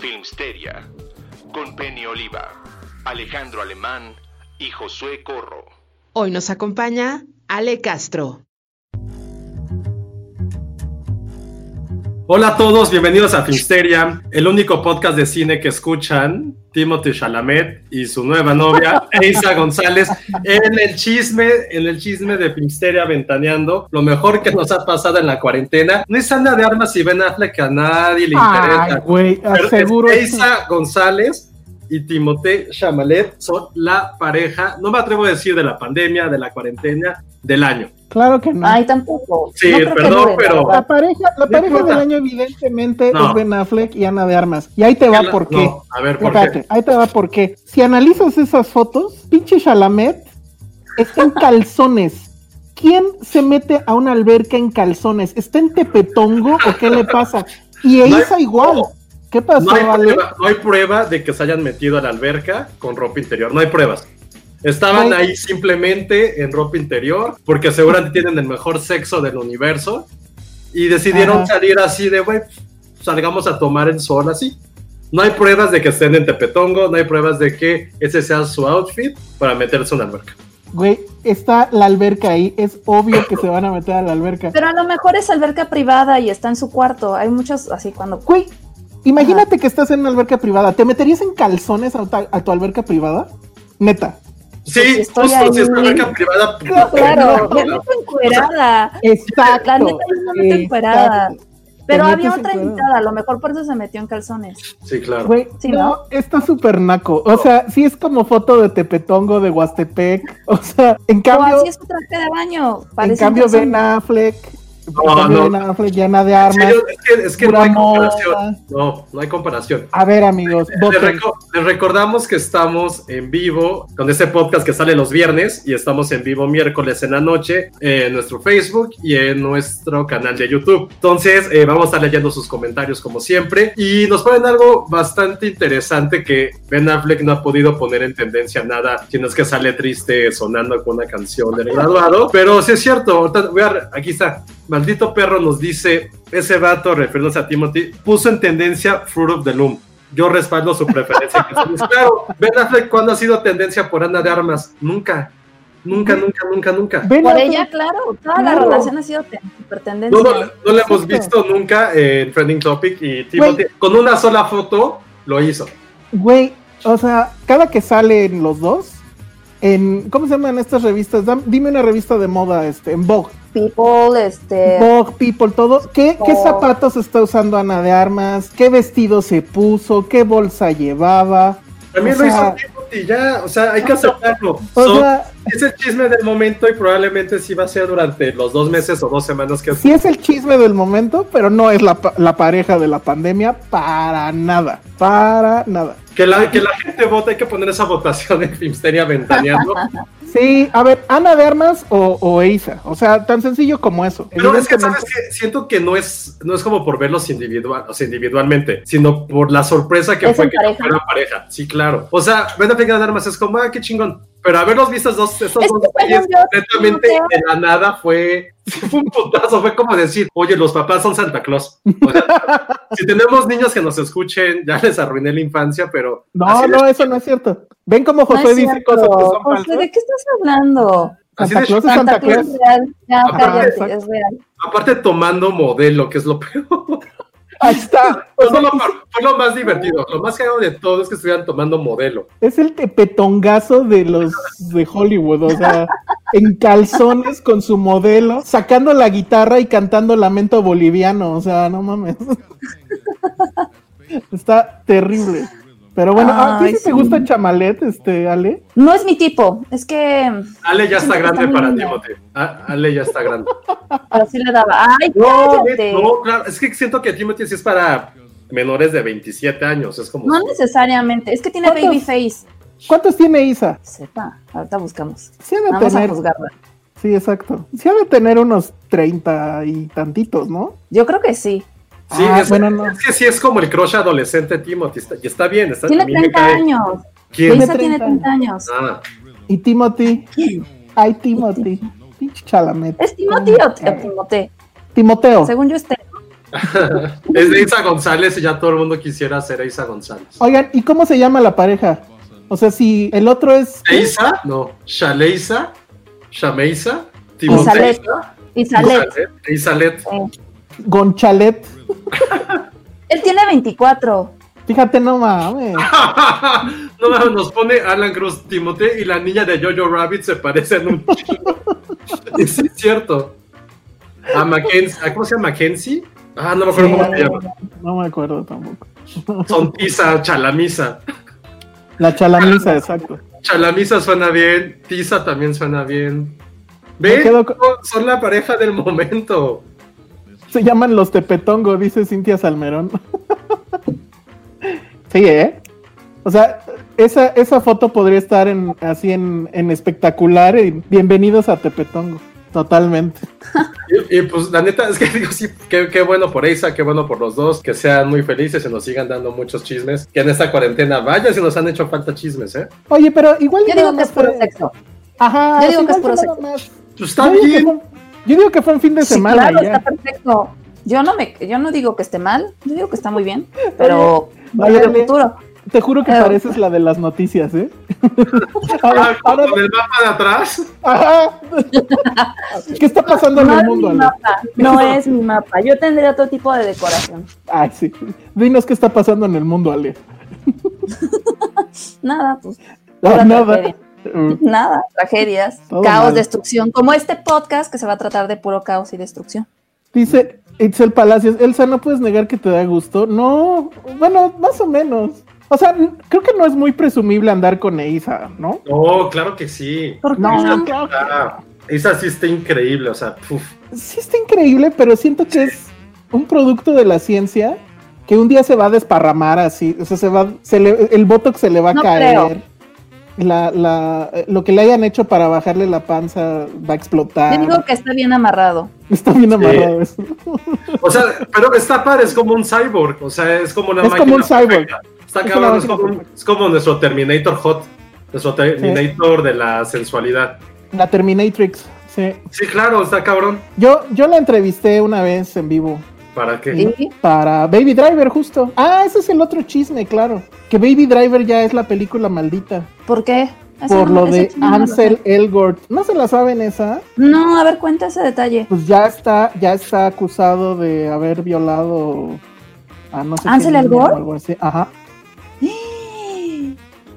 Filmsteria con Penny Oliva, Alejandro Alemán y Josué Corro. Hoy nos acompaña Ale Castro. Hola a todos, bienvenidos a Filmsteria, el único podcast de cine que escuchan Timothy Chalamet y su nueva novia, Eisa González, en el chisme, en el chisme de Filmsteria Ventaneando, lo mejor que nos ha pasado en la cuarentena. No es Ana de Armas y Ben Affleck que a nadie le interesa. Ay, güey, aseguro. Eisa González y Timothée Chalamet son la pareja, no me atrevo a decir de la pandemia, de la cuarentena, del año. Claro que no. Ay, tampoco. Sí, No creo que perdón, pero- la pareja, la pareja del año, evidentemente, No. es Ben Affleck y Ana de Armas. Y ahí te va por qué. No, a ver, ¿por Espérate, qué? ahí te va por qué. Si analizas esas fotos, pinche Chalamet está en calzones. ¿Quién se mete a una alberca en calzones? ¿Está en Tepetongo o qué le pasa? Y No hay- Eiza igual. ¿Qué pasó, No hay, Ale? prueba, no hay prueba de que se hayan metido a la alberca con ropa interior, no hay pruebas. Estaban ahí simplemente en ropa interior porque seguramente tienen el mejor sexo del universo y decidieron Ajá. salir así de, güey, salgamos a tomar el sol así. No hay pruebas de que estén en Tepetongo, no hay pruebas de que ese sea su outfit para meterse en una alberca. Güey, está la alberca ahí. Es obvio que se van a meter a la alberca. Pero a lo mejor es alberca privada y está en su cuarto. Hay muchos así cuando. Güey, imagínate que estás en una alberca privada. ¿Te meterías en calzones a, ta- a tu alberca privada? Neta. Sí, estoy justo si es ahí- una alberca privada. Claro, no, me no. meto encuerada. Exacto. La neta, yo me meto encuerada. exacto. Pero había otra invitada, a lo mejor por eso se metió en calzones. Sí, claro. Güey, Sí, no, ¿no? está súper naco. O sea, sí es como foto de Tepetongo, de Huastepec. O sea, en O cambio, así es su traje de baño. en cambio. Ben Affleck, No, no. Ben Affleck llena de armas. es que, es que no hay comparación. No, no hay comparación. A ver, amigos, Les, voten. reco- les recordamos que estamos en vivo con este podcast que sale los viernes y estamos en vivo miércoles en la noche en nuestro Facebook y en nuestro canal de YouTube. Entonces, eh, vamos a estar leyendo sus comentarios como siempre y nos ponen algo bastante interesante que Ben Affleck no ha podido poner en tendencia nada, sino es que sale triste sonando con una canción del graduado. Pero sí es cierto, ahorita voy a- aquí está. Maldito perro nos dice, ese vato, refiriéndose a Timothy, puso en tendencia Fruit of the Loom. Yo respaldo su preferencia. Entonces, claro, Ben Affleck, ¿cuándo ha sido tendencia por Ana de Armas? Nunca. Nunca, nunca, nunca, nunca. Ben Por Affleck- ella, claro, toda la relación ha sido super tendencia. No, no, no lo hemos visto nunca en Trending Topic y Timothy, con una sola foto, lo hizo. Güey, o sea, cada que salen los dos, en, ¿cómo se llaman estas revistas? Dime una revista de moda, este, en Vogue. People, este. Vogue, People, todo. ¿Qué, ¿Qué zapatos está usando Ana de Armas? ¿Qué vestido se puso? ¿Qué bolsa llevaba? También O lo sea- hizo Timothy, ya, o sea, hay que aceptarlo. O Son- sea, es el chisme del momento y probablemente sí va a ser durante los dos meses o dos semanas que sí es el chisme del momento, pero no es la, la pareja de la pandemia para nada. Para nada. Que la, que la gente vote, hay que poner esa votación en Filmsteria Ventaneando. Sí, a ver, Ana de Armas o, o Eiza. O sea, tan sencillo como eso. Pero es que, ¿sabes que Siento que no es, no es como por verlos individual, o sea, individualmente, sino por la sorpresa que Es fue que pareja. fuera pareja. Sí, claro. O sea, Ben Affleck y Ana de Armas es como, ah, qué chingón. Pero haberlos visto estos dos, estos Es dos yo, completamente no de la nada fue, fue un putazo, fue como decir, oye, los papás son Santa Claus. O sea, si tenemos niños que nos escuchen, ya les arruiné la infancia, pero No, no, eso no es cierto. Ven como No Josué es dice cierto. cosas que son José, falsas. ¿de qué estás hablando? así Santa de- Claus es Santa Claus. es real. Cállate, es real. aparte tomando modelo, que es lo peor. Ahí está. O Pero sea, no lo fue lo más divertido. Lo más cagado de todo es que estuvieran tomando modelo. es el tepetongazo de los de Hollywood, o sea, en calzones con su modelo, sacando la guitarra y cantando Lamento Boliviano, o sea, no mames. Está terrible. Pero bueno, ¿a ti Ay, sí te sí. gusta Chamalet, este, Ale? No es mi tipo, es que Ale ya está grande está para Timothy. Ah, Ale ya está grande. así le daba. Ay, No, cállate. no, claro, es que siento que Timothy sí es para menores de 27 años. Es como. No necesariamente, es que tiene ¿Cuántos? baby face. ¿Cuántos tiene Isa? Sepa, ahorita buscamos. Sí ha de Vamos a tener, juzgarla. sí, exacto. Sí ha de tener unos 30 y tantitos, ¿no? Yo creo que sí. Sí, Ah, es, bueno, no. es que sí es como el crush adolescente Timothy. Está, y está bien. Está, Tiene a mí me 30 cae- años. ¿Quién? Lisa 30 tiene 30 años. Ah, Y Timothy. Ay, Timothy. Pinche Chalamet. ¿Es Timothy o o Timote? Timoteo. Según yo, este. es de Isa González y ya todo el mundo quisiera ser Isa González. Oigan, ¿y cómo se llama la pareja? O sea, si el otro es. ¿Eisa? No. ¿Shaleisa? ¿Shameisa? Isalet. Y Salet. Isalet. Gonchalet. Él tiene 24. Fíjate, no mames. no mames, nos pone Alan Cruz, Timote y la niña de Jojo Rabbit se parecen un chingo. Y sí, es cierto. A Mackenzie, ¿a ¿cómo se llama? Mackenzie? Ah, no me acuerdo Sí, cómo se llama. No me acuerdo tampoco. Son Tisa, Chalamisa. La chalamisa, exacto. Chalamisa suena bien, Tisa también suena bien. Ve, quedo son la pareja del momento. Se llaman los Tepetongo, dice Cintia Salmerón. sí, ¿eh? O sea, esa, esa foto podría estar en, así en, en espectacular. y bienvenidos a Tepetongo. Totalmente. Y, y, pues la neta es que digo, sí, qué, qué bueno por Isa, qué bueno por los dos, que sean muy felices y nos sigan dando muchos chismes. Que en esta cuarentena vaya si nos han hecho falta chismes, ¿eh? Oye, pero igual. Yo digo que es puro sexo. Ajá. Yo digo que es puro sexo. Pues está bien. Yo digo que fue un fin de Sí, semana. claro, ya. está perfecto. Yo no me, yo no digo que esté mal, yo digo que está muy bien, pero Oye, en el Ale. futuro. Te juro que Pero- pareces la de las noticias, ¿eh? Ah, ahora, ahora- con el mapa de atrás. ajá. ¿Qué está pasando en No el es mundo, mi Ale? mapa, no es mi mapa. Yo tendría otro tipo de decoración. Ay, sí. Dinos qué está pasando en el mundo, Ale. Nada, pues Ah, nada. Tragedia. nada, tragedias, Todo caos, mal. destrucción, como este podcast que se va a tratar de puro caos y destrucción. Dice Itzel Palacios, Elsa, ¿no puedes negar que te da gusto? No, bueno, más o menos. O sea, creo que no es muy presumible andar con Eiza, ¿no? No, claro que sí. ¿Por qué No, no? claro que- Ah, esa sí está increíble, o sea, uf. sí está increíble, pero siento que es un producto de la ciencia que un día se va a desparramar así, o sea, se va, se le- el botox se le va a No caer. creo. La, la, eh, lo que le hayan hecho para bajarle la panza va a explotar. Yo digo que está bien amarrado. Está bien amarrado eso. O sea, pero está padre, es como un cyborg, o sea, es como una Es máquina como un cyborg. Está Es cabrón, como, es como nuestro Terminator Hot, nuestro Terminator de la sensualidad. La Terminatrix, sí. Sí, claro, está cabrón. Yo, yo la entrevisté una vez en vivo. ¿Para qué? ¿Y? Para Baby Driver, justo. Ah, ese es el otro chisme, claro. Que Baby Driver ya es la película maldita. ¿Por qué? Por no- lo de no Ansel sé. Elgort. ¿No se la saben esa? No, a ver, cuenta ese detalle. Pues ya está, ya está acusado de haber violado a no sé qué ¿Ansel Elgort? o algo así. Ajá.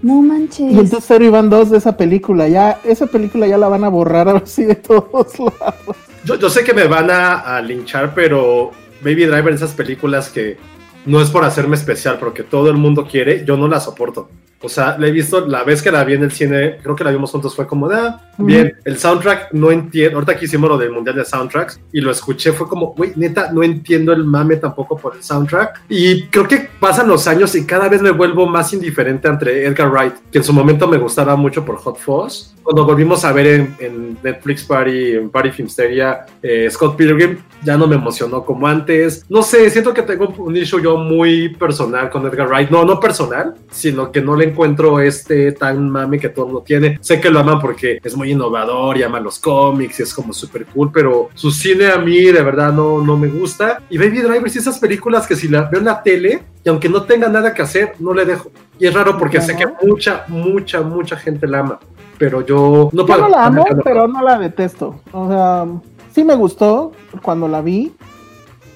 No manches. Y entonces Cero iban dos de esa película. Ya, esa película ya la van a borrar ahora sí de todos lados. Yo, yo sé que me van a, a linchar, pero Baby Driver, esas películas que no es por hacerme especial, porque todo el mundo quiere, yo no la soporto. O sea, la he visto, la vez que la vi en el cine, creo que la vimos juntos, fue como, ah, bien, el soundtrack no entiendo, ahorita que hicimos lo del Mundial de Soundtracks, y lo escuché, fue como, güey, neta, no entiendo el mame tampoco por el soundtrack, y creo que pasan los años y cada vez me vuelvo más indiferente entre Edgar Wright, que en su momento me gustaba mucho por Hot Fuzz, cuando volvimos a ver en, en Netflix Party, en Party Filmsteria, eh, Scott Pilgrim, ya no me emocionó como antes, no sé, siento que tengo un issue yo muy personal con Edgar Wright, no, no personal, sino que no le encuentro este tan mame que todo el mundo tiene. Sé que lo aman porque es muy innovador y ama los cómics y es como súper cool, pero su cine a mí de verdad no, no me gusta. Y Baby Driver sí esas películas que si la veo en la tele y aunque no tenga nada que hacer, no le dejo. Y es raro porque sé que Ajá. mucha, mucha, mucha gente la ama, pero yo no Yo puedo. no la amo, pero no la detesto. O sea, sí me gustó cuando la vi,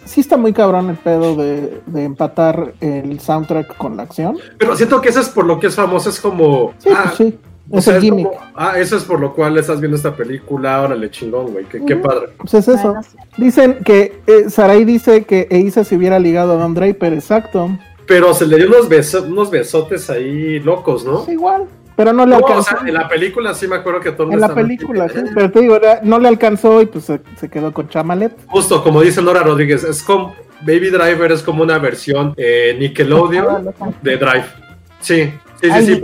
sí está muy cabrón el pedo de, de empatar el soundtrack con la acción. Pero siento que eso es por lo que es famoso, es como. Sí, ah, pues sí. o Es sea, el gimmick. como, ah, eso es por lo cual estás viendo esta película, órale, chingón, güey, qué, qué padre. Pues es eso. Sí. Dicen que eh, Sarai dice que Eisa se hubiera ligado a Don Draper, exacto. Pero se le dio unos, beso- unos besotes ahí locos, ¿no? Es igual, pero no le No, o alcanzó. sea, en la película sí me acuerdo que todo el en mundo la estaba- película, sí, pero te digo, era- no le alcanzó y pues se, se quedó con Chamalet. Justo, como dice Nora Rodríguez, es como Baby Driver es como una versión eh, Nickelodeon de Drive. Sí, sí, sí, Ay, sí,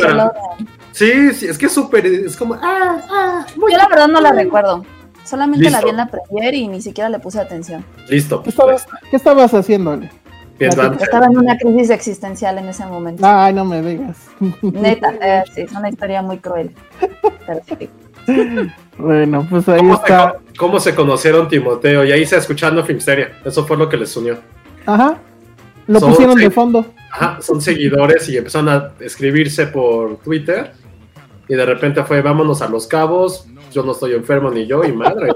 sí, sí, es que es súper, es como, ah, ah, muy Yo la verdad no la recuerdo. Solamente la vi en la premier y ni siquiera le puse atención. listo. ¿Qué, estabas- qué estabas haciendo? Ale? Estaba en una crisis existencial en ese momento. Ay, no me digas. Neta, eh, sí, es una historia muy cruel. Pero sí. Bueno, pues ahí ¿Cómo se, está. cómo se conocieron Timoteo? Y ahí se escuchando Filmsteria. Eso fue lo que les unió. Ajá. Lo Son pusieron de fondo. Ajá, son seguidores y empezaron a escribirse por Twitter. Y de repente fue, vámonos a los cabos. Yo no estoy enfermo ni yo, y madre.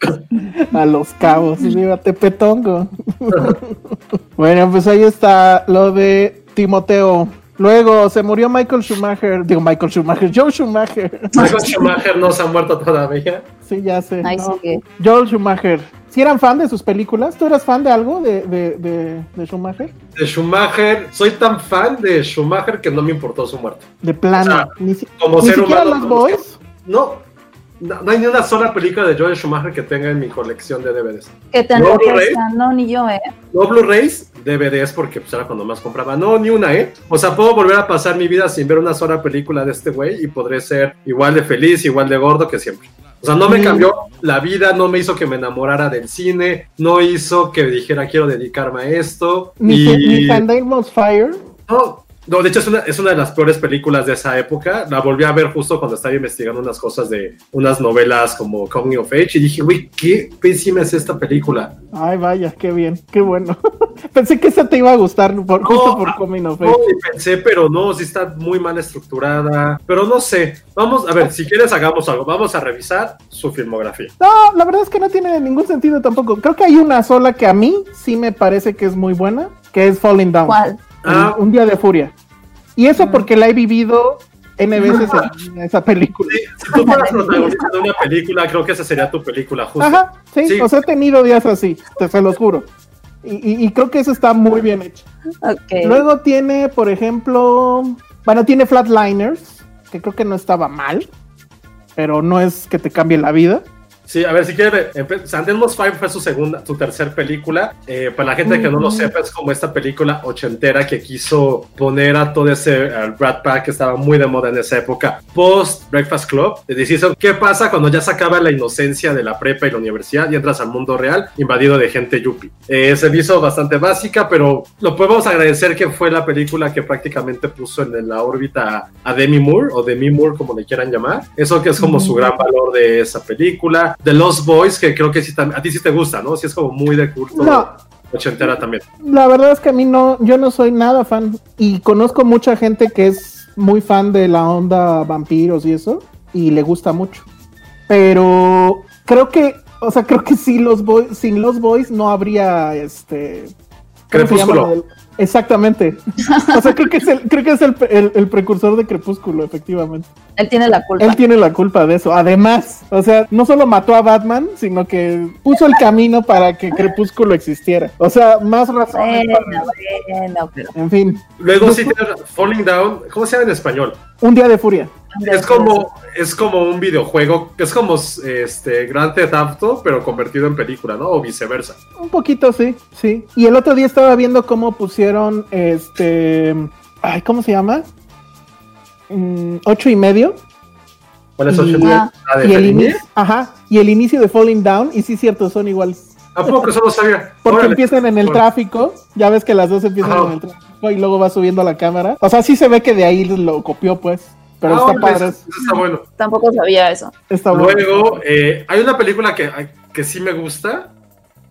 A los cabos, viva Tepetongo. bueno, pues ahí está lo de Timoteo. Luego se murió Michael Schumacher, digo Michael Schumacher, Joe Schumacher. Michael Schumacher no se ha muerto todavía. Sí, ya sé. Ahí no. sigue. Joel Schumacher. ¿Si eran fan de sus películas? ¿Tú eras fan de algo de, de, de, de Schumacher? De Schumacher, soy tan fan de Schumacher que no me importó su muerte. De plano. O sea, ni si- como ni ser siquiera humano, los no, boys. No, no, no hay ni una sola película de Joel Schumacher que tenga en mi colección de DVDs. Que No, no, ni yo, ¿eh? No Blu-rays, DVDs porque pues, era cuando más compraba. No, ni una, ¿eh? O sea, puedo volver a pasar mi vida sin ver una sola película de este güey y podré ser igual de feliz, igual de gordo que siempre. O sea, no me Mm. cambió la vida, no me hizo que me enamorara del cine, no hizo que dijera quiero dedicarme a esto. Ni, y... ni Fire. No, no, de hecho es una, es una de las peores películas de esa época. La volví a ver justo cuando estaba investigando unas cosas de unas novelas como Coming of Age y dije, güey, qué pésima es esta película. Ay, vaya, qué bien, qué bueno. Pensé que esa te iba a gustar por, justo por ah, Coming of No, Age. ni pensé, pero no, sí está muy mal estructurada. Pero no sé. Vamos, a ver, si quieres hagamos algo. Vamos a revisar su filmografía. No, la verdad es que no tiene ningún sentido tampoco. Creo que hay una sola que a mí sí me parece que es muy buena, que es Falling Down. ¿Cuál? Ah. Un día de furia. Y eso porque la he vivido N veces en esa película. Si tú fueras protagonista de una película, creo que esa sería tu película, justo. Ajá, sí, Sí. o sea, he tenido días así, te se los juro. Y, y- y creo que eso está muy bien hecho. Luego tiene, por ejemplo, bueno, tiene Flatliners, que creo que no estaba mal, pero no es que te cambie la vida. Sí, a ver, si quiere, empe- Sandemos Five fue su segunda, su tercer película. Eh, para la gente que no lo sepa, es como esta película ochentera que quiso poner a todo ese al Brad Pack que estaba muy de moda en esa época. Post Breakfast Club, de decisión, ¿qué pasa cuando ya se acaba la inocencia de la prepa y la universidad y entras al mundo real invadido de gente yuppie? Eh, se me hizo bastante básica, pero lo podemos agradecer que fue la película que prácticamente puso en la órbita a Demi Moore o Demi Moore, como le quieran llamar. Eso que es como su gran valor de esa película. The Lost Boys, que creo que sí, a ti sí te gusta, ¿no? Sí es como muy de culto. No. Ochentera también. La verdad es que a mí no, yo no soy nada fan y conozco mucha gente que es muy fan de la onda vampiros y eso y le gusta mucho. Pero creo que, o sea, creo que sin los boys, sin los boys no habría este ¿cómo se llama Crepúsculo. Exactamente. O sea, creo que es el, creo que es el, el- el precursor de Crepúsculo, efectivamente. Él tiene la culpa. Él tiene la culpa de eso. Además, o sea, no solo mató a Batman, sino que puso el camino para que Crepúsculo existiera. O sea, más razones Bueno, para- bueno, pero. En fin, Luego sí tienes Falling Down, ¿cómo se llama en español? un día de furia. Es como, es como un videojuego, es como este Grand Theft Auto, pero convertido en película, ¿no? O viceversa. Un poquito, sí, sí. Y el otro día estaba viendo cómo pusieron este. Ay, ¿cómo se llama? Mm, ocho y medio. ¿Cuál es Y- ocho? Ah. ¿La de Y el, Fellini? inicio, ajá, y el inicio de Falling Down, y sí, cierto, son iguales. ¿A poco eso no sabía? Porque Órale. empiezan en el Órale. tráfico, ya ves que las dos empiezan Ajá. en el tráfico y luego va subiendo la cámara. O sea, sí se ve que de ahí lo copió, pues. Pero Ah, está padre, eso- eso está bueno. Tampoco sabía eso. está bueno. Luego, eh, hay una película que, que sí me gusta.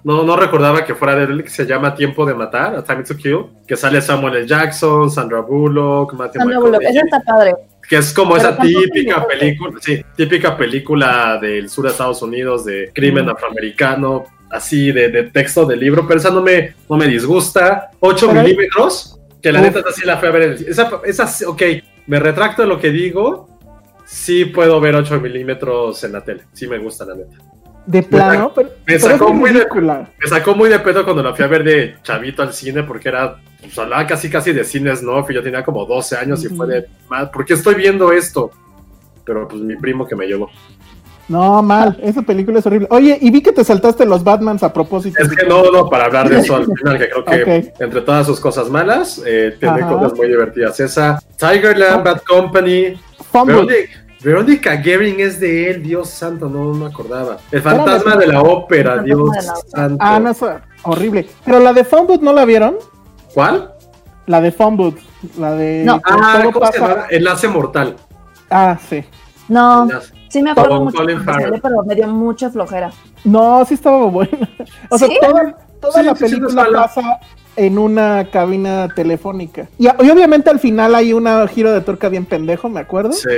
No, no recordaba que fuera de él, que se llama Tiempo de Matar, A Time to Kill, que sale Samuel L. Jackson, Sandra Bullock, Matthew Sandra Bullock, esa está padre. que es como Pero esa típica película, sí, típica película del sur de Estados Unidos de crimen Mm. afroamericano, así de, de texto del libro, pero esa no me, no me disgusta. 8 Pero hay- milímetros, que la Uf. neta esa sí la fui a ver. Esa, esa, ok, me retracto de lo que digo. Sí puedo ver 8 milímetros en la tele. Sí me gusta, la neta. De plano, pero, pero sacó muy de-. Me sacó muy de pedo cuando la fui a ver de chavito al cine porque era, pues hablaba casi casi de cines, ¿no? Yo tenía como 12 años y fue de, "Ma, ¿por qué estoy viendo esto? Pero pues mi primo que me llevó. No, mal, esa película es horrible. Oye, y vi que te saltaste los Batmans a propósito. Es que no, no, para hablar de eso al final, que creo que entre todas sus cosas malas, eh, tiene Ajá. cosas muy divertidas. Esa, Tigerland, Bad Company. Verónica, Verónica Gering es de él, Dios santo, no me acordaba. El fantasma de la ópera, Dios la ópera. santo. Ah, no, es horrible. Pero la de Fumble, ¿no la vieron? ¿Cuál? La de Fumble, la de... No. Ah, ¿cómo se pasa- llama? Enlace Mortal. Ah, sí. No, Enlace. Sí me acuerdo mucho, salió, pero me dio mucha flojera. No, sí estaba buena. O sea, ¿Sí? toda, toda Sí, la sí, sí, película mala. pasa en una cabina telefónica. Y, y obviamente al final hay un giro de tuerca bien pendejo, me acuerdo. Sí.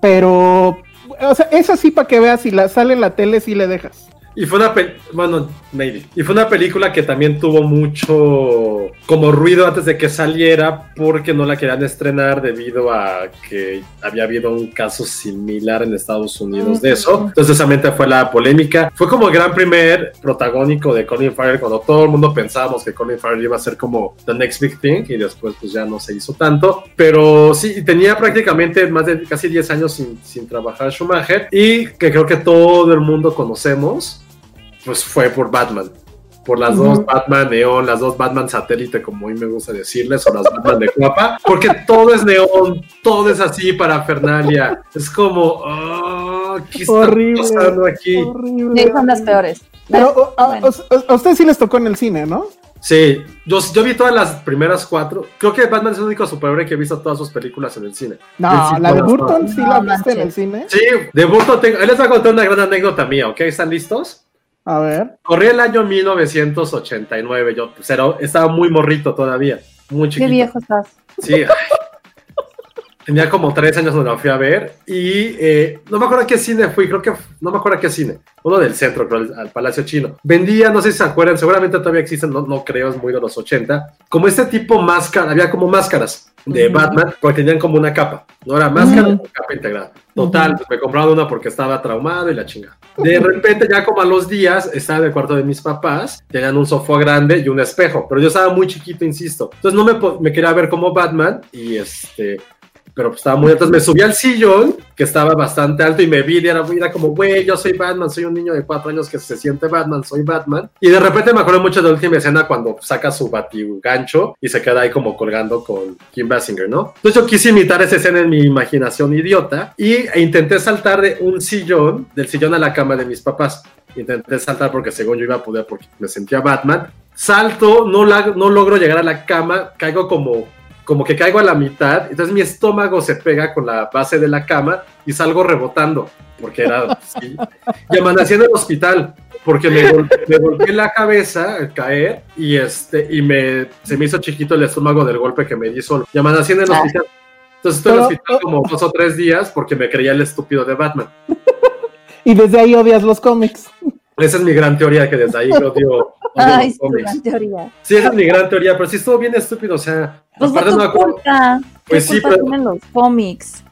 Pero, o sea, es así para que veas si la sale en la tele, sí le dejas. Y fue una pel- bueno, maybe. Y fue una película que también tuvo mucho como ruido antes de que saliera porque no la querían estrenar debido a que había habido un caso similar en Estados Unidos de eso. Entonces solamente fue la polémica. Fue como el gran primer protagónico de Colin Farrell cuando todo el mundo pensábamos que Colin Farrell iba a ser como the next big thing y después pues ya no se hizo tanto. Pero sí, tenía prácticamente más de casi 10 años sin, sin trabajar Schumacher y que creo que todo el mundo conocemos pues fue por Batman. Por las dos Batman neón, las dos Batman satélite, como hoy me gusta decirles, o las Batman de guapa, porque todo es neón, todo es así para Fernalia. Es como, oh, ¿qué está Horrible. pasando aquí? Horrible. Sí, son las peores. Pero o- a, Bueno. o- a ustedes sí les tocó en el cine, ¿no? Sí, yo, yo vi todas las primeras cuatro. Creo que Batman es el único superhéroe que he visto todas sus películas en el cine. No, cine, la de Burton sí No la viste en el cine. Sí, de Burton tengo. Les voy a contar una gran anécdota mía, ¿ok? ¿Están listos? A ver. Corrí el año 1989, yo pues, era- estaba muy morrito todavía, muy chiquito. Qué viejo estás. Sí, tenía como tres años cuando la fui a ver y eh, no me acuerdo a qué cine fui, creo que no me acuerdo a qué cine, uno del centro, creo, al, al Palacio Chino. Vendía, no sé si se acuerdan, seguramente todavía existen, no, no creo, es muy de los 80, como este tipo máscara, había como máscaras de. Batman, porque tenían como una capa, no era máscara, o capa integrada. Total, pues me compraron una porque estaba traumado y la chingada. De repente, ya como a los días, estaba en el cuarto de mis papás, tenían un sofá grande y un espejo, pero yo estaba muy chiquito, insisto. Entonces no me, me quería ver como Batman y este... Pero pues, estaba muy alto. Me subí al sillón, que estaba bastante alto, y me vi, y era, era como, güey, yo soy Batman, soy un niño de cuatro años que se siente Batman, soy Batman. Y de repente me acuerdo mucho de la última escena cuando saca su batigancho y se queda ahí como colgando con Kim Basinger, ¿no? Entonces yo quise imitar esa escena en mi imaginación idiota y e intenté saltar de un sillón, del sillón a la cama de mis papás. Intenté saltar porque según yo iba a poder porque me sentía Batman. Salto, no, la- no logro llegar a la cama, caigo como como que caigo a la mitad, entonces mi estómago se pega con la base de la cama y salgo rebotando, porque era así. Y amanecí en el hospital, porque me, gol- me golpeé la cabeza al caer y, este, y me, se me hizo chiquito el estómago del golpe que me di solo. Y amanecí en el Ah. hospital. Entonces estoy en el hospital como dos o tres días porque me creía el estúpido de Batman. Y desde ahí odias los cómics. Esa es mi gran teoría, que desde ahí odio Ay, sí, gran teoría. Sí, esa es mi gran teoría, pero sí estuvo bien estúpido, o sea, Pues aparte no acuerdo- culpa. Pues ¿Qué sí, culpa pero- tienen los cómics?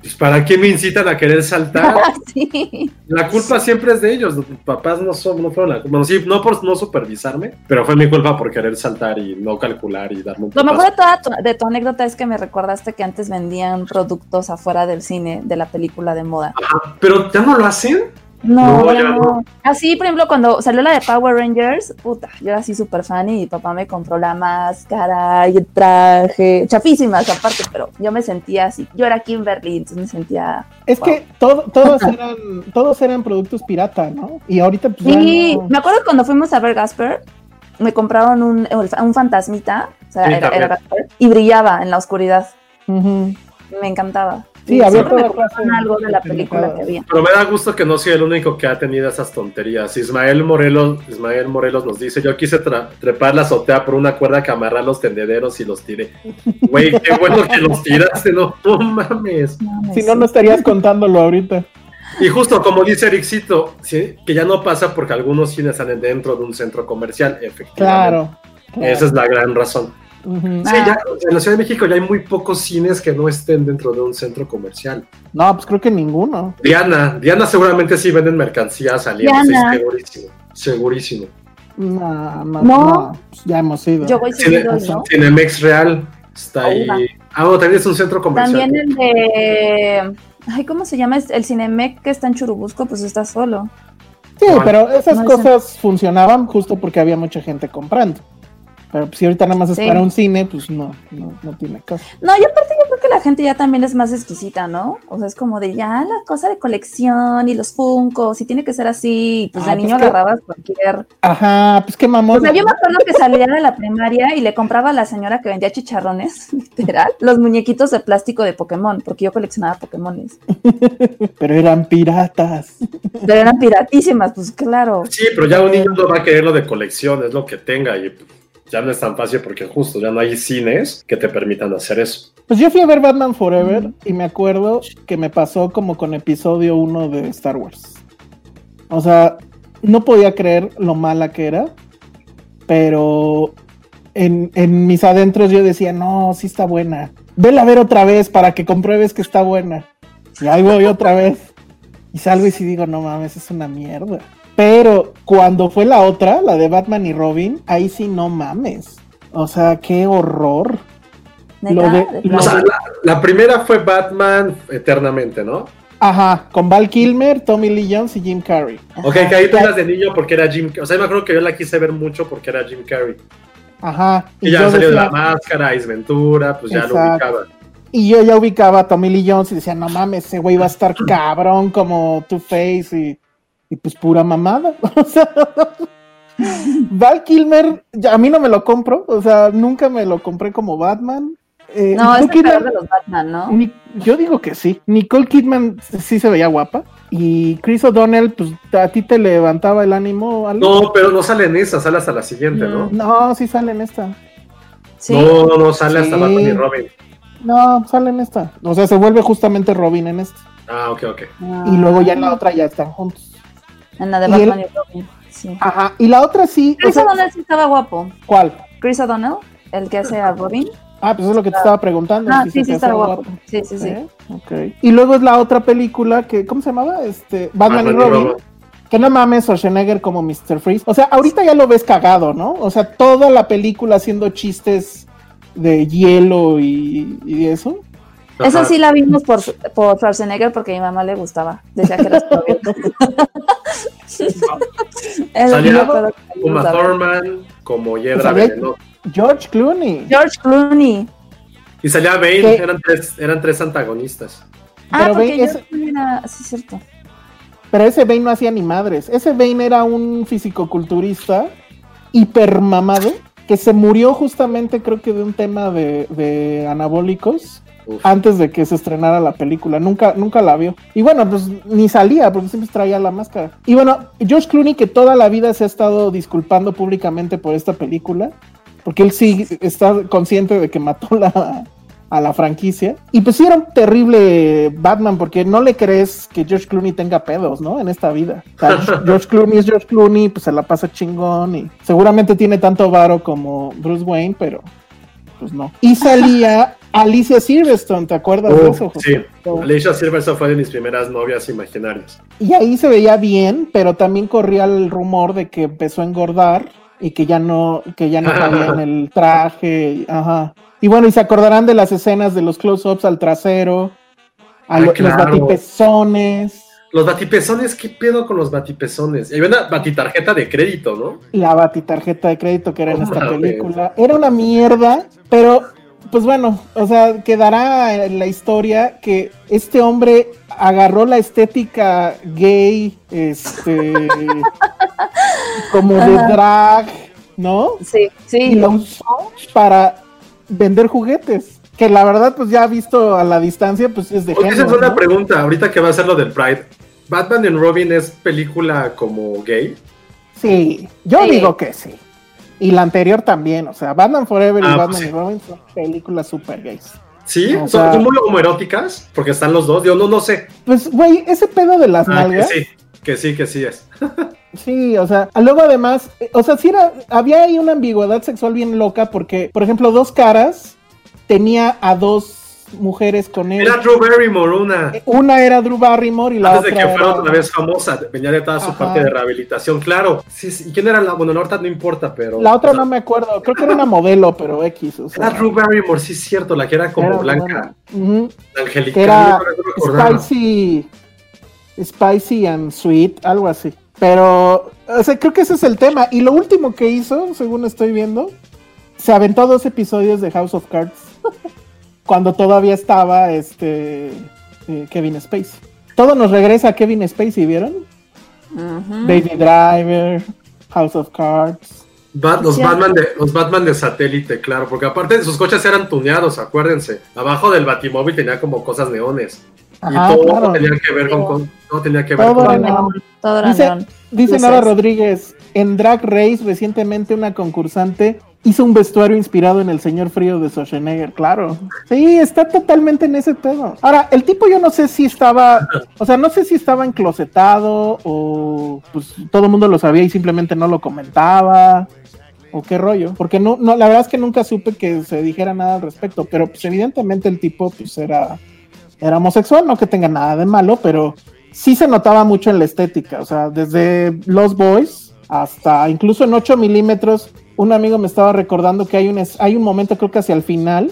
Pues, ¿Para qué me incitan a querer saltar? Ah, sí. La culpa siempre es de ellos. Los papás no son, no fueron la culpa. Bueno, sí, no por no supervisarme, pero fue mi culpa por querer saltar y no calcular y darme un Lo mejor de toda tu, de tu anécdota es que me recordaste que antes vendían productos afuera del cine de la película de moda. Ajá, Pero ya no lo hacen. No. Así, por ejemplo, cuando salió la de Power Rangers, puta, yo era así súper fan y mi papá me compró la máscara y el traje, chafísimas aparte, pero yo me sentía así. Yo era Kimberly, entonces me sentía. Es Wow. que todo- todos, eran, todos eran productos pirata, ¿no? Y ahorita pues ya Sí, no. me acuerdo cuando fuimos a ver Gasper, me compraron un, un fantasmita, o sea, Sí, era, también. era Gasper, y brillaba en la oscuridad. Me encantaba. Sí, había toda clase algo de la película que había. Pero me da gusto que no soy el único que ha tenido esas tonterías. Ismael Morelos, Ismael Morelos nos dice, yo quise trepar la azotea por una cuerda que amarrar los tendederos y los tiré. Güey, qué bueno que los tiraste, no, no mames. Si no, no estarías contándolo ahorita. Y justo como dice Ericito, ¿sí? que ya no pasa porque algunos cines salen dentro de un centro comercial, efectivamente. Claro. claro. Esa es la gran razón. Sí, ya, en la Ciudad de México ya hay muy pocos cines que no estén dentro de un centro comercial. No, pues creo que ninguno. Diana, Diana seguramente sí venden mercancías saliendo, Diana. segurísimo, segurísimo. No, no, No. no, pues ya hemos ido. Yo voy Cine- seguido, ¿no? Cinemex Real está ahí. Ah, bueno, también es un centro comercial. También el de. Ay, ¿cómo se llama? El Cinemec que está en Churubusco, pues está solo. Sí, Bueno. pero esas No, cosas funcionaban justo porque había mucha gente comprando. Pero pues, si ahorita nada más es Sí. para un cine, pues no, no, no tiene caso. No, y aparte yo creo que la gente ya también es más exquisita, ¿no? O sea, es como de ya la cosa de colección y los funcos y tiene que ser así. Pues Ah, de pues niño que- agarrabas cualquier. Ajá, pues qué mamón. O sea, yo me acuerdo que salía de la primaria y le compraba a la señora que vendía chicharrones, literal, los muñequitos de plástico de Pokémon, porque yo coleccionaba Pokémones. Pero eran piratas. Pero eran piratísimas, pues claro. Sí, pero ya un niño no va a querer lo de colección, es lo que tenga y ya no es tan fácil porque justo ya no hay cines que te permitan hacer eso. Pues yo fui a ver Batman Forever y me acuerdo que me pasó como con episodio 1 de Star Wars. O sea, no podía creer lo mala que era, pero en, en mis adentros yo decía, no, sí está buena. Vela a ver otra vez para que compruebes que está buena. Y ahí voy otra vez. Y salgo y sí digo, no mames, es una mierda. Pero cuando fue la otra, la de Batman y Robin, ahí sí no mames. O sea, qué horror. Lo de- lo O la, la primera fue Batman eternamente, ¿no? Ajá, con Val Kilmer, Tommy Lee Jones y Jim Carrey. Ok, que ahí tú eras de niño porque era Jim O sea, yo me acuerdo que yo la quise ver mucho porque era Jim Carrey. Ajá. Y ya yo salió de decía- la máscara, Ace Ventura, pues ya lo Exacto. ubicaba. y yo ya ubicaba a Tommy Lee Jones y decía, no mames, ese güey va a estar cabrón como Two-Face y, y pues pura mamada. O sea, Val Kilmer, ya, a mí no me lo compro, o sea, nunca me lo compré como Batman. Eh, No, es Nicole peor Kidman- de los Batman, ¿no? Ni- yo digo que sí. Nicole Kidman sí se veía guapa. Y Chris O'Donnell, pues a ti te levantaba el ánimo. Ale? No, pero no sale en esa, sale hasta la siguiente, ¿no? No, sí sale en esta. Sí. No, no, no, sale hasta. Batman y Robin. No, sale en esta. O sea, se vuelve justamente Robin en esta. Ah, ok, ok. Ah, Y luego ya en la otra ya están juntos. En la de y Batman y Robin. Sí. Ajá. Y la otra sí. o Chris sea, O'Donnell sí estaba guapo. ¿Cuál? Chris O'Donnell, el que hace a Robin. Ah, pues es lo que te estaba preguntando. Ah, sí, sí hacía guapo. Sí, sí, sí. ¿Eh? Ok. Y luego es la otra película que, ¿cómo se llamaba? Este, Batman, y Batman y Robin. Robin. Que no mames, Schwarzenegger como Mr. Freeze. O sea, ahorita ya lo ves cagado, ¿no? O sea, toda la película haciendo chistes de hielo y, y eso. Esa Ajá. sí la vimos por, por Schwarzenegger porque a mi mamá le gustaba. Decía que era Salía ver. Thurman como Venenosa. George Clooney. George Clooney. Y salía Bane, ¿Qué? eran tres, eran tres antagonistas. Ah, Pero porque ese- Clooney era... Sí, es cierto. Pero ese Bane no hacía ni madres. Ese Bane era un fisicoculturista hipermamado que se murió justamente, creo que de un tema de, de anabólicos Uf. antes de que se estrenara la película. Nunca, nunca la vio. Y bueno, pues ni salía porque siempre traía la máscara. Y bueno, George Clooney, que toda la vida se ha estado disculpando públicamente por esta película, porque él sí está consciente de que mató la, a la franquicia. Y pues sí era un terrible Batman, porque no le crees que George Clooney tenga pedos, ¿no? En esta vida. O sea, George Clooney es George Clooney, pues se la pasa chingón y seguramente tiene tanto varo como Bruce Wayne, pero pues no. Y salía Alicia Silverstone, ¿te acuerdas de Uf, eso? Sí, Alicia Silverstone fue de mis primeras novias imaginarias. Y ahí se veía bien, pero también corría el rumor de que empezó a engordar y que ya no, que ya no cabía en el traje, ajá. Y bueno, y se acordarán de las escenas de los close-ups al trasero, a Ah, lo- claro. los batipezones, Los batipezones, ¿qué pedo con los batipezones? Y había una batitarjeta de crédito, ¿no? la batitarjeta de crédito que era en esta película. Era una mierda, pero pues bueno, o sea, quedará en la historia que este hombre agarró la estética gay, este, como de Ajá. drag, ¿no? Sí, Y sí. lo usó para vender juguetes. Que la verdad, pues ya visto a la distancia, pues es de Oye, esa es género, una ¿no? pregunta, ahorita que va a ser lo del Pride. ¿Batman and Robin es película como gay? Sí, yo Sí. digo que sí. Y la anterior también, o sea, Batman Forever y Ah, pues Batman sí. y Robin son películas super gays. Sí, O son, sea- son muy homoeróticas, porque están los dos. Yo no, no sé. Pues, güey, ese pedo de las Ah, que nalgas. sí, que sí, que sí es. Sí, o sea, luego además, eh, o sea, sí era, había ahí una ambigüedad sexual bien loca porque, por ejemplo, Dos Caras tenía a dos mujeres con él. Era Drew Barrymore, una. Una era Drew Barrymore y la Antes de otra que fuera era- otra vez famosa, venía de toda su Ajá. parte de rehabilitación, claro. Sí, sí. ¿Y quién era la? Bueno, la otra no importa, pero. La otra o sea, no me acuerdo, creo que era una modelo, pero X, o sea. Era Drew Barrymore, sí es cierto, la que era como era blanca. Ujú, angelical. Era no spicy, spicy and sweet, algo así. Pero, o sea, creo que ese es el tema. Y lo último que hizo, según estoy viendo, se aventó dos episodios de House of Cards. cuando todavía estaba este eh, Kevin Spacey. Todo nos regresa a Kevin Spacey, ¿vieron? Baby Driver, House of Cards. Bat- los. Batman de, los Batman de satélite, claro, porque aparte sus coches eran tuneados, acuérdense. Abajo del Batimóvil tenía como cosas neones. Ajá, y todo claro. tenía que ver con, con- todo tenía que ver Todo con era Todo neón, todo era Dice, neón. dice. Nara Rodríguez, en Drag Race recientemente una concursante hizo un vestuario inspirado en el señor frío de Schwarzenegger, claro. Sí, está totalmente en ese pedo. Ahora, el tipo yo no sé si estaba, o sea, no sé si estaba enclosetado o pues todo el mundo lo sabía y simplemente no lo comentaba. O qué rollo, porque no, no, la verdad es que nunca supe que se dijera nada al respecto, pero pues evidentemente el tipo pues era, era homosexual, no que tenga nada de malo, pero sí se notaba mucho en la estética, o sea, desde Los Boys hasta incluso en 8 milímetros, un amigo me estaba recordando que hay un, hay un momento, creo que hacia el final,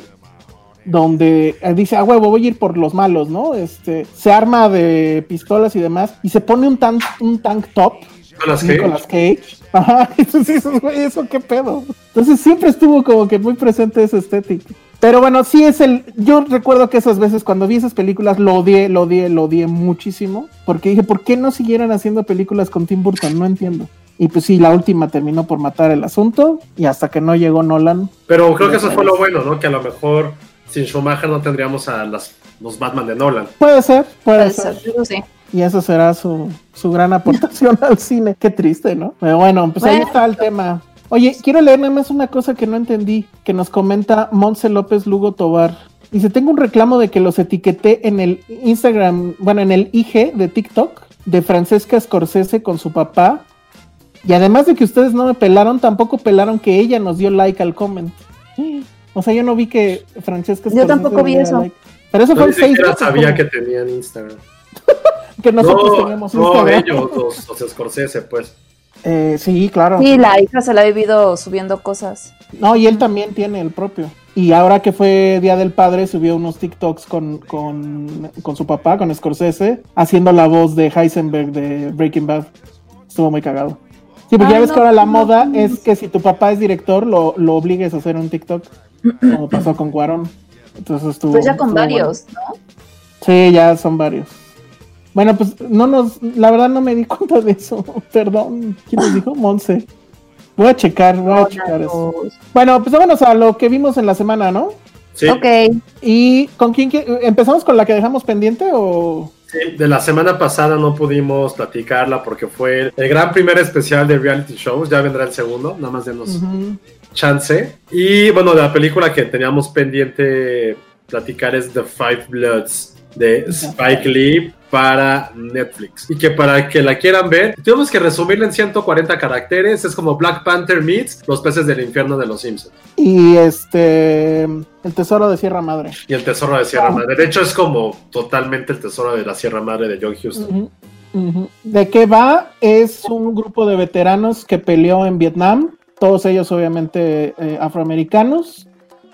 donde eh, dice, ah, huevo, voy a ir por los malos, ¿no? Este, se arma de pistolas y demás, y se pone un tank, un tank top, Nicolas Cage. Nicolas Cage. Ajá, entonces, güey, eso qué pedo. Entonces siempre estuvo como que muy presente esa estética. Pero bueno, sí es el. Yo recuerdo que esas veces cuando vi esas películas lo odié, lo odié, lo odié muchísimo. Porque dije, ¿por qué no siguieran haciendo películas con Tim Burton? No entiendo. Y pues sí, la última terminó por matar el asunto. Y hasta que no llegó Nolan. Pero creo que eso fue lo bueno, ¿no? Que a lo mejor sin Schumacher no tendríamos a las, los Batman de Nolan. Puede ser, puede, Puede ser. ser, eso sí. Y eso será su, su gran aportación al cine. Qué triste, ¿no? Pero bueno, pues ahí está el tema. Oye, quiero leer nada más una cosa que no entendí, que nos comenta Monse López Lugo Tobar. Dice, tengo un reclamo de que los etiqueté en el Instagram, bueno, en el IG de TikTok de Francesca Scorsese con su papá. Y además de que ustedes no me pelaron, tampoco pelaron que ella nos dio like al comment. O sea, yo no vi que Francesca Yo tampoco vi eso. like. Pero eso No fue en Facebook. siquiera ¿o sabía que tenían Instagram. que nosotros no, teníamos no, Instagram. ellos, los, los Scorsese, pues. Eh, sí, claro. Sí, la hija se la ha vivido subiendo cosas. No, y él también tiene el propio. Y ahora que fue Día del Padre, subió unos TikToks con, con, con su papá, con Scorsese, haciendo la voz de Heisenberg de Breaking Bad. Estuvo muy cagado. Sí, porque Ay, ya ves no, que ahora la no, moda no. es que si tu papá es director, lo, lo obligues a hacer un TikTok, como pasó con Cuarón. Entonces estuvo. Pues ya con bueno. varios, ¿no? Sí, ya son varios. Bueno, pues no nos, la verdad no me di cuenta de eso. Perdón, ¿quién nos dijo? Monse. Voy a checar, voy a checar eso. Bueno, pues vámonos a lo que vimos en la semana, ¿no? Sí, Ok. ¿Y con quién qui- empezamos con la que dejamos pendiente o sí, de la semana pasada no pudimos platicarla porque fue el gran primer especial de reality shows. Ya vendrá el segundo, nada más denos chance. Y bueno, de la película que teníamos pendiente platicar es The Five Bloods de Spike Lee para Netflix. Y que para que la quieran ver, tenemos que resumirla en 140 caracteres. Es como Black Panther meets Los peces del infierno de los Simpsons y este el tesoro de Sierra Madre? y el tesoro de Sierra Madre. De hecho, es como totalmente el tesoro de la Sierra Madre de John ujú. ¿De qué va? Es un grupo de veteranos que peleó en Vietnam, todos ellos obviamente eh, afroamericanos,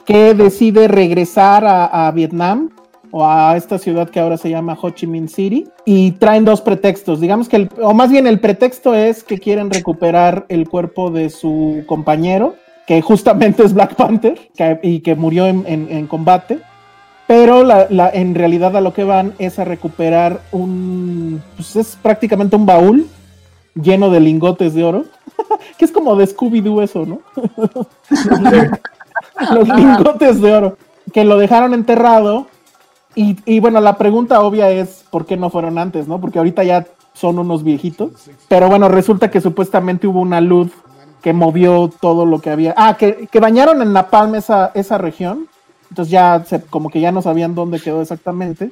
que decide regresar a, a Vietnam o a esta ciudad que ahora se llama Ho Chi Minh City y traen dos pretextos. Digamos que, el- o más bien el pretexto es que quieren recuperar el cuerpo de su compañero, que justamente es Black Panther que- y que murió en- en- en combate. Pero la, la- en realidad a lo que van es a recuperar un, pues es prácticamente un baúl lleno de lingotes de oro, que es como de Scooby-Doo eso, ¿no? Los lingotes de oro, que lo dejaron enterrado. Y, bueno, la pregunta obvia es, ¿por qué no fueron antes, no? Porque ahorita ya son unos viejitos. Pero bueno, resulta que supuestamente hubo una luz que movió todo lo que había. Ah, que, que bañaron en napalm esa, esa región entonces ya como que ya no sabían dónde quedó exactamente,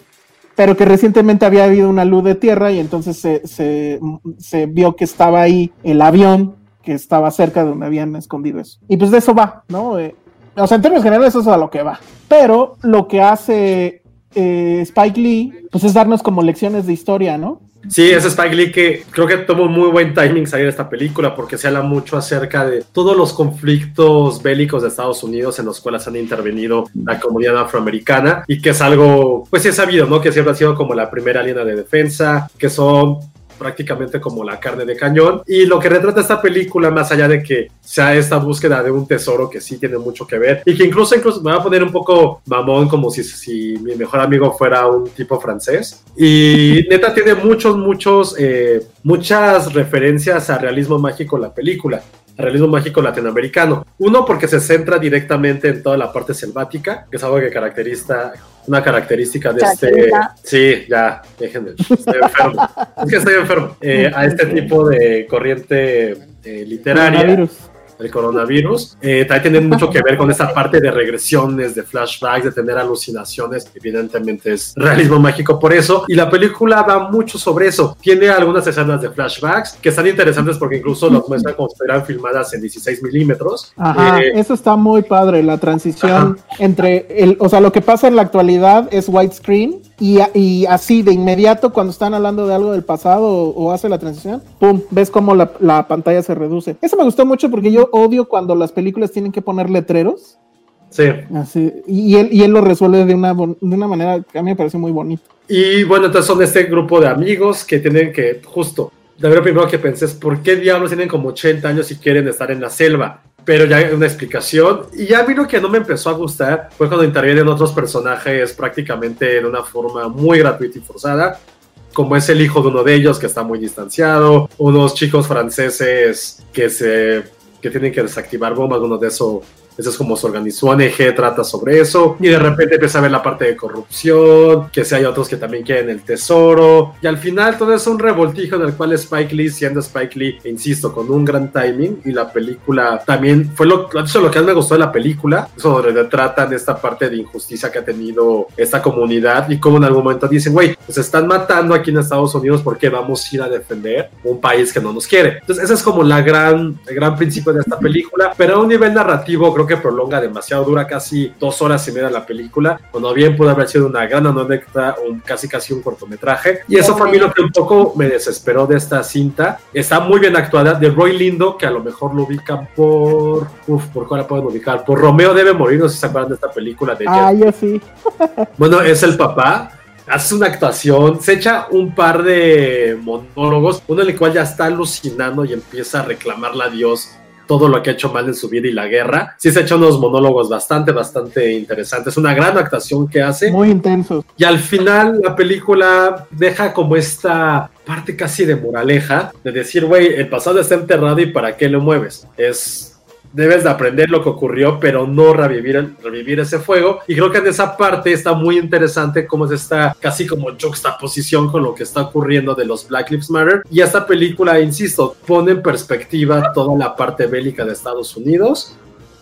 pero que recientemente había habido una luz de tierra y entonces se, se, se vio que estaba ahí el avión que estaba cerca de donde habían escondido eso. Y pues de eso va, ¿no? Eh, o sea, en términos generales eso es a lo que va. Pero lo que hace eh, Spike Lee, pues es darnos como lecciones de historia, ¿no? Sí, es Spike Lee que creo que tuvo muy buen timing salir de esta película porque se habla mucho acerca de todos los conflictos bélicos de Estados Unidos en los cuales han intervenido la comunidad afroamericana y que es algo, pues sí es sabido, ¿no? Que siempre ha sido como la primera línea de defensa, que son prácticamente como la carne de cañón. Y lo que retrata esta película, más allá de que sea esta búsqueda de un tesoro que sí tiene mucho que ver y que incluso, incluso me va a poner un poco mamón, como si, si mi mejor amigo fuera un tipo francés. Y neta tiene muchos, muchos, eh, muchas referencias a realismo mágico en la película realismo mágico latinoamericano. Uno, porque se centra directamente en toda la parte selvática, que es algo que caracteriza, una característica de este. Sí, ya, déjenme. Estoy enfermo. es que estoy enfermo. Eh, a este tipo de corriente eh, literaria. Coronavirus. El coronavirus. Eh, también tiene mucho que ver con esta parte de regresiones, de flashbacks, de tener alucinaciones. Evidentemente es realismo mágico por eso. Y la película va mucho sobre eso. Tiene algunas escenas de flashbacks que están interesantes porque incluso los muestran como si fueran filmadas en 16 milímetros. Ajá, Eh, eso está muy padre, la transición entre el, o sea, lo que pasa en la actualidad es widescreen y, así de inmediato cuando están hablando de algo del pasado o, o hace la transición, pum, ves cómo la, la pantalla se reduce. Eso me gustó mucho porque yo odio cuando las películas tienen que poner letreros, sí. así, y, él, y él lo resuelve de una, de una manera que a mí me parece muy bonito. Y bueno, entonces son este grupo de amigos que tienen que, justo, de lo primero que pensé es, ¿por qué diablos tienen como 80 años y quieren estar en la selva? Pero ya una explicación. Y ya a mí lo que no me empezó a gustar fue cuando intervienen otros personajes prácticamente de una forma muy gratuita y forzada. Como es el hijo de uno de ellos que está muy distanciado, unos chicos franceses que se que tienen que desactivar bombas, uno de eso eso es como se organizó, ONG trata sobre eso, y de repente empieza a ver la parte de corrupción, que si hay otros que también quieren el tesoro, y al final todo es un revoltijo en el cual Spike Lee, siendo Spike Lee, insisto, con un gran timing, y la película también fue lo, eso es lo que más me gustó de la película, eso donde retratan esta parte de injusticia que ha tenido esta comunidad, y como en algún momento dicen, güey, nos están matando aquí en Estados Unidos, ¿por qué vamos a ir a defender un país que no nos quiere? Entonces, ese es como la gran, el gran principio de esta película, pero a un nivel narrativo creo que prolonga demasiado, dura casi dos horas y media la película, cuando bien pudo haber sido una gran anécdota, un, casi casi un cortometraje, y eso fue a mí lo que un poco me desesperó de esta cinta, está muy bien actuada, de Roy Lindo, que a lo mejor lo ubican por, uf, ¿por cuál la pueden ubicar? Por Romeo debe morir, no sé si se acuerdan de esta película de Ah, yo sí. bueno, es el papá. Hace una actuación, se echa un par de monólogos, uno en el cual ya está alucinando y empieza a reclamarle a Dios todo lo que ha hecho mal en su vida y la guerra. Sí se echa unos monólogos bastante, bastante interesantes. Una gran actuación que hace. Muy intensos. Y al final la película deja como esta parte casi de moraleja, de decir, güey, el pasado está enterrado y para qué lo mueves. Es debes de aprender lo que ocurrió, pero no revivir, revivir ese fuego. Y creo que en esa parte está muy interesante cómo es esta casi como juxtaposición con lo que está ocurriendo de los Black Lives Matter. Y esta película, insisto, pone en perspectiva toda la parte bélica de Estados Unidos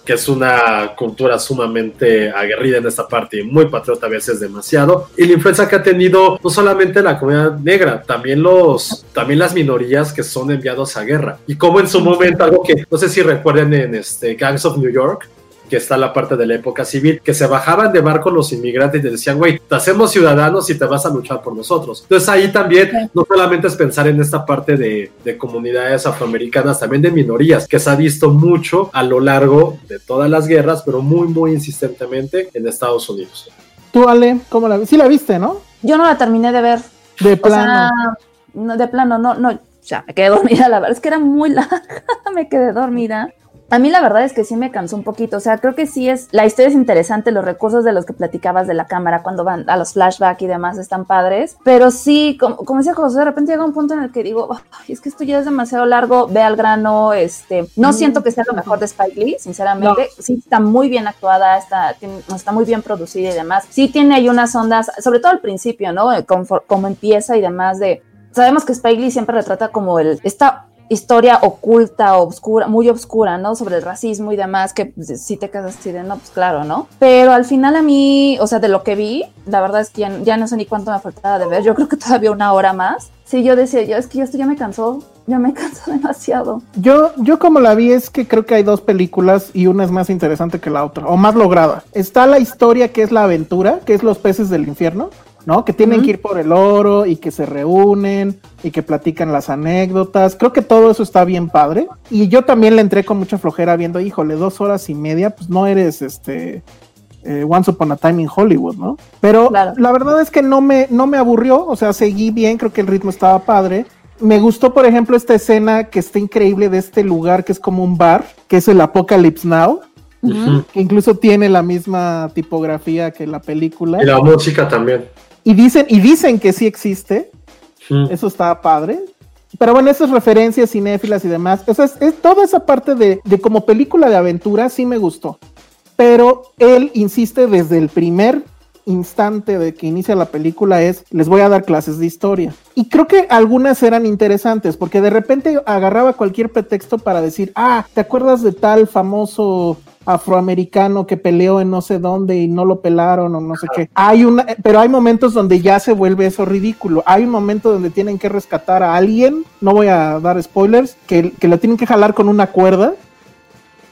que es una cultura sumamente aguerrida en esta parte y muy patriota a veces demasiado. Y la influencia que ha tenido no solamente la comunidad negra también los también las minorías que son enviados a guerra. Y como en su momento algo que no sé si recuerden en este Gangs of New York que está la parte de la época civil, que se bajaban de barco los inmigrantes y les decían, güey, te hacemos ciudadanos y te vas a luchar por nosotros. Entonces ahí también no solamente es pensar en esta parte de, de comunidades afroamericanas, también de minorías, que se ha visto mucho a lo largo de todas las guerras, pero muy, muy insistentemente en Estados Unidos. Tú, Ale, ¿cómo la Sí la viste, ¿no? Yo no la terminé de ver. De O plano. sea, no, de plano, no, no, ya me quedé dormida, la verdad es que era muy larga, me quedé dormida. A mí la verdad es que sí me cansó un poquito, o sea, creo que sí es, la historia es interesante, los recursos de los que platicabas de la cámara cuando van a los flashbacks y demás están padres, pero sí, como, como decía José, de repente llega un punto en el que digo, "Ay, es que esto ya es demasiado largo, ve al grano, este, no siento que sea lo mejor de Spike Lee, sinceramente, sí está muy bien actuada, está, está muy bien producida y demás, sí tiene ahí unas ondas, sobre todo al principio, ¿no? Como, como empieza y demás de, sabemos que Spike Lee siempre retrata como el, esta historia oculta, obscura, muy obscura, ¿no? Sobre el racismo y demás, que pues, si te quedas así de, no, pues claro, ¿no? Pero al final a mí, o sea, de lo que vi, la verdad es que ya, ya no sé ni cuánto me faltaba de ver, yo creo que todavía una hora más. Sí, yo decía, yo es que esto ya me cansó, ya me cansó demasiado. Yo, yo como la vi es que creo que hay dos películas y una es más interesante que la otra, o más lograda. Está la historia que es la aventura, que es los peces del infierno, ¿no? Que tienen que ir por el oro y que se reúnen y que platican las anécdotas. Creo que todo eso está bien padre. Y yo también le entré con mucha flojera viendo, híjole, dos horas y media, pues no eres este eh, Once Upon a Time in Hollywood, ¿no? Pero Claro. la verdad es que no me, no me aburrió, o sea, seguí bien, creo que el ritmo estaba padre. Me gustó, por ejemplo, esta escena que está increíble de este lugar que es como un bar, que es el Apocalypse Now, que incluso tiene la misma tipografía que la película. Y la música también. Y dicen, y dicen que sí existe, Ujú. eso está padre. Pero bueno, esas referencias cinéfilas y demás, o sea, es, es toda esa parte de, de como película de aventura sí me gustó. Pero él insiste desde el primer instante de que inicia la película es, les voy a dar clases de historia. Y creo que algunas eran interesantes, porque de repente agarraba cualquier pretexto para decir, ah, ¿te acuerdas de tal famoso afroamericano que peleó en no sé dónde y no lo pelaron o no sé qué? Hay una, pero hay momentos donde ya se vuelve eso ridículo. Hay un momento donde tienen que rescatar a alguien, no voy a dar spoilers, que, que lo tienen que jalar con una cuerda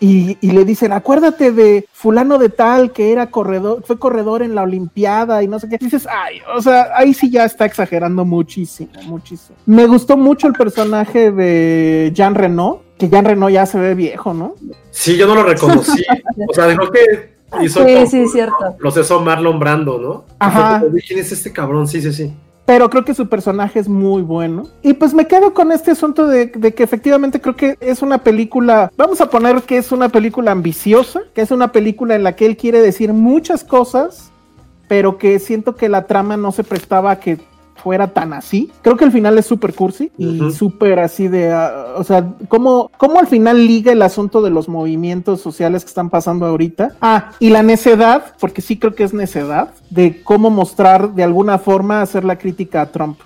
y, y le dicen, acuérdate de fulano de tal que era corredor, fue corredor en la Olimpiada y no sé qué. Dices, ay, o sea, ahí sí ya está exagerando muchísimo, muchísimo. Me gustó mucho el personaje de Jean Reno, que Jean Reno ya se ve viejo, ¿no? Sí, yo no lo reconocí. o sea, dijo que hizo Sí, como sí, cierto. proceso Marlon Brando, ¿no? Ajá. ¿Quién es este cabrón? Sí, sí, sí. Pero creo que su personaje es muy bueno. Y pues me quedo con este asunto de, que efectivamente creo que es una película, vamos a poner que es una película ambiciosa, que es una película en la que él quiere decir muchas cosas, pero que siento que la trama no se prestaba a que fuera tan así. Creo que el final es súper cursi y Ujú. súper así de, ah, o sea, ¿cómo, ¿cómo al final liga el asunto de los movimientos sociales que están pasando ahorita? Ah, y la necedad, porque sí creo que es necedad, de cómo mostrar de alguna forma hacer la crítica a Trump.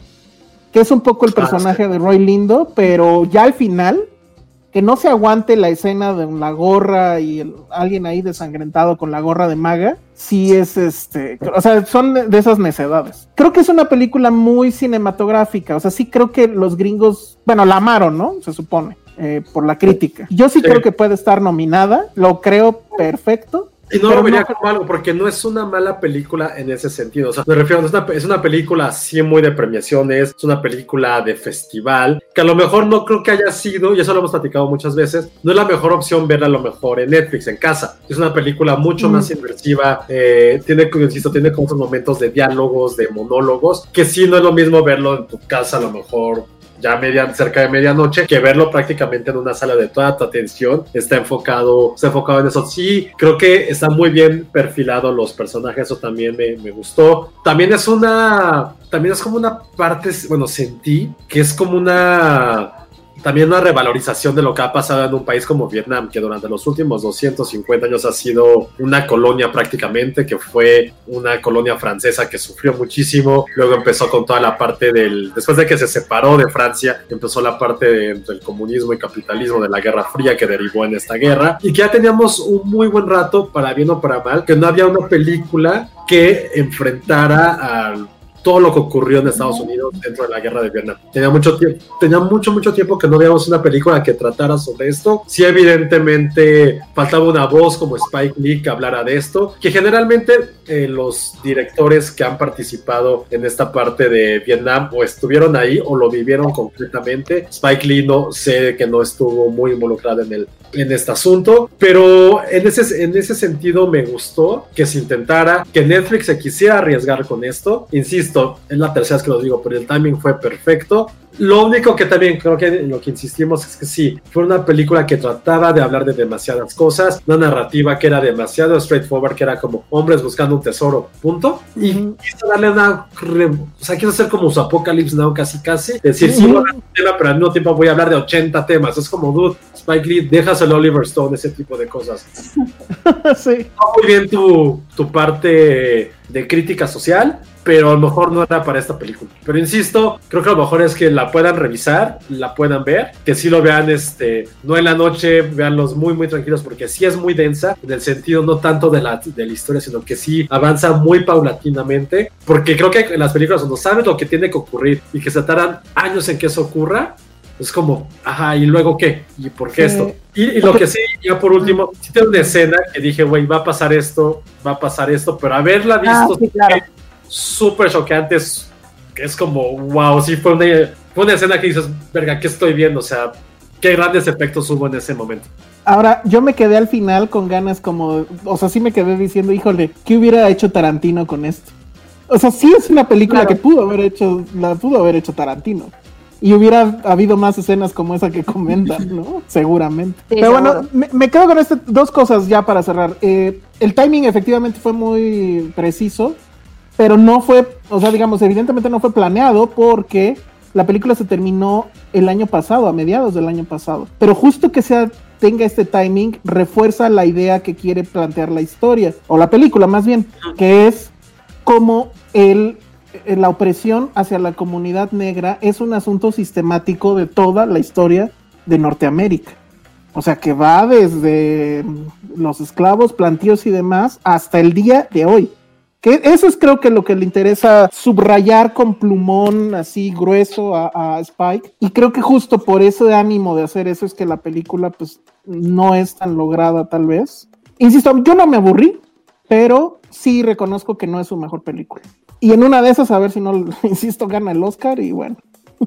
Que es un poco el Ah, personaje de Roy Lindo, pero ya al final, que no se aguante la escena de la gorra y el- alguien ahí desangrentado con la gorra de maga, sí es este, o sea, son de, esas necedades. Creo que es una película muy cinematográfica, o sea, sí creo que los gringos, bueno, la amaron, ¿no? Se supone, eh, por la crítica. Yo sí, Sí. creo que puede estar nominada, lo creo perfecto. Y no lo vería no- como algo, porque no es una mala película en ese sentido. O sea, me refiero, es una, es una película así muy de premiaciones, es una película de festival, que a lo mejor no creo que haya sido, y eso lo hemos platicado muchas veces, no es la mejor opción verla a lo mejor en Netflix, en casa. Es una película mucho Mm. más inmersiva, eh, tiene, insisto, tiene como momentos de diálogos, de monólogos, que sí no es lo mismo verlo en tu casa a lo mejor ya media, cerca de medianoche, que verlo prácticamente en una sala de toda tu atención, está enfocado, está enfocado en eso. Sí, creo que está muy bien perfilado los personajes, eso también me, me gustó. También es una, también es como una parte, bueno, sentí que es como una también una revalorización de lo que ha pasado en un país como Vietnam, que durante los últimos 250 años ha sido una colonia prácticamente, que fue una colonia francesa que sufrió muchísimo, luego empezó con toda la parte del, después de que se separó de Francia, empezó la parte de- del comunismo y capitalismo, de la Guerra Fría que derivó en esta guerra, y que ya teníamos un muy buen rato, para bien o para mal, que no había una película que enfrentara al todo lo que ocurrió en Estados Unidos dentro de la guerra de Vietnam. Tenía mucho tiempo, tenía mucho, mucho tiempo que no veíamos una película que tratara sobre esto. Sí, evidentemente faltaba una voz como Spike Lee que hablara de esto, que generalmente eh, los directores que han participado en esta parte de Vietnam o estuvieron ahí o lo vivieron concretamente. Spike Lee no sé que no estuvo muy involucrado en el en este asunto, pero en ese, en ese sentido me gustó que se intentara, que Netflix se quisiera arriesgar con esto. Insisto, es la tercera vez que lo digo, pero el timing fue perfecto. Lo único que también creo que en lo que insistimos es que sí, fue una película que trataba de hablar de demasiadas cosas, una narrativa que era demasiado straightforward, que era como hombres buscando un tesoro, punto. Y quiso darle una, o sea, quiso hacer como su Apocalypse Now casi casi, decir, sí, voy a hablar de un tema, pero al mismo tiempo voy a hablar de 80 temas. Es como, dude, Spike Lee, dejas el Oliver Stone, ese tipo de cosas. sí. Está muy bien tu, tu parte de crítica social, pero a lo mejor no era para esta película. Pero insisto, creo que a lo mejor es que la puedan revisar, la puedan ver, que sí lo vean, este, no en la noche, veanlos muy, muy tranquilos, porque sí es muy densa, en el sentido no tanto de la, de la historia, sino que sí avanza muy paulatinamente, porque creo que en las películas cuando sabes lo que tiene que ocurrir y que se tardan años en que eso ocurra, es como, ajá, ¿y luego qué? ¿Y por qué Sí. esto? Y, y lo que sí, ya por último, sí tengo una escena que dije, güey, va a pasar esto, va a pasar esto, pero haberla Ah, visto sí, claro. Súper choqueante, es, es como, wow, sí fue una, fue una escena que dices, verga, ¿qué estoy viendo? O sea, qué grandes efectos hubo en ese momento. Ahora, yo me quedé al final con ganas como, o sea, sí me quedé diciendo, híjole, ¿qué hubiera hecho Tarantino con esto? O sea, sí es una película Claro. que pudo haber hecho, la pudo haber hecho Tarantino. Y hubiera habido más escenas como esa que comentan, ¿no? Seguramente. Sí, Pero bueno, me quedo con este, dos cosas ya para cerrar. Eh, el timing efectivamente fue muy preciso, pero no fue, o sea, digamos, evidentemente no fue planeado porque la película se terminó el año pasado, a mediados del año pasado. Pero justo que sea tenga este timing refuerza la idea que quiere plantear la historia, o la película más bien, que es cómo el, eh, la opresión hacia la comunidad negra es un asunto sistemático de toda la historia de Norteamérica. O sea, que va desde los esclavos, plantíos y demás hasta el día de hoy. Que eso es creo que lo que le interesa subrayar con plumón así grueso a, a Spike. Y creo que justo por ese ánimo de hacer eso es que la película pues no es tan lograda tal vez. Insisto, yo no me aburrí, pero sí reconozco que no es su mejor película. Y en una de esas, a ver si no, insisto, gana el Oscar y bueno.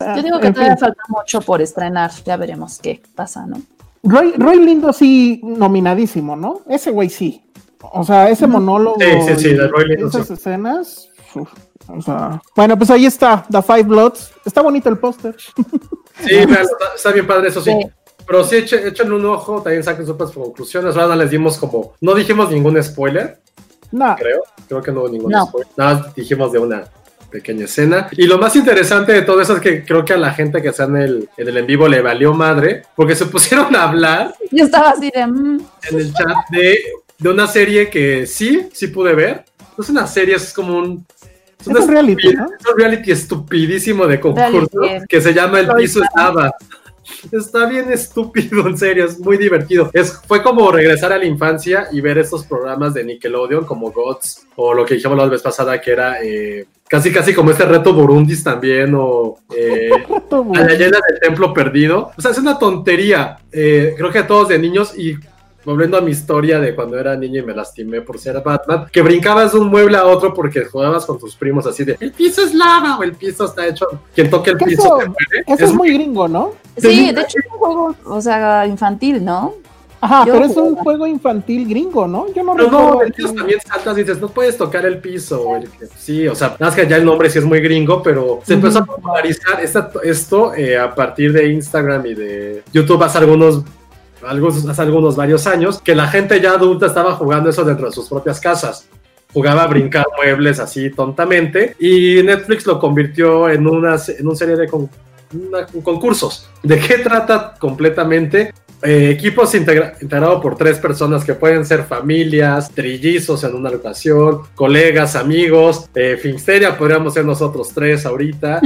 Yo digo que En todavía fin. falta mucho por estrenar, ya veremos qué pasa, ¿no? Roy, Roy Lindo sí nominadísimo, ¿no? Ese güey sí. O sea, ese monólogo. Sí, sí, sí, de Roy Esas escenas. uf, o sea, bueno, pues ahí está, The Five Bloods. Está bonito el póster. Sí, está, está bien padre, eso sí. Sí. Pero sí, echen, un ojo, también saquen sus conclusiones. Ahora no les dimos como, no dijimos ningún spoiler, No, creo. Creo que no hubo ningún No. spoiler. Nada, dijimos de una pequeña escena. Y lo más interesante de todo eso es que creo que a la gente que está en el, en el en vivo le valió madre, porque se pusieron a hablar Yo estaba así de. mm, en el chat de, de una serie que sí, sí pude ver. No es una serie, es como un... Es un reality, ¿no? Es un reality estupidísimo de concurso Reality. que se llama El Soy piso estaba. Está bien estúpido, en serio, es muy divertido. Es, fue como regresar a la infancia y ver estos programas de Nickelodeon como Gods o lo que dijimos la vez pasada que era eh, casi casi como este reto Burundis también o eh, a la leyenda del templo perdido. O sea, es una tontería. Eh, creo que a todos de niños y volviendo a mi historia de cuando era niño y me lastimé por ser Batman, que brincabas de un mueble a otro porque jugabas con tus primos así de el piso es lava o el piso está hecho. Quien toque el piso eso- muere. Eso es muy gringo, ¿no? Sí, de hecho es un juego, o sea, infantil, ¿no? Ajá, Yo pero es un juego infantil gringo, ¿no? Yo no Pero no, el piso también saltas y dices, no puedes tocar el piso. o el que- sí, o sea, nada más que ya el nombre sí es muy gringo, pero se empezó a popularizar esta- esto eh, a partir de Instagram y de YouTube hace algunos, algunos, hace algunos varios años, que la gente ya adulta estaba jugando eso dentro de sus propias casas. Jugaba a brincar muebles así tontamente y Netflix lo convirtió en una, en una serie de concursos. ¿De qué trata completamente? Eh, equipos integra- integrados por tres personas que pueden ser familias, trillizos en una ocasión, colegas, amigos, eh, Finsteria, podríamos ser nosotros tres ahorita.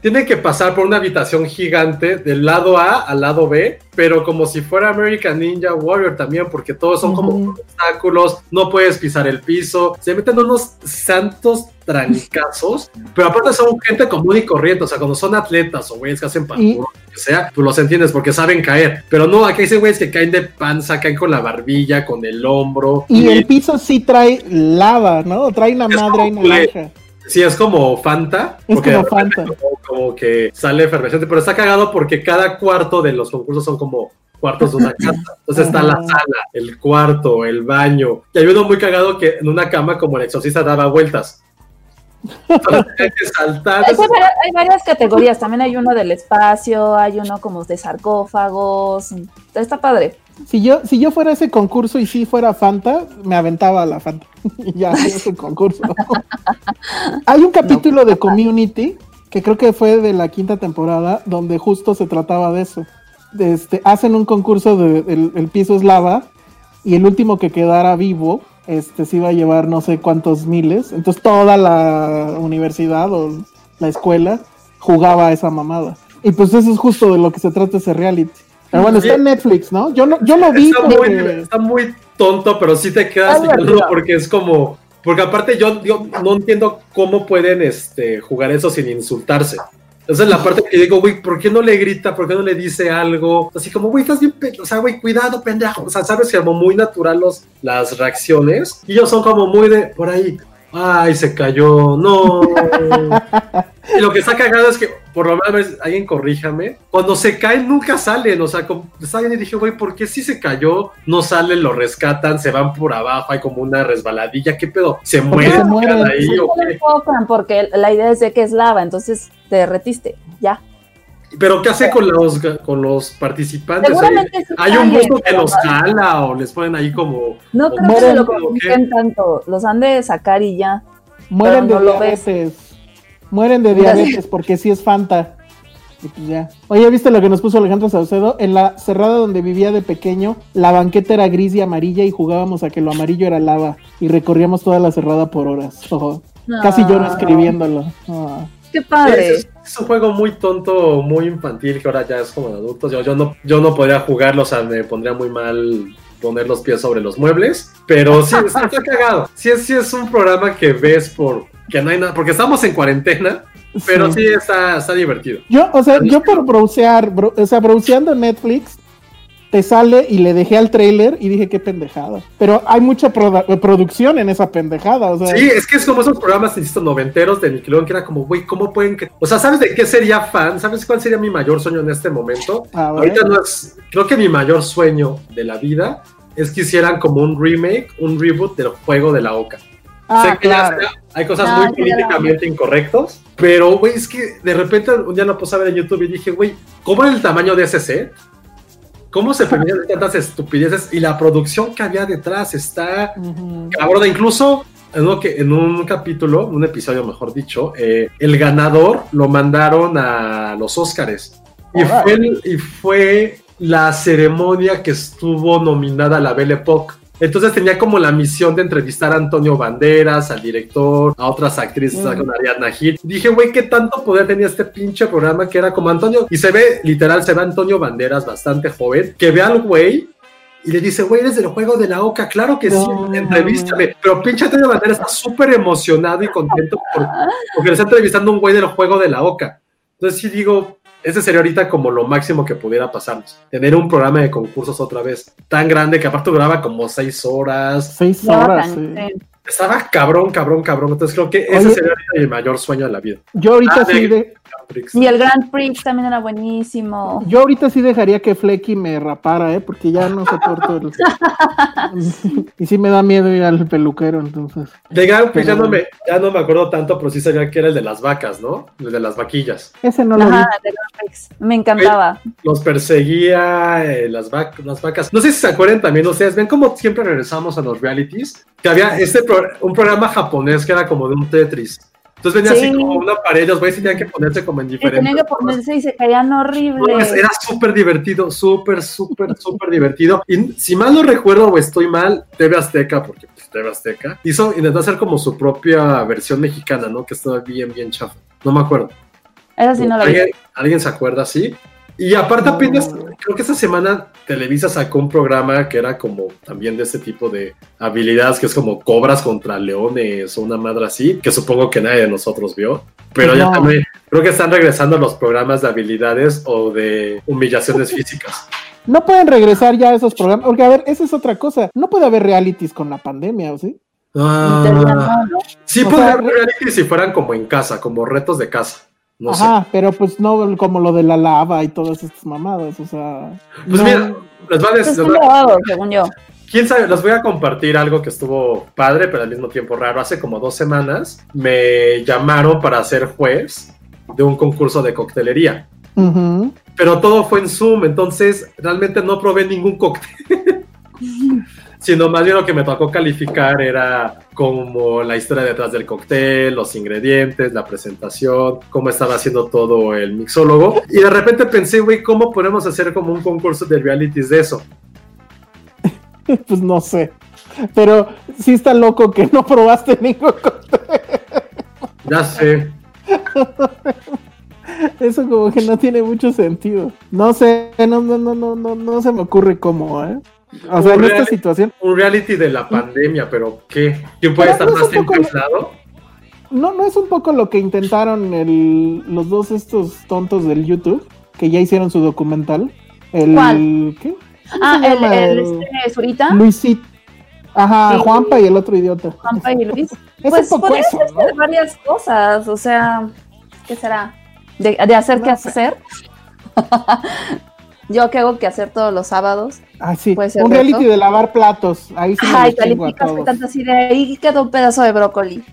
Tienen que pasar por una habitación gigante del lado A al lado B, pero como si fuera American Ninja Warrior también, porque todos son como obstáculos, no puedes pisar el piso, se meten unos santos trancazos, pero aparte son gente común y corriente, o sea, cuando son atletas o güeyes que hacen parkour, Y- o sea, pues los entiendes porque saben caer, pero no, aquí hay güeyes que caen de panza, caen con la barbilla, con el hombro, Y el piso sí trae lava, ¿no? Trae una Es madre culé. naranja. Sí, es como Fanta. Es porque como de repente Fanta. Como, como que sale efervescente, pero está cagado porque cada cuarto de los concursos son como cuartos de una casa. Entonces está la sala, el cuarto, el baño. Y hay uno muy cagado que en una cama como el exorcista daba vueltas. Entonces hay que saltar. Hay, varias- hay varias categorías, también hay uno del espacio, hay uno como de sarcófagos, está padre. Si yo, si yo fuera ese concurso y si fuera Fanta, me aventaba a la Fanta. Y ya, es el concurso. Hay un capítulo de Community que creo que fue de la quinta temporada, donde justo se trataba de eso. Este, hacen un concurso de el, el piso es lava y el último que quedara vivo este se iba a llevar no sé cuántos miles. Entonces toda la universidad o la escuela jugaba a esa mamada. Y pues eso es justo de lo que se trata ese reality. Pero bueno, está en Netflix, ¿no? Yo no, yo lo vi Está muy, porque... está muy tonto, pero sí te quedas porque es como. Porque aparte yo, yo no entiendo cómo pueden este, jugar eso sin insultarse. Esa es la parte que digo, güey, ¿por qué no le grita? ¿Por qué no le dice algo? Así como, güey, estás bien, o sea, güey, cuidado, pendejo. O sea, sabes que como muy natural los, las reacciones. Y ellos son como muy de, por ahí, ay, se cayó, no. y lo que está cagado es que, por lo menos, alguien corríjame, cuando se caen nunca salen. O sea, como, bien y dije, güey, ¿por qué si se cayó no salen, lo rescatan, se van por abajo, hay como una resbaladilla? ¿Qué pedo? ¿Se mueren? se mueren. ahí, o No qué? enfocan porque la idea es de que es lava, entonces te derretiste, ya. Pero ¿qué hace con los, con los participantes? Seguramente ¿Hay un busto que los jala o les ponen ahí como... No creo que se lo compliquen tanto, los han de sacar y ya. Mueren de no ves. diabetes. Mueren de diabetes porque sí es Fanta. Y pues ya. Oye, ¿viste lo que nos puso Alejandro Saucedo? En la cerrada donde vivía de pequeño, la banqueta era gris y amarilla y jugábamos a que lo amarillo era lava y recorríamos toda la cerrada por horas. Casi lloro escribiéndolo. Qué padre. Es, es un juego muy tonto, muy infantil, que ahora ya es como de adultos. Yo, yo, no, yo no podría jugarlo, o sea, me pondría muy mal poner los pies sobre los muebles. Pero sí, está, está cagado. Sí, es- sí es un programa que ves por... Que no hay nada, porque estamos en cuarentena, pero sí, está, está divertido. Yo, o sea, yo por browsear, bro- o sea, browseando Netflix, te sale y le dejé al trailer y dije qué pendejada. Pero hay mucha proda- producción en esa pendejada, o sea. Sí, es que es como esos programas, insisto, noventeros de Nickelodeon, que era como, güey, ¿cómo pueden que...? O sea, ¿sabes de qué sería fan? ¿Sabes cuál sería mi mayor sueño en este momento? A ver. Ahorita no es... Creo que mi mayor sueño de la vida es que hicieran como un remake, un reboot del juego de la Oca. Ah, sé que ya claro. sea- hay cosas Ah, muy políticamente incorrectos, pero, güey, es que de repente un día lo puse a ver en YouTube y dije, güey, ¿cómo era el tamaño de ese set? ¿Cómo se permitían tantas estupideces? Y la producción que había detrás está Ujú. cabrona. Incluso en, que, en un capítulo, un episodio mejor dicho, eh, el ganador lo mandaron a los Óscares. Y fue, y fue la ceremonia que estuvo nominada a la Belle Époque. Entonces tenía como la misión de entrevistar a Antonio Banderas, al director, a otras actrices, Mm. con Ariadna Gil. Dije, güey, qué tanto poder tenía este pinche programa que era como Antonio. Y se ve, literal, se ve Antonio Banderas bastante joven, que ve al güey y le dice, güey, eres del juego de la Oca. Claro que sí, entrevístame. Pero pinche Antonio Banderas está súper emocionado y contento por- porque le está entrevistando un güey del juego de la Oca. Entonces sí digo, ese sería ahorita como lo máximo que pudiera pasarnos. Tener un programa de concursos otra vez tan grande que aparte duraba como seis horas. Seis No, horas. sí. Estaba cabrón, cabrón, cabrón. Entonces creo que ese Oye. sería ahorita mi mayor sueño de la vida. Yo ahorita Ah, sí de- Y el Grand Prix también era buenísimo. yo ahorita sí dejaría que Flecky me rapara, eh, porque ya no soporto el... y sí me da miedo ir al peluquero, entonces. De Grand Prix ya, Pero- no me, ya no me acuerdo tanto, pero sí sabía que era el de las vacas, ¿no? El de las vaquillas. Ese no lo vi. Ajá, de Grand Prix. Me encantaba. Los perseguía eh, las, vac- las vacas. No sé si se acuerdan también ustedes, ven cómo siempre regresamos a los realities, que había este pro- un programa japonés que era como de un Tetris. Entonces venía Sí. así como una pared, los güeyes tenían que ponerse como en diferentes... tenían que ponerse y se caían horribles. es- era súper divertido, súper, súper, súper divertido. Y si mal no recuerdo o estoy mal, TV Azteca, porque pues, TV Azteca, hizo, intentó hacer como su propia versión mexicana, ¿no? Que estaba bien, bien chafa. No me acuerdo. Esa sí no la vi. ¿Alguien, alguien se acuerda así? Y aparte, apenas, creo que esta semana Televisa sacó un programa que era como también de este tipo de habilidades, que es como cobras contra leones o una madre así, que supongo que nadie de nosotros vio. Pero ya no. también, creo que están regresando los programas de habilidades o de humillaciones físicas. No pueden regresar ya a esos programas, porque a ver, esa es otra cosa. No puede haber realities con la pandemia, ¿o sí? Ah, sí, podría haber reality si fueran como en casa, como retos de casa. No sé. Ajá, pero pues no como lo de la lava y todas estas mamadas, o sea. Pues no- mira, les va a Pues decir. grabados, según yo. Quién sabe, les voy a compartir algo que estuvo padre, pero al mismo tiempo raro. Hace como dos semanas me llamaron para ser juez de un concurso de coctelería. Pero todo fue en Zoom, entonces realmente no probé ningún cóctel. Sino más bien lo que me tocó calificar era como la historia detrás del cóctel, los ingredientes, la presentación, cómo estaba haciendo todo el mixólogo. Y de repente pensé, güey, ¿cómo podemos hacer como un concurso de realities de eso? Pues no sé. pero sí está loco que no probaste ningún cóctel. Ya sé. Eso como que no tiene mucho sentido. No sé, no, no, no, no, no, no se me ocurre cómo, ¿eh? O sea, en esta Reality- situación, Un reality de la pandemia, pero ¿qué? ¿Quién puede Pero estar no más un tiempo aislado? no, no es un poco lo que intentaron el, los dos estos tontos del YouTube, que ya hicieron su documental. El, ¿Cuál? ¿qué? ¿Cómo Ah, se el, llama? el El- este, Zurita, Luisit. Ajá, Sí. Juanpa y el otro idiota. Juanpa y Luis. Es Pues un poco eso, ¿no? varias cosas, o sea, ¿qué será? De, de hacer No qué hacer. Yo que hago que hacer todos los sábados. Ah, sí. Puede ser Un reality de lavar platos. Ahí sí Ay, calificas que tanto así de ahí quedó un pedazo de brócoli.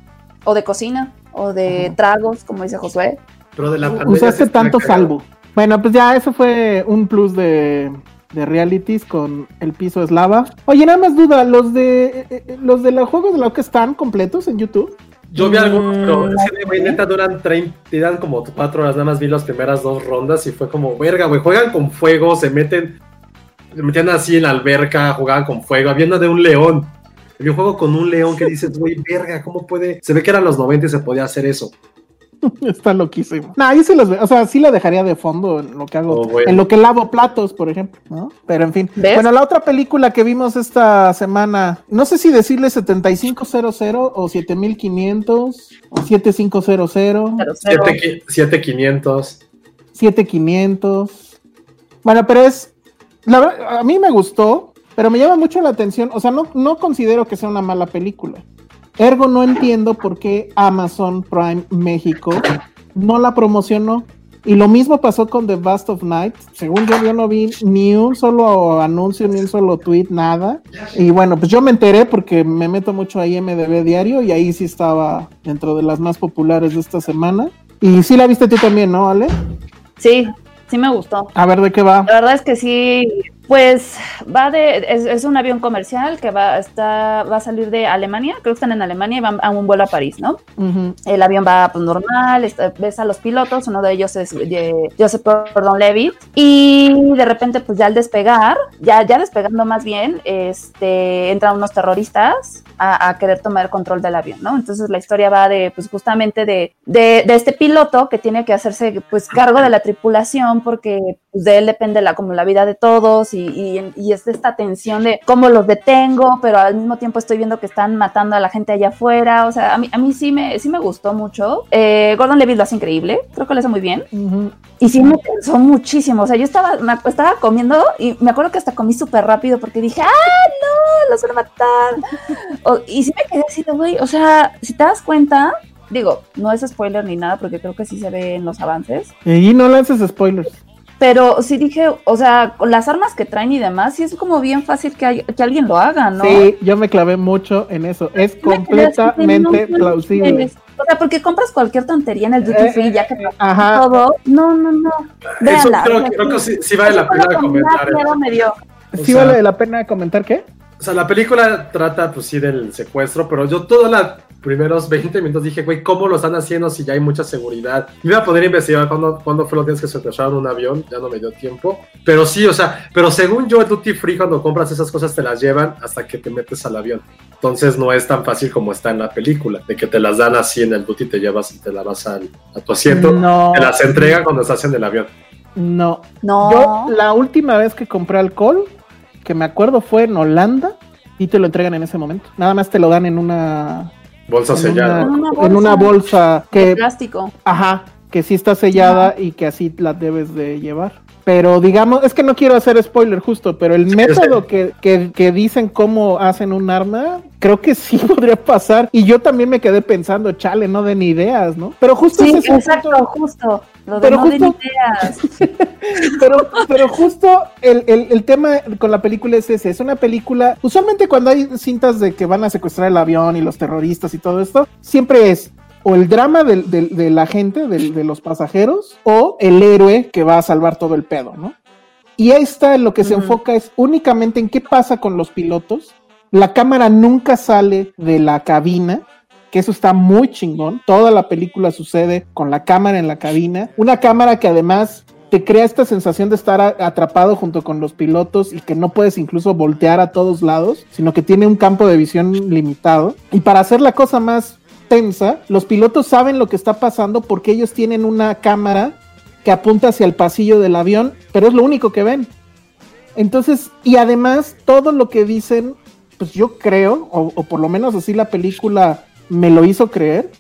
O de cocina, o de Ajá. tragos, como dice Josué. Pero de la. Usaste tanto cagado. salvo. Bueno, pues ya eso fue un plus de, de realities con el piso eslava. Oye, nada más duda, los de eh, eh, los de los juegos de la que están completos en YouTube. Yo vi algunos, pero Mm, es que, güey, neta duran 30, tiran como cuatro horas. Nada más vi las primeras dos rondas y fue como, verga, güey. Juegan con fuego, se meten, se metían así en la alberca, jugaban con fuego. Había una de un león. Un juego con un león que dices, güey, verga, ¿cómo puede? Se ve que eran los 90 y se podía hacer eso. Está loquísimo. No, yo sí los veo, o sea, sí la dejaría de fondo en lo que hago, Oh, bueno. en lo que lavo platos, por ejemplo, ¿no? Pero en fin. ¿Ves? Bueno, la otra película que vimos esta semana, no sé si decirle 7500 o 7500 o 7500. Pero cero. 7500. 7500. Bueno, pero es. La verdad, a mí me gustó, pero me llama mucho la atención. O sea, no, no considero que sea una mala película. Ergo, no entiendo por qué Amazon Prime México no la promocionó. Y lo mismo pasó con The Bust of Night. Según yo, yo no vi ni un solo anuncio, ni un solo tweet, nada. Y bueno, pues yo me enteré porque me meto mucho a IMDB diario y ahí sí estaba dentro de las más populares de esta semana. Y sí la viste tú también, ¿no, Ale? Sí, sí me gustó. A ver de qué va. La verdad es que sí, pues va de, es, es un avión comercial que va, está, va a salir de Alemania, creo que están en Alemania y van a un vuelo a París, ¿no? El avión va pues, normal, está- ves a los pilotos, uno de ellos es de Joseph Gordon Levitt, y de repente, pues ya al despegar, ya, ya despegando más bien, este, entran unos terroristas a, a querer tomar el control del avión, ¿no? Entonces la historia va de, pues justamente de, de, de este piloto que tiene que hacerse, pues, cargo de la tripulación porque pues, de él depende la, como la vida de todos y, y, y es esta tensión de cómo los detengo, pero al mismo tiempo estoy viendo que están matando a la gente allá afuera, o sea, a mí, a mí sí, me, sí me gustó mucho. Eh, Gordon Levitt lo hace increíble, creo que lo hace muy bien. Y sí me pensó muchísimo. O sea, yo estaba, me, estaba comiendo y me acuerdo que hasta comí súper rápido porque dije, ¡ah, no! Los van a matar. O- y sí me quedé así de, güey, o sea, si te das cuenta, digo, no es spoiler ni nada porque creo que sí se ve en los avances. Y no lances spoilers. Pero sí dije, o sea, con las armas que traen y demás, sí es como bien fácil que, hay- que alguien lo haga, ¿no? Sí, yo me clavé mucho en eso. Es completamente no plausible. O sea, porque compras cualquier tontería en el duty free ya que Eh, Ajá. todo. No, no, no. Eso Véanla. creo, o sea, creo que sí, sí vale la eso pena comentar. ¿eh? miedo me dio. O ¿Sí sea- vale la pena comentar qué? O sea, la película trata, pues sí, del secuestro, pero yo todos los primeros 20 minutos dije, güey, ¿cómo lo están haciendo si ya hay mucha seguridad? Me iba a poder investigar cuándo, cuándo fue los días que secuestraron un avión, ya no me dio tiempo. Pero sí, o sea, pero según yo, el duty free, cuando compras esas cosas, te las llevan hasta que te metes al avión. Entonces no es tan fácil como está en la película, de que te las dan así en el duty, te llevas y te la vas al, a tu asiento. No. Te las entregan cuando estás en el avión. No. No. Yo la última vez que compré alcohol, que me acuerdo fue en Holanda, y te lo entregan en ese momento. Nada más te lo dan en una Bolsa en sellada. una, Una en una bolsa de que plástico. Ajá, que sí está sellada y que así la debes de llevar. Pero digamos, es que no quiero hacer spoiler justo, pero el método que, que, que dicen cómo hacen un arma, creo que sí podría pasar. Y yo también me quedé pensando, chale, no den ideas, ¿no? Pero justo Sí, ese exacto, punto- justo. Lo de Pero no den justo- ideas. pero, pero justo el, el- el tema con la película es ese, es una película, usualmente cuando hay cintas de que van a secuestrar el avión y los terroristas y todo esto, siempre es o el drama del- del- de, la gente, del- de los pasajeros, o el héroe que va a salvar todo el pedo, ¿no? Y esta en lo que se enfoca es únicamente en qué pasa con los pilotos. La cámara nunca sale de la cabina, que eso está muy chingón. Toda la película sucede con la cámara en la cabina. Una cámara que además te crea esta sensación de estar atrapado junto con los pilotos y que no puedes incluso voltear a todos lados, sino que tiene un campo de visión limitado. Y para hacer la cosa más tensa, los pilotos saben lo que está pasando porque ellos tienen una cámara que apunta hacia el pasillo del avión, pero es lo único que ven. Entonces, y además, todo lo que dicen, pues yo creo, o, o por lo menos así la película me lo hizo creer,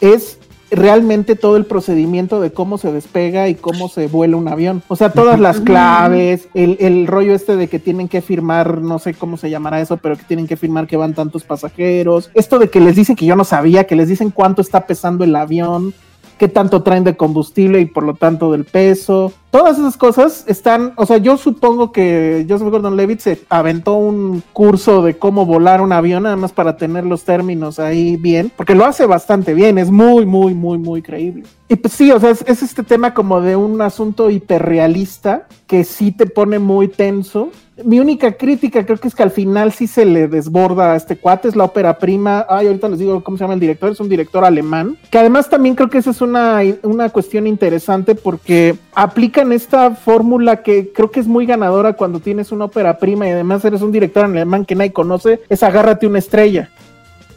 es realmente todo el procedimiento de cómo se despega y cómo se vuela un avión. O sea, todas las claves, el, el rollo este de que tienen que firmar, no sé cómo se llamará eso, pero que tienen que firmar que van tantos pasajeros. Esto de que les dicen que yo no sabía, que les dicen cuánto está pesando el avión qué tanto traen de combustible y por lo tanto del peso. Todas esas cosas están, o sea, yo supongo que Joseph Gordon Levitt se aventó un curso de cómo volar un avión, nada más para tener los términos ahí bien, porque lo hace bastante bien, es muy, muy, muy, muy creíble. Y pues sí, o sea, es, es este tema como de un asunto hiperrealista que sí te pone muy tenso. Mi única crítica creo que es que al final sí se le desborda a este cuate, es la ópera prima. Ay, ahorita les digo cómo se llama el director, es un director alemán, que además también creo que esa es una, una cuestión interesante porque aplican esta fórmula que creo que es muy ganadora cuando tienes una ópera prima y además eres un director alemán que nadie conoce, es agárrate una estrella.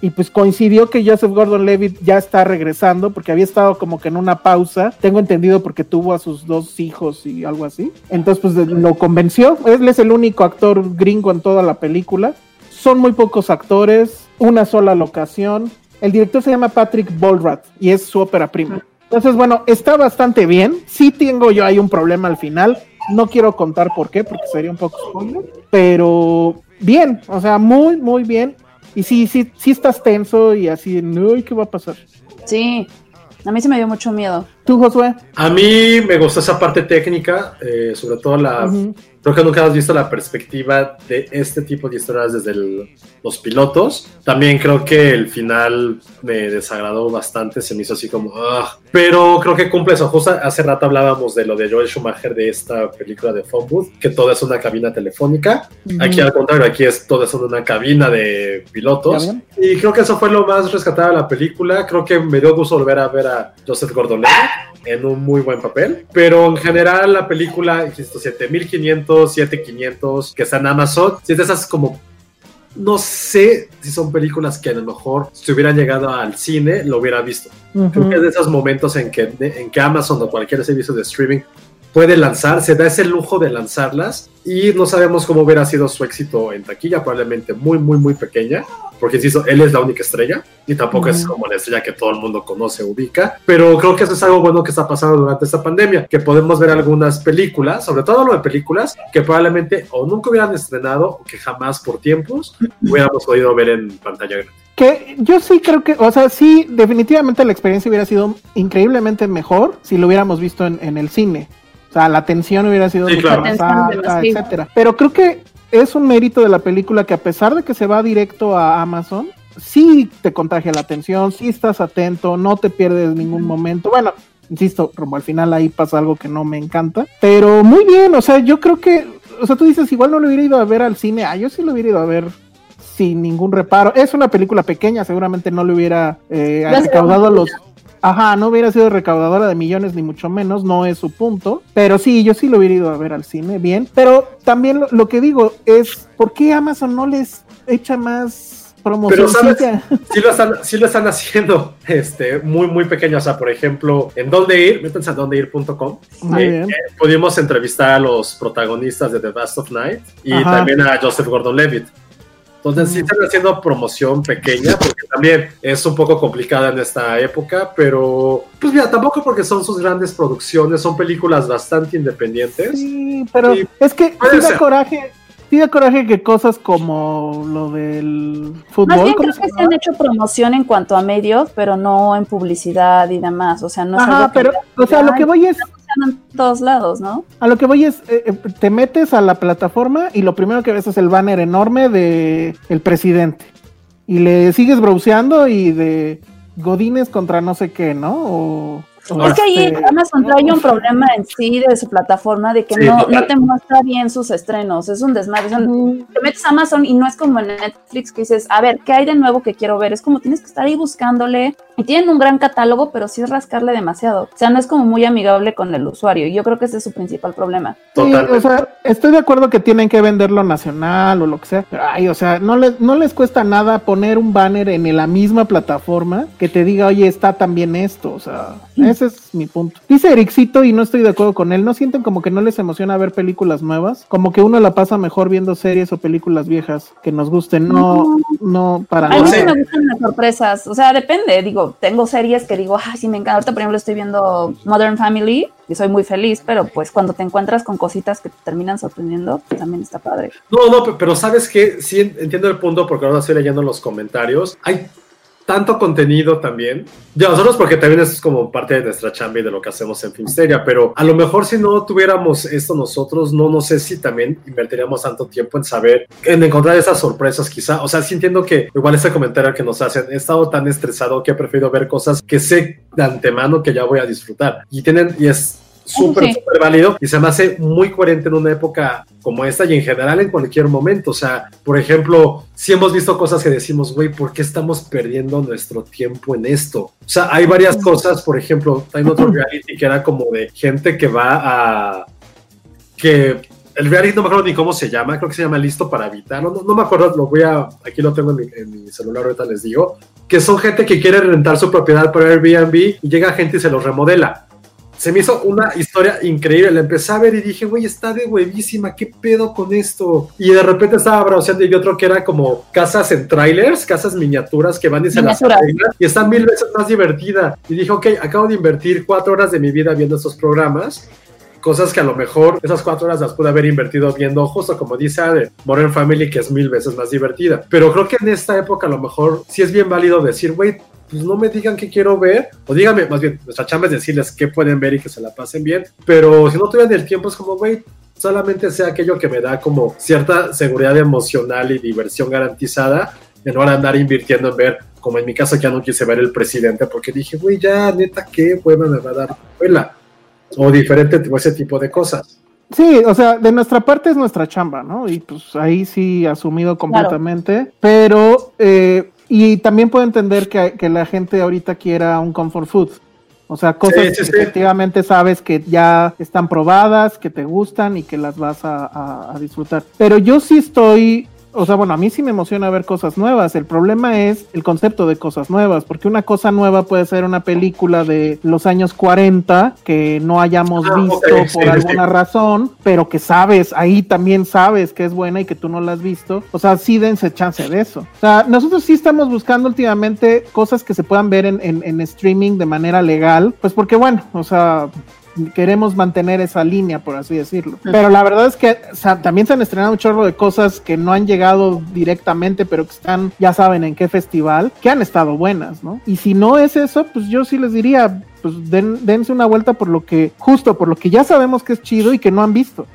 Y pues coincidió que Joseph Gordon Levitt ya está regresando porque había estado como que en una pausa. Tengo entendido porque tuvo a sus dos hijos y algo así. Entonces pues lo convenció. Él es el único actor gringo en toda la película. Son muy pocos actores, una sola locación. El director se llama Patrick Bolrath y es su ópera prima. Entonces bueno, está bastante bien. Sí tengo yo ahí un problema al final. No quiero contar por qué porque sería un poco spoiler. Pero bien, o sea, muy, muy bien. Y sí, sí, sí estás tenso y así, no, ¿qué va a pasar? Sí, a mí se me dio mucho miedo. ¿Tú, Josué? A mí me gustó esa parte técnica, eh, sobre todo la... Ujú. Creo que nunca has visto la perspectiva de este tipo de historias desde el- los pilotos. También creo que el final me desagradó bastante, se me hizo así como... "Ugh". Pero creo que cumple eso. Justo hace rato hablábamos de lo de Joel Schumacher de esta película de Phone Booth, que todo es una cabina telefónica. Aquí al contrario, aquí es todo es una cabina de pilotos. Y creo que eso fue lo más rescatado de la película. Creo que me dio gusto volver a ver a Joseph Gordon-Levitt en un muy buen papel. Pero en general la película, insisto, 7500, 7500, que está en Amazon, si es de esas como... No sé si son películas que a lo mejor si hubieran llegado al cine lo hubiera visto. Creo que es de esos momentos en que, en que Amazon o cualquier servicio de streaming puede lanzar, se da ese lujo de lanzarlas y no sabemos cómo hubiera sido su éxito en taquilla, probablemente muy, muy, muy pequeña, porque insisto, él es la única estrella y tampoco es como la estrella que todo el mundo conoce, ubica, pero creo que eso es algo bueno que está pasando durante esta pandemia, que podemos ver algunas películas, sobre todo lo de películas, que probablemente o nunca hubieran estrenado o que jamás por tiempos hubiéramos podido ver en pantalla grande. Que yo sí creo que, o sea, sí, definitivamente la experiencia hubiera sido increíblemente mejor si lo hubiéramos visto en, en el cine. O sea, la atención hubiera sido Sí, mucho claro. más alta, etcétera. Pero creo que es un mérito de la película que a pesar de que se va directo a Amazon, sí te contagia la atención, sí estás atento, no te pierdes ningún momento. Bueno, insisto, como al final ahí pasa algo que no me encanta, pero muy bien, o sea, yo creo que, o sea, tú dices, igual no lo hubiera ido a ver al cine, ah, yo sí lo hubiera ido a ver sin ningún reparo. Es una película pequeña, seguramente no le hubiera eh, recaudado los... Ajá, no hubiera sido recaudadora de millones ni mucho menos, no es su punto. Pero sí, yo sí lo hubiera ido a ver al cine, bien. Pero también lo, lo que digo es, ¿por qué Amazon no les echa más promoción? Pero, ¿sabes? sí lo están, sí lo están haciendo este, muy, muy pequeño. O sea, por ejemplo, en dónde ir, métanse a dondeir.com. Eh, eh, pudimos entrevistar a los protagonistas de The Best of Night y Ajá. también a Joseph Gordon-Levitt. Entonces sí están haciendo promoción pequeña porque también es un poco complicada en esta época, pero pues mira, tampoco porque son sus grandes producciones, son películas bastante independientes. Sí, pero Sí, es que sí da coraje. Sí da coraje que cosas como lo del Más fútbol, bien ¿cómo creo se que se han hecho promoción en cuanto a medios, pero no en publicidad y demás. O sea, no es Ajá, algo que pero, o sea, lo que voy es, funciona en todos lados, ¿no? A lo que voy es, eh, eh, te metes a la plataforma y lo primero que ves es el banner enorme de el presidente. Y le sigues browseando y de Godines contra no sé qué, ¿no? O, o Es que ahí este- Amazon trae un problema en sí de su plataforma de que Sí, no, no te muestra bien sus estrenos. Es un desmadre. Te metes a Amazon y no es como en Netflix que dices, a ver, ¿qué hay de nuevo que quiero ver? Es como tienes que estar ahí buscándole Y tienen un gran catálogo, pero sí es rascarle demasiado. O sea, no es como muy amigable con el usuario. Y yo creo que ese es su principal problema. Sí, o sea, estoy de acuerdo que tienen que venderlo nacional o lo que sea. Pero, ay, o sea, no les, no les cuesta nada poner un banner en la misma plataforma que te diga, oye, está también esto. O sea, ese es mi punto. Dice Ericito, y no estoy de acuerdo con él, ¿no sienten como que no les emociona ver películas nuevas? Como que uno la pasa mejor viendo series o películas viejas que nos gusten. No, no, para A mí nada. sí me gustan las sorpresas. O sea, depende. Digo, tengo series que digo, ay, sí me encanta. Ahorita, por ejemplo, estoy viendo Modern Family y soy muy feliz, pero pues cuando te encuentras con cositas que te terminan sorprendiendo, pues, también está padre. No, no, pe- pero sabes que sí en- entiendo el punto porque ahora estoy leyendo los comentarios. Hay tanto contenido también. Ya nosotros porque también es como parte de nuestra chamba y de lo que hacemos en Filmsteria, pero a lo mejor si no tuviéramos esto nosotros, no, no sé si también invertiríamos tanto tiempo en saber, en encontrar esas sorpresas quizá. O sea, sí entiendo que igual ese comentario que nos hacen, he estado tan estresado que he preferido ver cosas que sé de antemano que ya voy a disfrutar. Y tienen, y es súper, Sí. súper válido y se me hace muy coherente en una época como esta y en general en cualquier momento. O sea, por ejemplo, si hemos visto cosas que decimos, güey, ¿por qué estamos perdiendo nuestro tiempo en esto? O sea, hay varias cosas, por ejemplo, hay otro reality que era como de gente que va a... que el reality no me acuerdo ni cómo se llama, creo que se llama Listo para Habitar, no, no, no me acuerdo, lo voy a, aquí lo tengo en mi, en mi celular, ahorita les digo, que son gente que quiere rentar su propiedad por Airbnb y llega gente y se los remodela. Se me hizo una historia increíble. La empecé a ver y dije, güey, está de huevísima, ¿qué pedo con esto? Y de repente estaba browseando y otro que era como casas en trailers, casas miniaturas que van y se las arreglan y está mil veces más divertida. Y dije, ok, acabo de invertir cuatro horas de mi vida viendo estos programas. Cosas que a lo mejor esas cuatro horas las pude haber invertido viendo, justo como dice Ade, Modern Family, que es mil veces más divertida. Pero creo que en esta época a lo mejor sí es bien válido decir, güey, pues no me digan qué quiero ver, o díganme, más bien, nuestra chamba es decirles qué pueden ver y que se la pasen bien, pero si no tuvieran el tiempo es como, güey, solamente sea aquello que me da como cierta seguridad emocional y diversión garantizada, de andar invirtiendo en ver, como en mi caso ya no quise ver el presidente, porque dije, güey, ya, neta, qué hueva me va a dar la escuela, o diferente, o ese tipo de cosas. Sí, o sea, de nuestra parte es nuestra chamba, ¿no? Y pues ahí sí asumido completamente, pero eh, y también puedo entender que, que la gente ahorita quiera un comfort food. O sea, cosas Sí, sí, que efectivamente sabes que ya están probadas, que te gustan y que las vas a, a- a disfrutar. Pero yo sí estoy, o sea, bueno, a mí sí me emociona ver cosas nuevas. El problema es el concepto de cosas nuevas, porque una cosa nueva puede ser una película de los años 40 que no hayamos Ah, visto por sí, sí. alguna razón, pero que sabes, ahí también sabes que es buena y que tú no la has visto. O sea, sí dense chance de eso. O sea, nosotros sí estamos buscando últimamente cosas que se puedan ver en, en- en streaming de manera legal, pues porque bueno, o sea... Queremos mantener esa línea, por así decirlo. Pero la verdad es que o sea, también se han estrenado un chorro de cosas que no han llegado directamente, pero que están, ya saben en qué festival, que han estado buenas, ¿no? Y si no es eso, pues yo sí les diría, pues den- dense una vuelta por lo que, justo por lo que ya sabemos que es chido y que no han visto.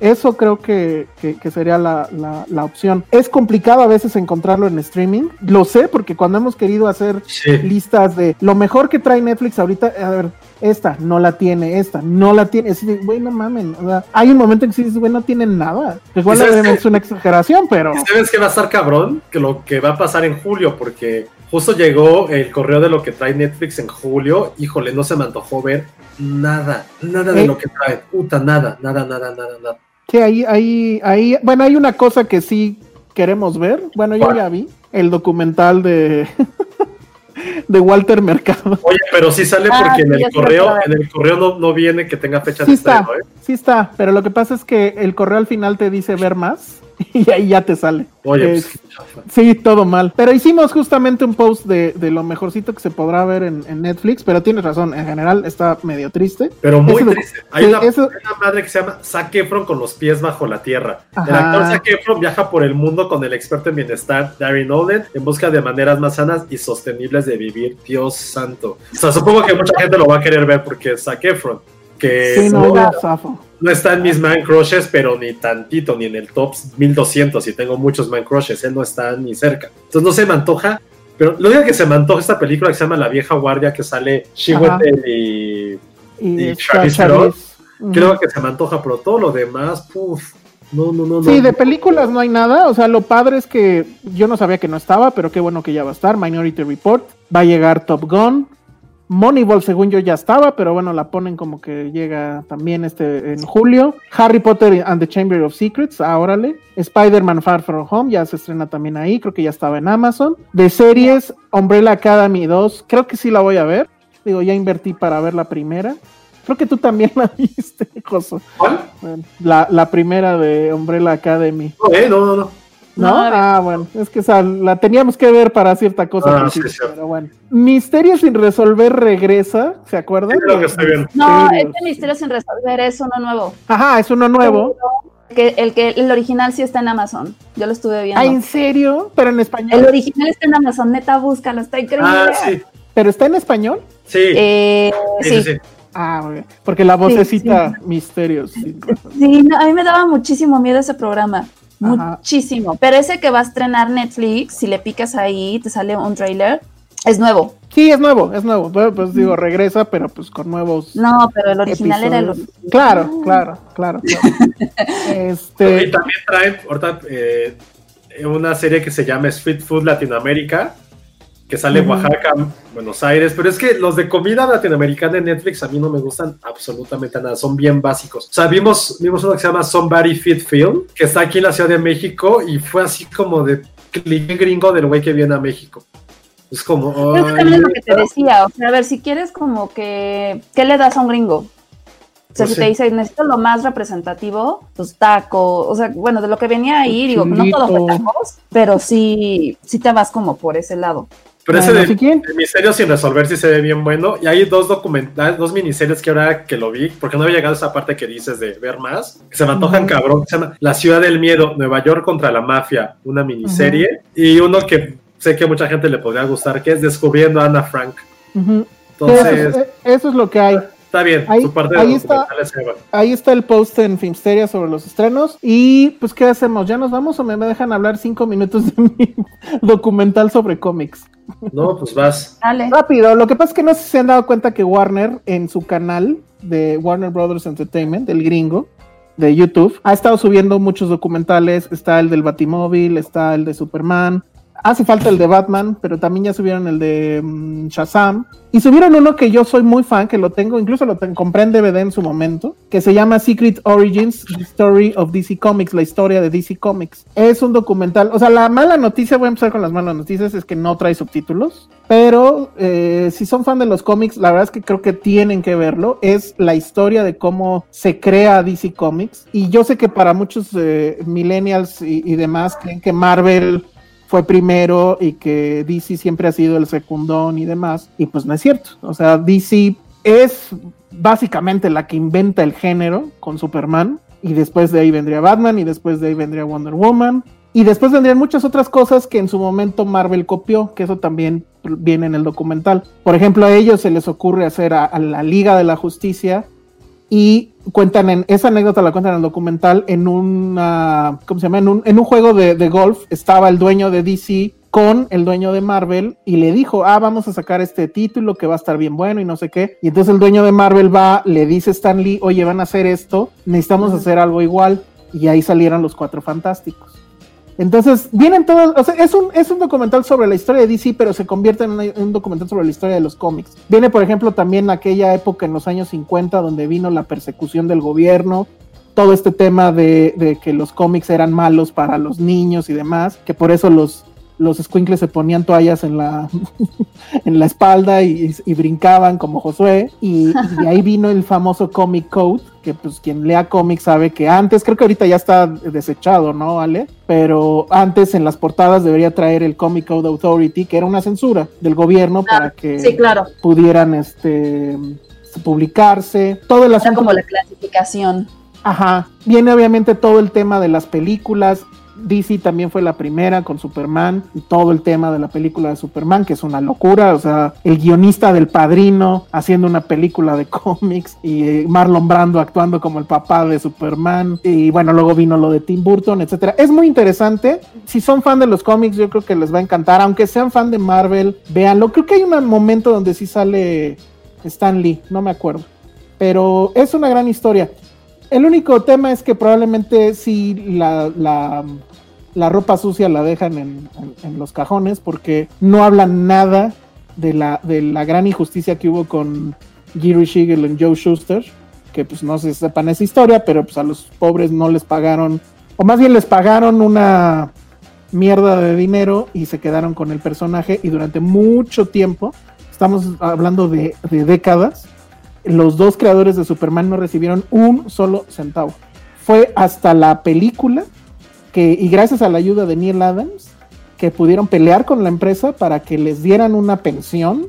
Eso creo que, que- que sería la, la- la opción. Es complicado a veces encontrarlo en streaming. Lo sé porque cuando hemos querido hacer Sí. listas de lo mejor que trae Netflix ahorita, a ver, esta no la tiene, esta no la tiene. Es decir, güey, no mamen. O sea, hay un momento en que sí dices, güey, no tienen nada. Igual es una exageración, pero... ¿Y ¿Sabes qué va a estar cabrón? Que lo que va a pasar en julio, porque justo llegó el correo de lo que trae Netflix en julio. Híjole, no se me antojó ver nada, nada de ¿Eh? lo que trae. Puta, nada, nada, nada, nada, nada. Sí, ahí, ahí, ahí, bueno, hay una cosa que sí queremos ver. Bueno, yo ¿Cuál? ya vi el documental de de Walter Mercado. Oye, pero sí sale Ah, porque en el correo, en el correo no, no viene que tenga fecha Sí de está, estreno, ¿eh? sí está, pero lo que pasa es que el correo al final te dice ver más y ahí ya te sale. Oye, Es- pues. Sí, todo mal. Pero hicimos justamente un post de, de lo mejorcito que se podrá ver en, en Netflix, pero tienes razón, en general está medio triste. Pero muy docu- triste. Hay sí, una, eso- hay una madre que se llama Zac Efron con los pies bajo la tierra. El Ajá. actor Zac Efron viaja por el mundo con el experto en bienestar Darren Nolan en busca de maneras más sanas y sostenibles de vivir. Dios santo. O sea, supongo que mucha gente lo va a querer ver porque es Zac Efron. Que Sí, no, no. No está en mis man crushes, pero ni tantito, ni en el top 1200. Y tengo muchos man crushes, él no está ni cerca. Entonces no se me antoja. Pero lo único que se me antoja esta película que se llama La vieja guardia, que sale. Chiwetel y Y, Y Travis. Creo que se me antoja, pero todo lo demás, puf. No, no, no. Sí, no. de películas no hay nada. O sea, lo padre es que yo no sabía que no estaba, pero qué bueno que ya va a estar. Minority Report. Va a llegar Top Gun. Moneyball, según yo, ya estaba, pero bueno, la ponen como que llega también este en julio. Harry Potter and the Chamber of Secrets, ah, órale. Spider-Man Far From Home, ya se estrena también ahí, creo que ya estaba en Amazon. De series, Umbrella Academy 2, creo que sí la voy a ver. Digo, ya invertí para ver la primera. Creo que tú también la viste, Joso. ¿Cuál? La, la primera de Umbrella Academy. No, eh, no, no, no. ¿No? No, ah, bueno, es que esa la teníamos que ver para cierta cosa. Ah, principio, sí, sí. pero bueno. Misterio sin resolver regresa, ¿se acuerdan? Sí, que estoy viendo. No, Misterios. este misterio sin resolver es uno nuevo. Ajá, es uno nuevo. Que el que el original sí está en Amazon. Yo lo estuve viendo. Ah, ¿en serio? Pero en español. El original está en Amazon, neta, búscalo, está increíble. Ah, sí. ¿Pero está en español? Sí. Eh, sí, sí. Ah, muy bien. Porque la vocecita Misterios. Sí, no, a mí me daba muchísimo miedo ese programa. Ajá. Muchísimo. Pero ese que va a estrenar Netflix, si le picas ahí, te sale un trailer, es nuevo. Sí, es nuevo, es nuevo. Bueno, Pues digo, regresa, pero pues con nuevos. No, pero el original era el episodios. Claro, claro, claro. claro. Y este. también traen ahorita eh, una serie que se llama Street Food Latinoamérica, que sale en. Oaxaca, Buenos Aires, pero es que los de comida latinoamericana en Netflix a mí no me gustan absolutamente nada, son bien básicos. O sea, vimos, vimos uno que se llama Somebody Fit Film, que está aquí en la Ciudad de México y fue así como de cliché gringo del güey que viene a México. Es como... Pero también es lo que te decía, o sea, a ver, si quieres como que, ¿qué le das a un gringo? O sea, Pues si sí. te dice, necesito lo más representativo, pues taco, o sea, bueno, de lo que venía ahí, digo, no todo fue Chilito. tacos, pero sí, sí te vas como por ese lado. Pero ese de, Misterio sin resolver sí se ve bien bueno. Y hay dos documentales, dos miniseries que ahora que lo vi, porque no había llegado a esa parte que dices de ver más, que se me antojan Ujú. cabrón, que se llama La Ciudad del Miedo, Nueva York contra la Mafia, una miniserie. Y uno que sé que a mucha gente le podría gustar, que es Descubriendo a Ana Frank. Entonces, Eso, es- eso es lo que hay. está bien, ahí- su parte de ahí está. Ahí está el post en Filmsteria sobre los estrenos. Y pues, ¿qué hacemos? ¿Ya nos vamos o me dejan hablar cinco minutos de mi documental sobre cómics? No, pues vas. Dale. Rápido, lo que pasa es que no sé si se han dado cuenta que Warner en su canal de Warner Brothers Entertainment, el gringo, de YouTube, ha estado subiendo muchos documentales. Está el del Batimóvil, está el de Superman. Hace falta el de Batman, pero también ya subieron el de mm, Shazam. Y subieron uno que yo soy muy fan, que lo tengo, incluso lo ten- compré en DVD en su momento, que se llama Secret Origins, The Story of DC Comics, la historia de DC Comics. Es un documental, o sea, la mala noticia, voy a empezar con las malas noticias, es que no trae subtítulos, pero eh, si son fan de los cómics, la verdad es que creo que tienen que verlo. Es la historia de cómo se crea DC Comics. Y yo sé que para muchos eh, millennials y, y demás creen que Marvel fue primero y que DC siempre ha sido el secundón y demás. Y pues no es cierto. O sea, DC es básicamente la que inventa el género con Superman. Y después de ahí vendría Batman y después de ahí vendría Wonder Woman. Y después vendrían muchas otras cosas que en su momento Marvel copió, que eso también viene en el documental. Por ejemplo, a ellos se les ocurre hacer a, a la Liga de la Justicia y cuentan en esa anécdota la cuentan en el documental en una ¿cómo se llama? en un, en un juego de, de golf estaba el dueño de DC con el dueño de Marvel y le dijo ah vamos a sacar este título que va a estar bien bueno y no sé qué y entonces el dueño de Marvel va le dice a Stan Lee oye van a hacer esto necesitamos hacer algo igual y ahí salieron los cuatro fantásticos entonces, vienen todos, o sea, es un, es un documental sobre la historia de DC, pero se convierte en, un documental sobre la historia de los cómics. Viene, por ejemplo, también aquella época en los años 50 donde vino la persecución del gobierno, todo este tema de, de que los cómics eran malos para los niños y demás, que por eso los, los squinkles se ponían toallas en la, en la espalda y, y brincaban como Josué, y, y ahí vino el famoso Comic Code, que pues quien lea cómics sabe que antes, creo que ahorita ya está desechado, ¿no, Ale? Pero antes en las portadas debería traer el Comic Code Authority, que era una censura del gobierno para que Sí, claro. pudieran este publicarse, todo el Era como la clasificación. Ajá. Viene obviamente todo el tema de las películas. DC también fue la primera con Superman y todo el tema de la película de Superman, que es una locura. O sea, el guionista del padrino haciendo una película de cómics y eh, Marlon Brando actuando como el papá de Superman. Y bueno, luego vino lo de Tim Burton, etcétera. Es muy interesante. Si son fan de los cómics, yo creo que les va a encantar. Aunque sean fan de Marvel, véanlo. Creo que hay un momento donde sí sale Stan Lee, no me acuerdo. Pero es una gran historia. El único tema es que probablemente sí la, la, ropa sucia la dejan en, en- los cajones porque no hablan nada de la, de la gran injusticia que hubo con Gary Shiegel y Joe Schuster, que pues no se sepan esa historia, pero pues a los pobres no les pagaron, o más bien les pagaron una mierda de dinero y se quedaron con el personaje y durante mucho tiempo, estamos hablando de, de décadas, los dos creadores de Superman no recibieron un solo centavo. Fue hasta la película que, y gracias a la ayuda de Neil Adams, que pudieron pelear con la empresa para que les dieran una pensión,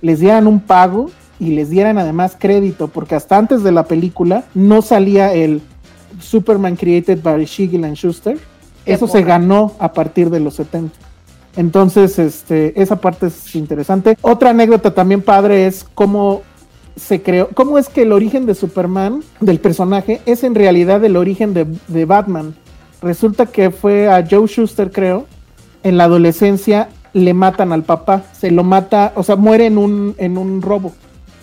les dieran un pago y les dieran además crédito, porque hasta antes de la película no salía el Superman created by Shiegel and Schuster. Eso se ganó a partir de los 70. Entonces, este, esa parte es interesante. Otra anécdota también padre es cómo se creó, cómo es que el origen de Superman, del personaje, es en realidad el origen de, de Batman. Resulta que fue a Joe Schuster, creo, en la adolescencia le matan al papá, se lo mata, o sea, muere en un, en un robo,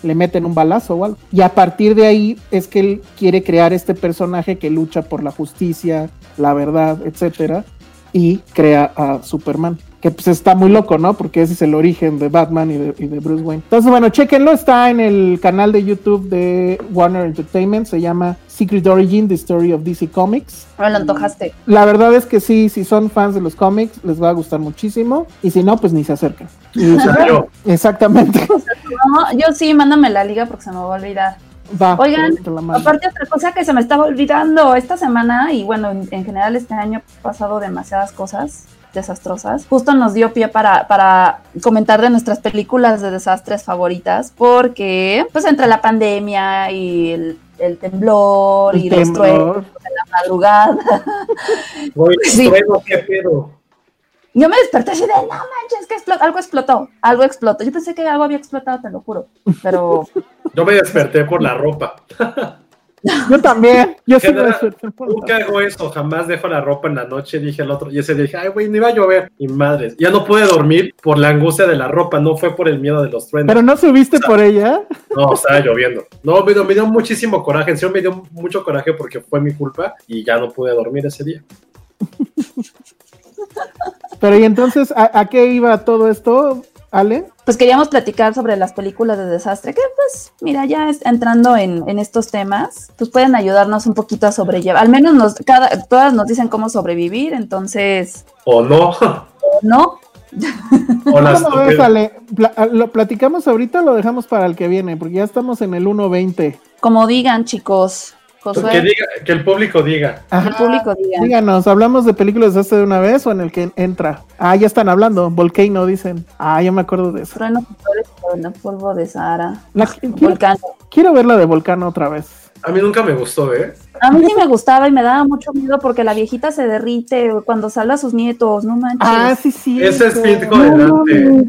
le meten un balazo o algo. Y a partir de ahí es que él quiere crear este personaje que lucha por la justicia, la verdad, etcétera, y crea a Superman. Que pues está muy loco, ¿no? Porque ese es el origen de Batman y de, y de Bruce Wayne. Entonces, bueno, chequenlo, está en el canal de YouTube de Warner Entertainment, se llama Secret Origin, The Story of DC Comics. Me lo antojaste. La verdad es que sí, si son fans de los cómics, les va a gustar muchísimo. Y si no, pues ni se Yo. exactamente. No, yo sí, mándame la liga porque se me va a olvidar. Va, Oigan. Aparte, otra cosa que se me estaba olvidando esta semana, y bueno, en, en general este año ha pasado demasiadas cosas desastrosas. Justo nos dio pie para, para comentar de nuestras películas de desastres favoritas, porque pues entre la pandemia y el, el temblor El y los truenos de la madrugada, Güey, Sí. trueno, qué pedo. yo me desperté así de, no manches, que explo- algo explotó, algo explotó. Yo pensé que algo había explotado, te lo juro, pero Yo me desperté por la ropa. Yo también. Yo sí Nunca hago eso, jamás dejo la ropa en la noche, dije el otro, y ese día dije, ay, güey, ni va a llover. Y madres, ya no pude dormir por la angustia de la ropa, no fue por el miedo de los truenos. Pero no subiste por ella. No, estaba lloviendo. No, me dio, me dio muchísimo coraje, en serio me dio mucho coraje porque fue mi culpa y ya no pude dormir ese día. Pero y entonces, ¿a, a qué iba todo esto, Ale? pues queríamos platicar sobre las películas de desastre, que pues mira, ya es- entrando en, en estos temas, pues pueden ayudarnos un poquito a sobrellevar. Al menos nos, cada, todas nos dicen cómo sobrevivir, entonces, O no, ¿no? o las ¿Cómo ves, Ale? ¿Lo platicamos ahorita o lo dejamos para el que viene? Porque ya estamos en el 1.20. Como digan, chicos, que, Josué, diga, que el público diga. que el público diga. Díganos, ¿hablamos de películas de este de una vez o en el que entra? Ah, ya están hablando. Volcano, dicen. Ah, yo me acuerdo de eso. Trueno, polvo de Sahara, La- quiero, volcán. quiero ver la de Volcano otra vez. A mí nunca me gustó, ¿eh? A mí sí me gustaba y me daba mucho miedo porque la viejita se derrite cuando sale a sus nietos, no manches. Ah, sí, sí. Ese es. Pico de Dante.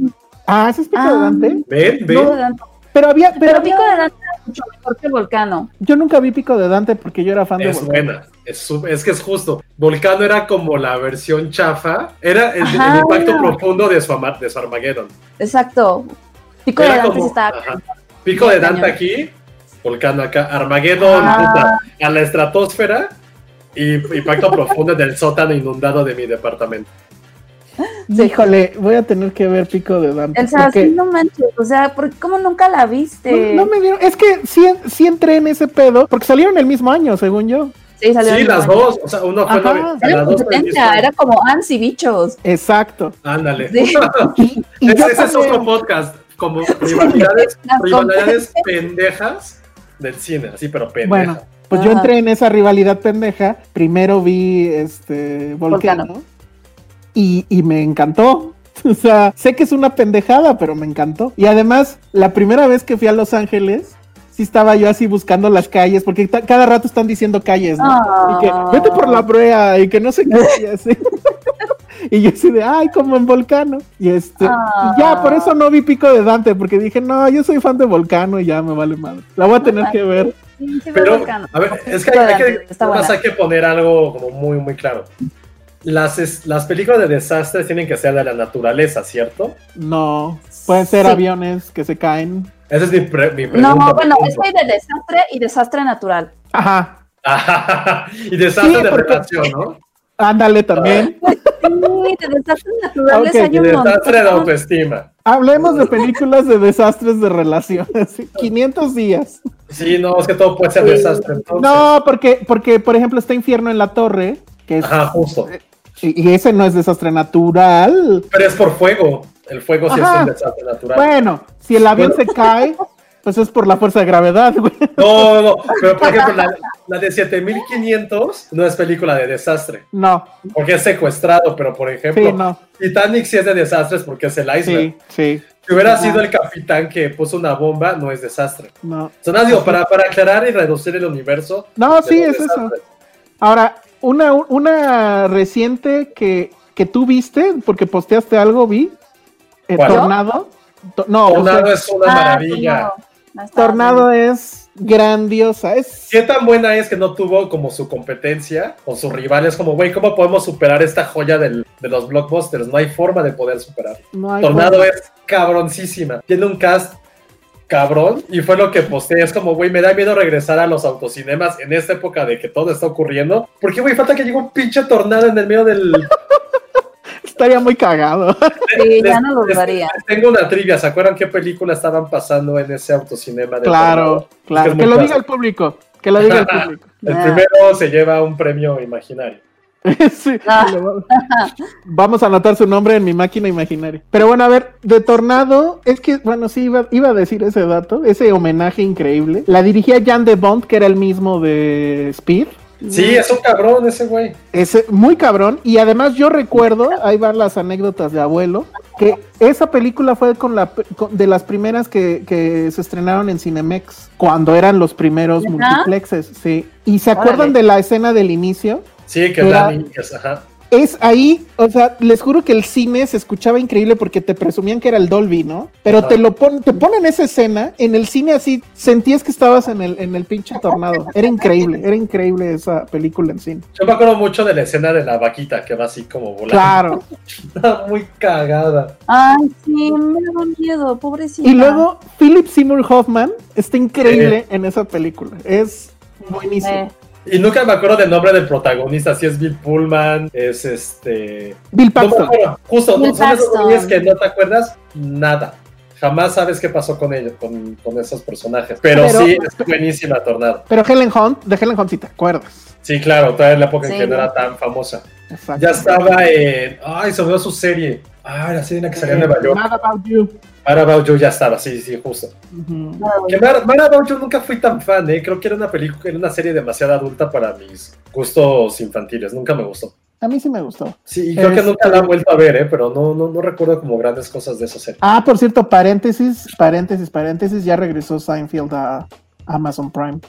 Ah, ese es Pico de Ah. Dante. Ven, No, ven. de Dante. Pero había, pero, Pero Pico de Dante era mucho mejor que Volcano. yo nunca vi Pico de Dante porque yo era fan de Es Volcano. buena. Es, su- es que es justo. Volcano era como la versión chafa. Era el, impacto profundo de su, de su Armageddon. Exacto. Pico de Dante como- estaba. ajá. Pico de Dante cañón. aquí, Volcano acá, Armageddon Ah. puta, a la estratosfera y impacto profundo del sótano inundado de mi departamento. Sí. Híjole, voy a tener que ver Pico de Dante. El sea, porque sí, no manches. O sea, ¿por- ¿cómo nunca la viste? no, no me dieron, es que sí, sí entré en ese pedo, porque salieron el mismo año, según yo. Sí, salió Sí, el las mismo año. dos. O sea, uno fue Ajá. las como dos fue el 70, mismo. era como Ans y bichos. Exacto. Ándale. Sí. Y, y Ese, es otro podcast. Como rivalidades, rivalidades pendejas del cine, así, pero pendejas. Bueno, pues yo entré en esa rivalidad pendeja. Primero vi este Volcano, Volcano. Y, y me encantó. O sea, sé que es una pendejada, pero me encantó. Y además, la primera vez que fui a Los Ángeles, sí estaba yo así buscando las calles, porque cada rato están diciendo calles, ¿no? Ah. Y que vete por la brea y que no sé qué. Y, así. y yo así de, ay, como en Volcano. Y este, Ah. y ya, por eso no vi Pico de Dante, porque dije, no, yo soy fan de Volcano y ya me vale madre. La voy a tener que ver. Sí, sí, fue Pero, a ver, es que hay, que, hay que poner algo como muy, muy claro. Las, es- las películas de desastres tienen que ser de la naturaleza, ¿cierto? No, pueden ser Sí. aviones que se caen. Esa es mi, pre- mi pregunta. No, bueno, punto. es que hay de desastre y desastre natural. Ajá. y desastre Sí, de porque- relación, ¿no? Ándale también. Sí, de desastres naturales Ok, hay Y un desastre de montón. autoestima. Hablemos de películas de desastres de relaciones. 500 días. Sí, no, es que todo puede ser desastre. Entonces. No, porque, porque, por ejemplo, está Infierno en la Torre, que es, Ajá, justo. Y, ese no es desastre natural. Pero es por fuego. El fuego sí es un desastre natural. Bueno, si el avión se cae, pues es por la fuerza de gravedad, güey. No, no, no. Pero por ejemplo, la, la de 7500 no es película de desastre. No, Porque es secuestrado, pero por ejemplo, sí, no. Titanic sí es de desastres porque es el iceberg. Sí, sí, Si hubiera sido el capitán que puso una bomba, no es desastre. no. O sea, nada, digo, para, para aclarar y reducir el universo. No, sí, es eso. Ahora, una, una reciente que, que tú viste, porque posteaste algo, vi. eh. Tornado. To- no, Tornado o sea, es una Ah, maravilla. no. No Tornado es grandiosa. Es ¿Qué tan buena es que no tuvo como su competencia o sus rivales? Como, güey, ¿cómo podemos superar esta joya del- de los blockbusters? No hay forma de poder superar. no Tornado forma. es cabroncísima. Tiene un cast cabrón y fue lo que posteé. Es como, güey, me da miedo regresar a los autocinemas en esta época de que todo está ocurriendo. Porque, güey, falta que llegue un pinche tornado en el medio del... Estaría muy cagado. Sí, ya no les- daría. Tengo una trivia. ¿Se acuerdan qué película estaban pasando en ese autocinema? de claro, Tornado? claro. Es Que lo diga el público. Que lo diga el público. El primero se lleva un premio imaginario. Sí, Ah. Vamos a anotar su nombre en mi máquina imaginaria. Pero bueno, a ver, de Tornado, es que, bueno, sí, iba, iba a decir ese dato, ese homenaje increíble. La dirigía Jan de Bond, que era el mismo de Speed. Sí, es un cabrón ese güey. Es muy cabrón. Y además yo recuerdo, ahí van las anécdotas de abuelo, que esa película fue con la con- de las primeras que, que se estrenaron en Cinemex, cuando eran los primeros multiplexes, sí. ¿Y se acuerdan Órale. de la escena del inicio? Sí, que Era- Dani, que es- ajá. Es ahí, o sea, les juro que el cine se escuchaba increíble porque te presumían que era el Dolby, ¿no? Pero Ajá. te lo pon, te ponen esa escena en el cine así, sentías que estabas en el, en el pinche tornado. Era increíble, era increíble esa película en cine. Yo me acuerdo mucho de la escena de la vaquita que va así como volando. Claro. Está muy cagada. Ay, sí, me da miedo, pobrecita. Y luego Philip Seymour Hoffman está increíble en esa película. Es buenísimo. Eh, Y nunca me acuerdo del nombre del protagonista, si es Bill Pullman, es este... Bill No Paxton. justo, Bill ¿no? son esos Paxton. güeyes que no te acuerdas nada. Jamás sabes qué pasó con ellos, con, con esos personajes. Pero, Pero- sí, es buenísima Tornado. Pero Helen Hunt, de Helen Hunt sí te acuerdas. Sí, claro, todavía en la época en que no era tan famosa. Exacto. Ya estaba en... Ay, se olvidó su serie. Ah, la serie en la que salía en Nueva York. Mad About You. Mad About You ya estaba, sí, sí, justo. Ujú. nada, güey. Que Mad, Mad About You nunca fui tan fan, ¿eh? Creo que era una película, era una serie demasiado adulta para mis gustos infantiles. Nunca me gustó. A mí sí me gustó. Sí, y creo que Este- nunca la he vuelto a ver, ¿eh? Pero no, no, no recuerdo como grandes cosas de esa serie. Ah, por cierto, paréntesis, paréntesis, paréntesis, ya regresó Seinfeld a Amazon Prime.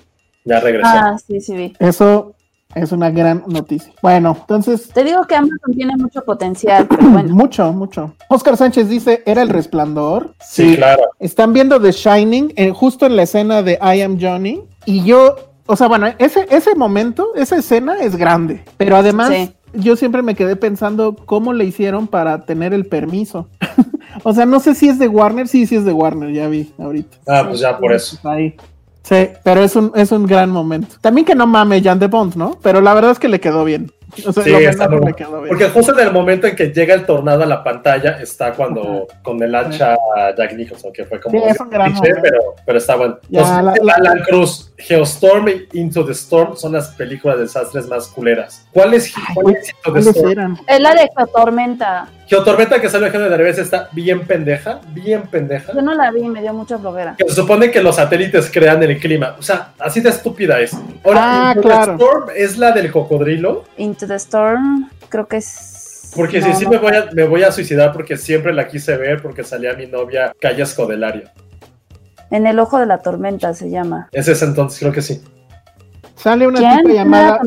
Ya regresó. Ah, sí, sí vi. Eso es una gran noticia. Bueno, entonces, Te digo que Amazon tiene mucho potencial, pero bueno. mucho, mucho. Oscar Sánchez dice, ¿era el resplandor? sí, claro. Están viendo The Shining eh, justo en la escena de I Am Johnny. Y yo, o sea, bueno, ese, ese momento, esa escena es grande. Pero además, Sí. yo siempre me quedé pensando cómo le hicieron para tener el permiso. o sea, no sé si es de Warner, sí, sí es de Warner, ya vi ahorita. Ah, pues ya por eso. Ahí. Sí, pero es un, es un gran momento. También que no mame Jan de Bond, ¿no? Pero la verdad es que le quedó bien. O sea, Sí, lo está le bueno. quedó bien. Porque justo en el momento en que llega el tornado a la pantalla está cuando con el hacha Jack Nicholson, que fue como Sí, es un gran cliché, momento. pero, pero está bueno. Ya, Entonces, la- la- Alan Cruz, Geostorm y Into the Storm son las películas de desastres más culeras. ¿Cuál es, cuál es Into the ¿Cuáles Storm? eran? Es la de Tormenta. Geotormenta que sale Eugenio Derbez está bien pendeja, bien pendeja. Yo no la vi, me dio mucha flojera. Que se supone que los satélites crean el clima. O sea, así de estúpida es. Ahora, Ah, Into claro. the Storm es la del cocodrilo. Into the Storm, creo que es. Porque no, si sí no. me voy, a, me voy a suicidar porque siempre la quise ver porque salía mi novia Calle Escodelario. En el ojo de la tormenta se llama. Es ese entonces, creo que sí. Sale una tipa ¿Quién era llamada?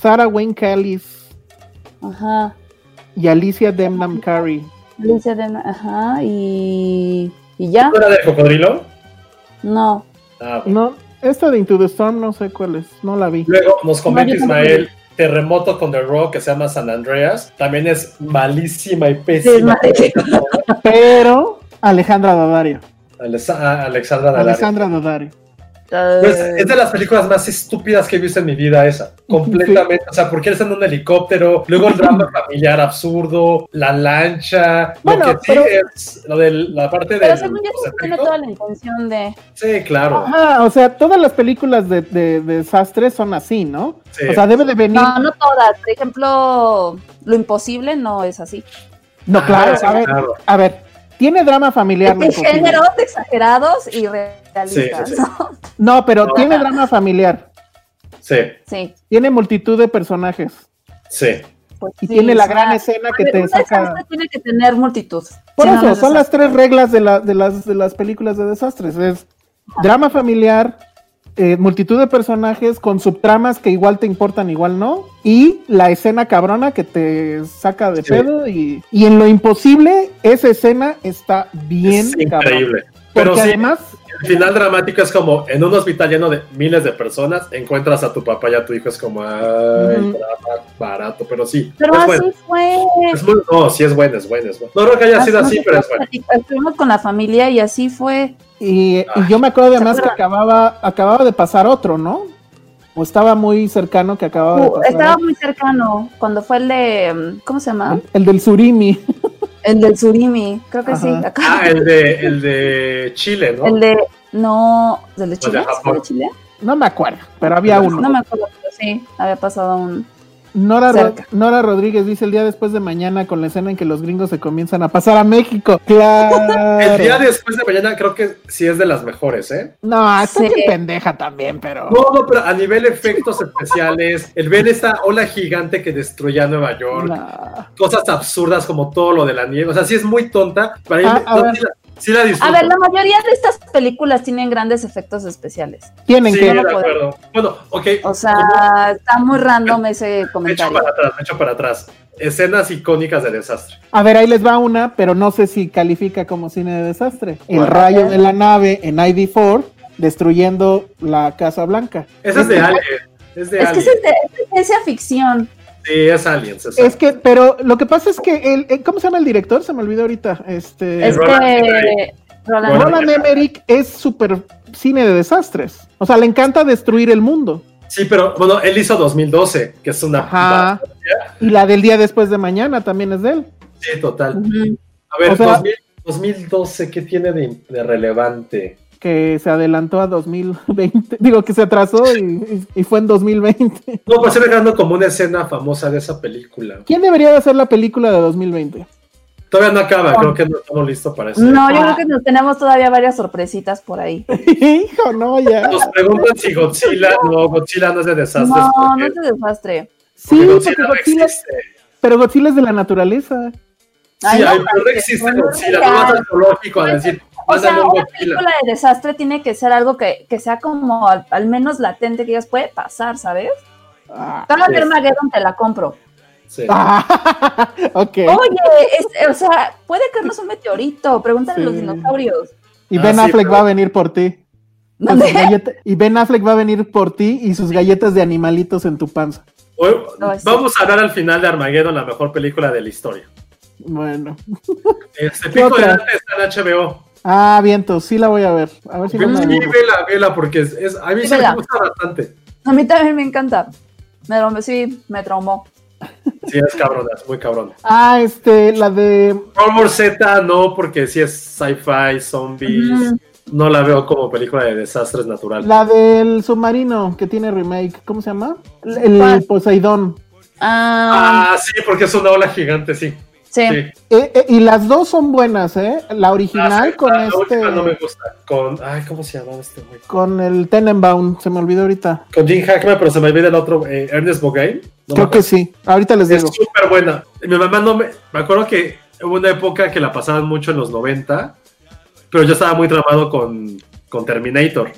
Sarah Wayne Callis Ajá. Y Alicia Demnam Carey. Alicia de. Ajá. Y. ¿Y ya? ¿No era del cocodrilo? No. Ah, bueno. No, esta de Into the Storm no sé cuál es, no la vi. Luego nos comenta No, Ismael Terremoto con The Rock que se llama San Andreas. También es malísima y pésima. Pero Alejandra Daddario. Alesa- ah, Alexandra Daddario. Alexandra Daddario. Pues, es de las películas más estúpidas que he visto en mi vida esa. Completamente. O sea, porque él está en un helicóptero, luego el drama familiar absurdo, la lancha. Bueno, lo que sí pero- es lo de la parte de. Pero según yo sí tiene toda la intención de. Sí, claro. Ajá, o sea, todas las películas de, de- de desastres son así, ¿no? Sí. O sea, debe de venir. No, no todas. Por ejemplo, Lo Imposible no es así. No, claro, sí, a ver, claro. a ver, tiene drama familiar. Imposible. géneros exagerados y realistas. Sí, sí, sí. ¿no? No, pero tiene drama familiar. Sí, Sí. Tiene multitud de personajes. sí. pues Y sí, tiene la gran escena que te saca. desastre tiene que tener multitud. Por Si no, eso, no es son las tres reglas de, la- de, las, de las películas de desastres. Es drama familiar, eh, multitud de personajes con subtramas que igual te importan, igual no, y la escena cabrona que te saca de Sí. pedo. Y, y en lo imposible, esa escena está bien es increíble. Pero sí, además, el final dramático es como en un hospital lleno de miles de personas, encuentras a tu papá y a tu hijo, es como, ay, drama barato, pero sí. Pero es así bueno. fue. Es muy- no, sí es bueno, es bueno, es bueno. No creo que haya sido así, pero es bueno. Estuvimos con la familia y así fue. Y, y yo me acuerdo además ¿Se que acababa, acababa de pasar otro, ¿no? O estaba muy cercano que acababa de Uh, pasar estaba muy cercano cuando fue el de. ¿Cómo se llama? El del surimi. El del surimi. Creo que sí. Ah, el de, el de Chile, ¿no? El de. No. ¿Del de de Chile? Japón. ¿Fue de Chile? No me acuerdo, pero había uno. No me acuerdo, pero sí. Había pasado un. Nora, Rodríguez dice el día después de mañana con la escena en que los gringos se comienzan a pasar a México. Claro. El día después de mañana creo que sí es de las mejores, ¿eh? No, está Sí. bien pendeja también, pero. No, no, pero a nivel efectos especiales, el ver esta ola gigante que destruía Nueva York, No. cosas absurdas como todo lo de la nieve, o sea, sí es muy tonta, pero Ah, ahí a no, ver. sí, la, sí la A ver, la mayoría de estas películas tienen grandes efectos especiales. Tienen Sí, que. de no podemos. acuerdo. Bueno, ok. O sea, está muy random ese me echo comentario. para atrás, me echo para atrás. Escenas icónicas de desastre. A ver, ahí les va una, pero no sé si califica como cine de desastre. El rayo de la nave en ID4 destruyendo la Casa Blanca. Esa es de Alien. Es de Es que es de es de ciencia ficción. Sí, es Aliens. es Es que, pero lo que pasa es que el, el- ¿cómo se llama el director? Se me olvidó ahorita. Este Es Emmerich. Roland Roland Roland Emmerich es súper cine de desastres. O sea, le encanta destruir el mundo. Sí, pero bueno, él hizo 2012, que es una. Ajá. Y la del día después de mañana también es de él. Sí, total. A ver, O sea- 2000 2012, ¿qué tiene de, de relevante? Que se adelantó a 2020. Digo que se atrasó y, y- y fue en 2020. No, pues estoy dejando como una escena famosa de esa película. ¿Quién debería de hacer la película de 2020? Todavía no acaba, creo que no estamos listos para eso. No, yo Ah. creo que nos tenemos todavía varias sorpresitas por ahí. Hijo, no, ya. Nos preguntan si Godzilla, no, Godzilla no es de desastres. No, porque, no es de desastre. Sí, porque porque Godzilla no pero Godzilla es de la naturaleza. Sí, Ay, no, pero no existe Godzilla, no vas al zoológico a decir, O sea, una película de desastre tiene que ser algo que, que sea como al, al menos latente, que ellos puede pasar, ¿sabes? Ah, sí. Armageddon te la compro. Sí. ah, ok. Oye, es- o sea, puede caernos un meteorito, pregúntale a los Sí. dinosaurios. Y Ah, Ben sí, Affleck pero- va a venir por ti. Y Ben Affleck va a venir por ti y sus galletas de animalitos en tu panza. Hoy- sí. vamos a hablar al final de Armageddon, la mejor película de la historia. Bueno. Este ¿Qué Pico de está en HBO. Ah, viento, sí la voy a ver. A ver si no me Sí, aburro. vela, vela, porque es, es- a mí Sí, sí me gusta bastante. A mí también me encanta. Me, traumó- sí, me traumó. Sí, es cabrona, es muy cabrona. Ah, este, la de. World War Z no, porque sí es sci-fi, zombies. No la veo como película de desastres naturales. La del submarino que tiene remake. ¿Cómo se llama? El. Poseidón. Ah, Ah, sí, porque es una ola gigante, sí. Sí. Eh, eh, y las dos son buenas, ¿eh? La original Ah, sí, con la este. última no me gusta. Con, ay, ¿cómo se llamaba este güey? Con el Tenenbaum, se me olvidó ahorita. Con Jim Hackman, pero se me olvida el otro, eh, Ernest Bogain. No Creo que sí. Ahorita les Es digo. súper buena. Mi mamá no me. Me acuerdo que hubo una época que la pasaban mucho en los 90, pero yo estaba muy tramado con, con Terminator.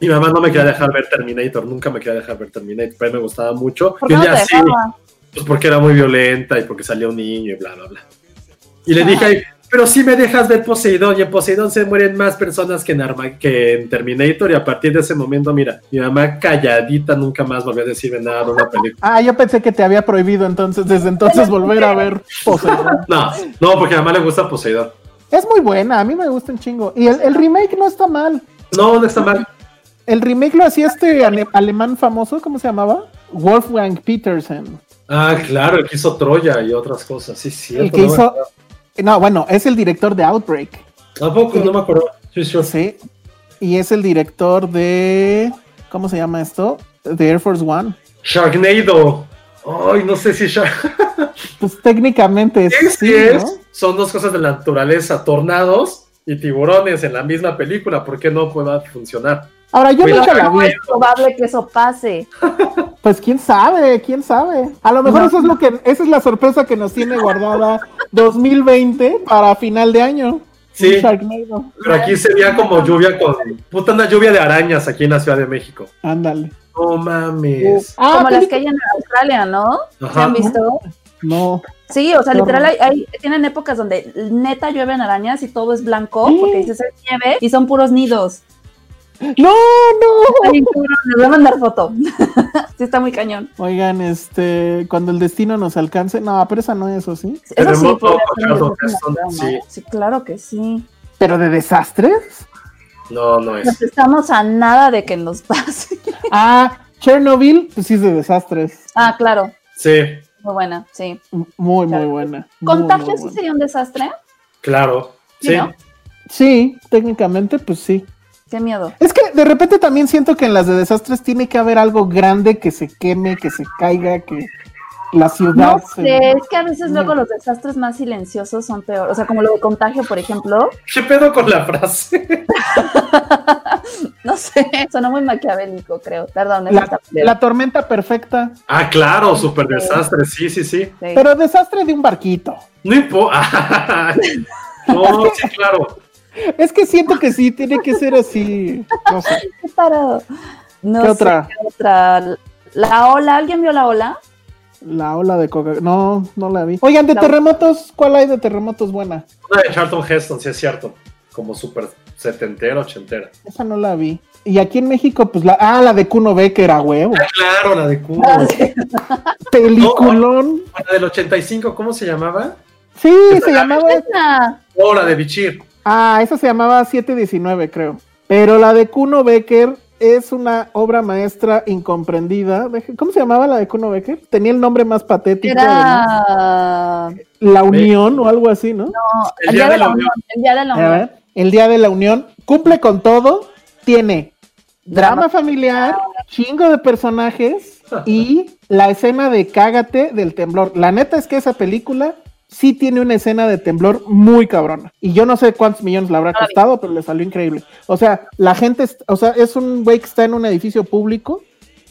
Mi mamá no me quería dejar ver Terminator, nunca me quería dejar ver Terminator, pero me gustaba mucho. ¿Por qué no te sí, dejaba? Pues porque era muy violenta y porque salía un niño y bla, bla, bla. Y le dije, "Ay, pero sí me dejas ver Poseidón, y en Poseidón se mueren más personas que en, Arma- que en Terminator, y a partir de ese momento, mira, mi mamá calladita nunca más volvió a decirme nada de una película. Ah, yo pensé que te había prohibido entonces, desde entonces volver a ver Poseidón. No, no, porque a mamá le gusta Poseidón. Es muy buena, a mí me gusta un chingo. Y el, el remake no está mal. No, no está mal. El remake lo hacía este ale- alemán famoso, ¿cómo se llamaba? Wolfgang Petersen. Ah, claro, el que hizo Troya y otras cosas. Sí, sí. El que hizo. No, bueno, es el director de Outbreak. Tampoco, no me acuerdo. Sí, sí. Sí. Y es el director de. ¿Cómo se llama esto? De Air Force One. Sharknado. Ay, no sé si Shark. Pues técnicamente Sí, sí, sí es. ¿no? Son dos cosas de la naturaleza: tornados y tiburones en la misma película. ¿Por qué no pueda funcionar? Ahora, yo Cuidado, nunca la vi. Es probable que eso pase. Pues quién sabe, quién sabe. A lo mejor No. eso es lo que, esa es la sorpresa que nos tiene guardada 2020 para final de año. Sí. Pero aquí sería como lluvia con. Puta, una lluvia de arañas aquí en la Ciudad de México. Ándale. No mames. Ah, Como las que hay en Australia, ¿no? ¿Se Ajá. han visto? No. Sí, o sea, literal, hay, hay- tienen épocas donde neta llueven arañas y todo es blanco, Sí. porque dices es nieve y son puros nidos. No, no. Ay, Les voy a mandar foto. sí, está muy cañón. Oigan, este, cuando el destino nos alcance, no, pero esa no es eso, ¿sí? Eso sí, sí. Sí, claro que sí. Pero de desastres. No, no es. Nos estamos a nada de que nos pase. Ah, Chernobyl, pues sí es de desastres. ah, claro. Sí, Muy buena, sí. Muy, muy buena. ¿Contagio sí sería un desastre? claro. Sí, Sí. ¿no? Sí, técnicamente, pues sí. Qué miedo. Es que de repente también siento que en las de desastres tiene que haber algo grande que se queme, que se caiga, que la ciudad No se- sé, es que a veces No. luego los desastres más silenciosos son peor. O sea, como lo de contagio, por ejemplo. ¿Qué pedo con la frase? No sé, sonó muy maquiavélico, creo. Perdón, es La, la tormenta perfecta, Ah, claro, super desastre. Sí, sí, sí. sí. pero desastre de un barquito. No importa. no, sí, claro. Es que siento que sí, tiene que ser así. No sé. Qué parado. No ¿Qué sé, otra? ¿qué otra? La ola, ¿alguien vio la ola? La ola de coca. No, no la vi. Oigan, de La- terremotos, ¿cuál hay de terremotos buena? Una de Charlton Heston, sí es cierto. Como súper setentera, ochentera. Esa no la vi. Y aquí en México, pues la. Ah, la de Kuno Becker a huevo. Ah, claro, la de Cuba. Ah, sí. Peliculón. La del 85, ¿cómo se llamaba? Sí, se llamaba. Esa. Oh, la de Bichir. Ah, esa se llamaba 719, creo. Pero la de Kuno Becker es una obra maestra incomprendida. ¿Cómo se llamaba la de Kuno Becker? Tenía el nombre más patético. además. Era La Unión o algo así, ¿no? no, El Día de la Unión. El día de la A unión. ver, el Día de la Unión cumple con todo. Tiene drama familiar, chingo de personajes y la escena de cágate del temblor. La neta es que esa película sí tiene una escena de temblor muy cabrona. Y yo no sé cuántos millones le habrá costado, pero le salió increíble. O sea, la gente, o sea, es un güey que está en un edificio público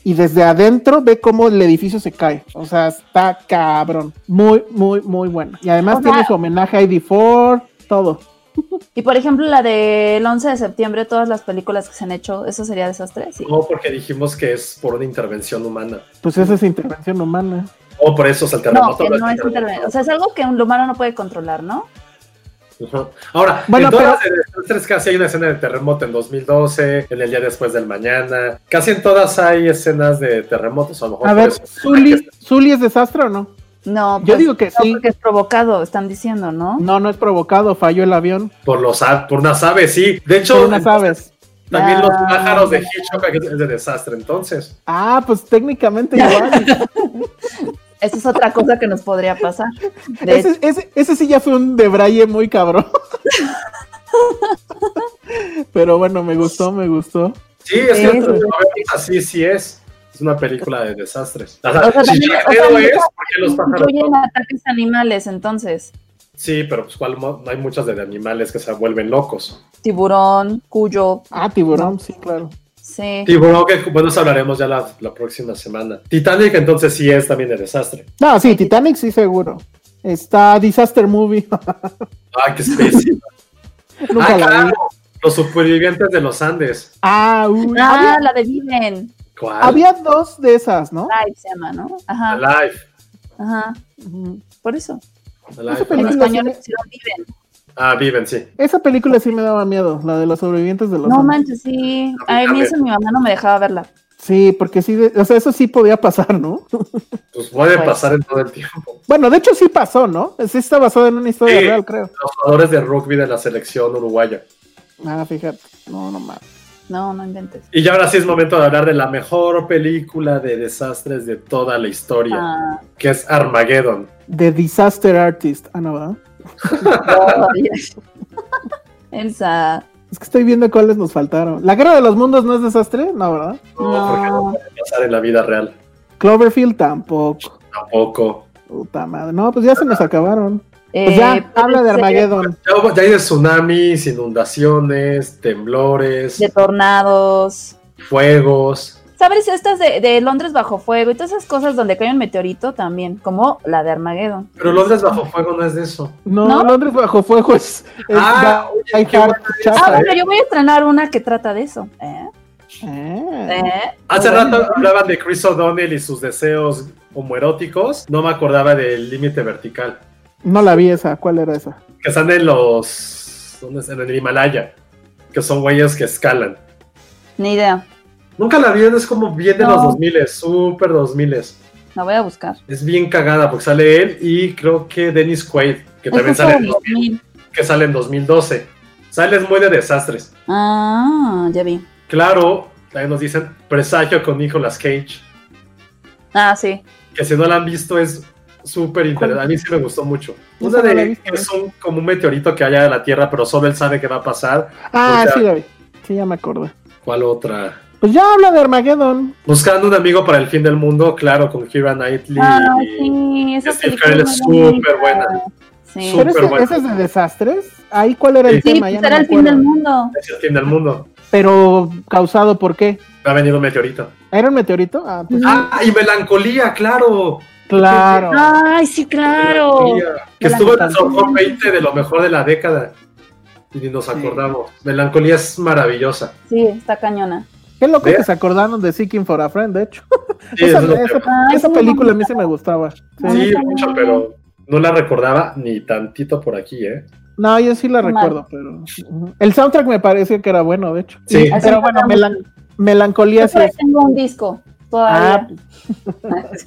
y desde adentro ve cómo el edificio se cae. O sea, está cabrón. Muy, muy, muy buena. Y además O sea- tiene su homenaje a ID4, todo. Y por ejemplo, la del 11 de septiembre, todas las películas que se han hecho, ¿eso sería desastre? Sí. No, porque dijimos que es por una intervención humana. Pues esa es intervención humana. O por eso es el No, terremoto. que no es. O sea, es algo que un humano no puede controlar, ¿no? Ahora, Bueno, en todas las de desastres casi hay una escena de terremoto en 2012, en el día después del mañana. Casi en todas hay escenas de terremotos. A lo mejor A ver, ¿Zully, ¿Zully es desastre o no? No, Yo pues, digo que no, sí. porque es provocado, están diciendo, ¿no? No, no es provocado, falló el avión. Por los por unas aves, sí. De hecho, Por unas aves. también los Ah. pájaros de Hitchcock es de desastre, entonces. Ah, pues técnicamente igual. Esa es otra cosa que nos podría pasar. De ese, ese, ese sí ya fue un debraye muy cabrón. Pero bueno, me gustó, me gustó. Sí, es Sí, vemos así sí es. Es una película de desastres. O sea, O sea, si también- o sea, es, ¿por qué los pájaros incluyen ataques animales, entonces. Sí, pero pues cuál hay muchas de animales que se vuelven locos. Tiburón, cuyo, Ah, tiburón, sí, claro. Sí. Tiburón, que bueno, eso hablaremos ya la, la próxima semana. Titanic entonces sí es también de desastre. No, sí, Titanic sí, seguro. Está Disaster Movie. Ay, qué especie. Nunca ah, la claro. Los supervivientes de los Andes. Ah, uy. Ah, había, la de Viven. ¿Cuál? había dos de esas, ¿no? Live se llama, ¿no? Ajá, Alive. ajá. Por eso. Alive. En película español sí- le pusieron Viven. Ah, viven, sí. Esa película sí me daba miedo, la de los sobrevivientes de los No manches, sí. A mí eso mi mamá no me dejaba verla. Sí, porque sí, o sea, eso sí podía pasar, ¿no? Pues puede Pues. pasar en todo el tiempo. Bueno, de hecho sí pasó, ¿no? Sí está basado en una historia Sí. real, creo. Los jugadores de rugby de la selección uruguaya. Ah, fíjate. No, no más. No, no inventes. Y ya ahora sí es momento de hablar de la mejor película de desastres de toda la historia, Ah, que es Armageddon. The Disaster Artist. Ah, no, ¿verdad? Elsa. Es que estoy viendo cuáles nos faltaron. ¿La Guerra de los Mundos no es desastre? No, ¿verdad? No, porque no No. puede pasar en la vida real. Cloverfield tampoco. Tampoco. Puta madre. No, pues ya se nos acabaron. Pues Eh, ya, puede habla de Armageddon. Ya, ya hay de tsunamis, inundaciones, temblores, De tornados. fuegos. ¿Sabes? Estas de, de Londres bajo fuego y todas esas cosas donde cae un meteorito también, como la de Armageddon. Pero Londres bajo fuego no es de eso. No, ¿No? Londres bajo fuego es. es Ah, oye, Hard, Ah, esa, ¿eh? bueno, yo voy a estrenar una que trata de eso. ¿eh? Ah. ¿Eh? Hace rato bueno. hablaban de Chris O'Donnell y sus deseos homoeróticos. No me acordaba del límite vertical. No la vi esa. ¿Cuál era esa? Que están en los. ¿Dónde están? En el Himalaya. Que son güeyes que escalan. Ni idea. Nunca la vi, es como bien de No. los 2000, súper 2000. La voy a buscar. Es bien cagada porque sale él y creo que Dennis Quaid, que Es también sale en, del 2000, 2000. que sale en 2012. Sales muy de desastres. Ah, ya vi. Claro, también nos dicen presagio con Nicolas Cage. Ah, sí. Que si no la han visto es súper interesante. A mí sí me gustó mucho. Una no de que ¿eh? es un, como un meteorito que haya de la Tierra, pero solo él sabe qué va a pasar. Ah, O sea- sí la vi. Sí, ya me acordé. ¿Cuál otra? Pues ya habla de Armageddon. Buscando un amigo para el fin del mundo, claro, con Kira Knightley. Ah, sí, esa Steve película es súper buena. Sí, Súper Pero ese, buena. ese es de desastres. Ahí, ¿cuál era el Sí. sí tema? pues Ya no era el fin del mundo. Es el fin del mundo. Pero causado por qué? Va a venir un meteorito. ¿Era un meteorito? Ah, pues, Ah, y melancolía, claro. claro. Ay, sí, claro. Melancolía, que estuvo en Melancolía. top 20 de lo mejor de la década. Y ni nos Sí. acordamos. Melancolía es maravillosa. Sí, está cañona. Qué loco que se acordaron de Seeking for a Friend, de hecho. Sí, esa es película a mí sí me gustaba. Sí. Mucho, pero no la recordaba ni tantito por aquí, ¿eh? No, yo sí la Mal. recuerdo, pero. El soundtrack me pareció que era bueno, de hecho. Sí. Pero bueno, melan- melancolía Yo sí es. tengo un disco Ah, todavía.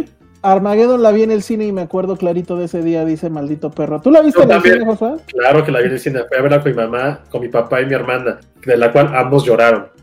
Armageddon la vi en el cine y me acuerdo clarito de ese día, dice maldito perro. ¿Tú la viste Yo en el cine, Josué? Claro que la vi en el cine. Fui a verla con mi mamá, con mi papá y mi hermana, de la cual ambos lloraron.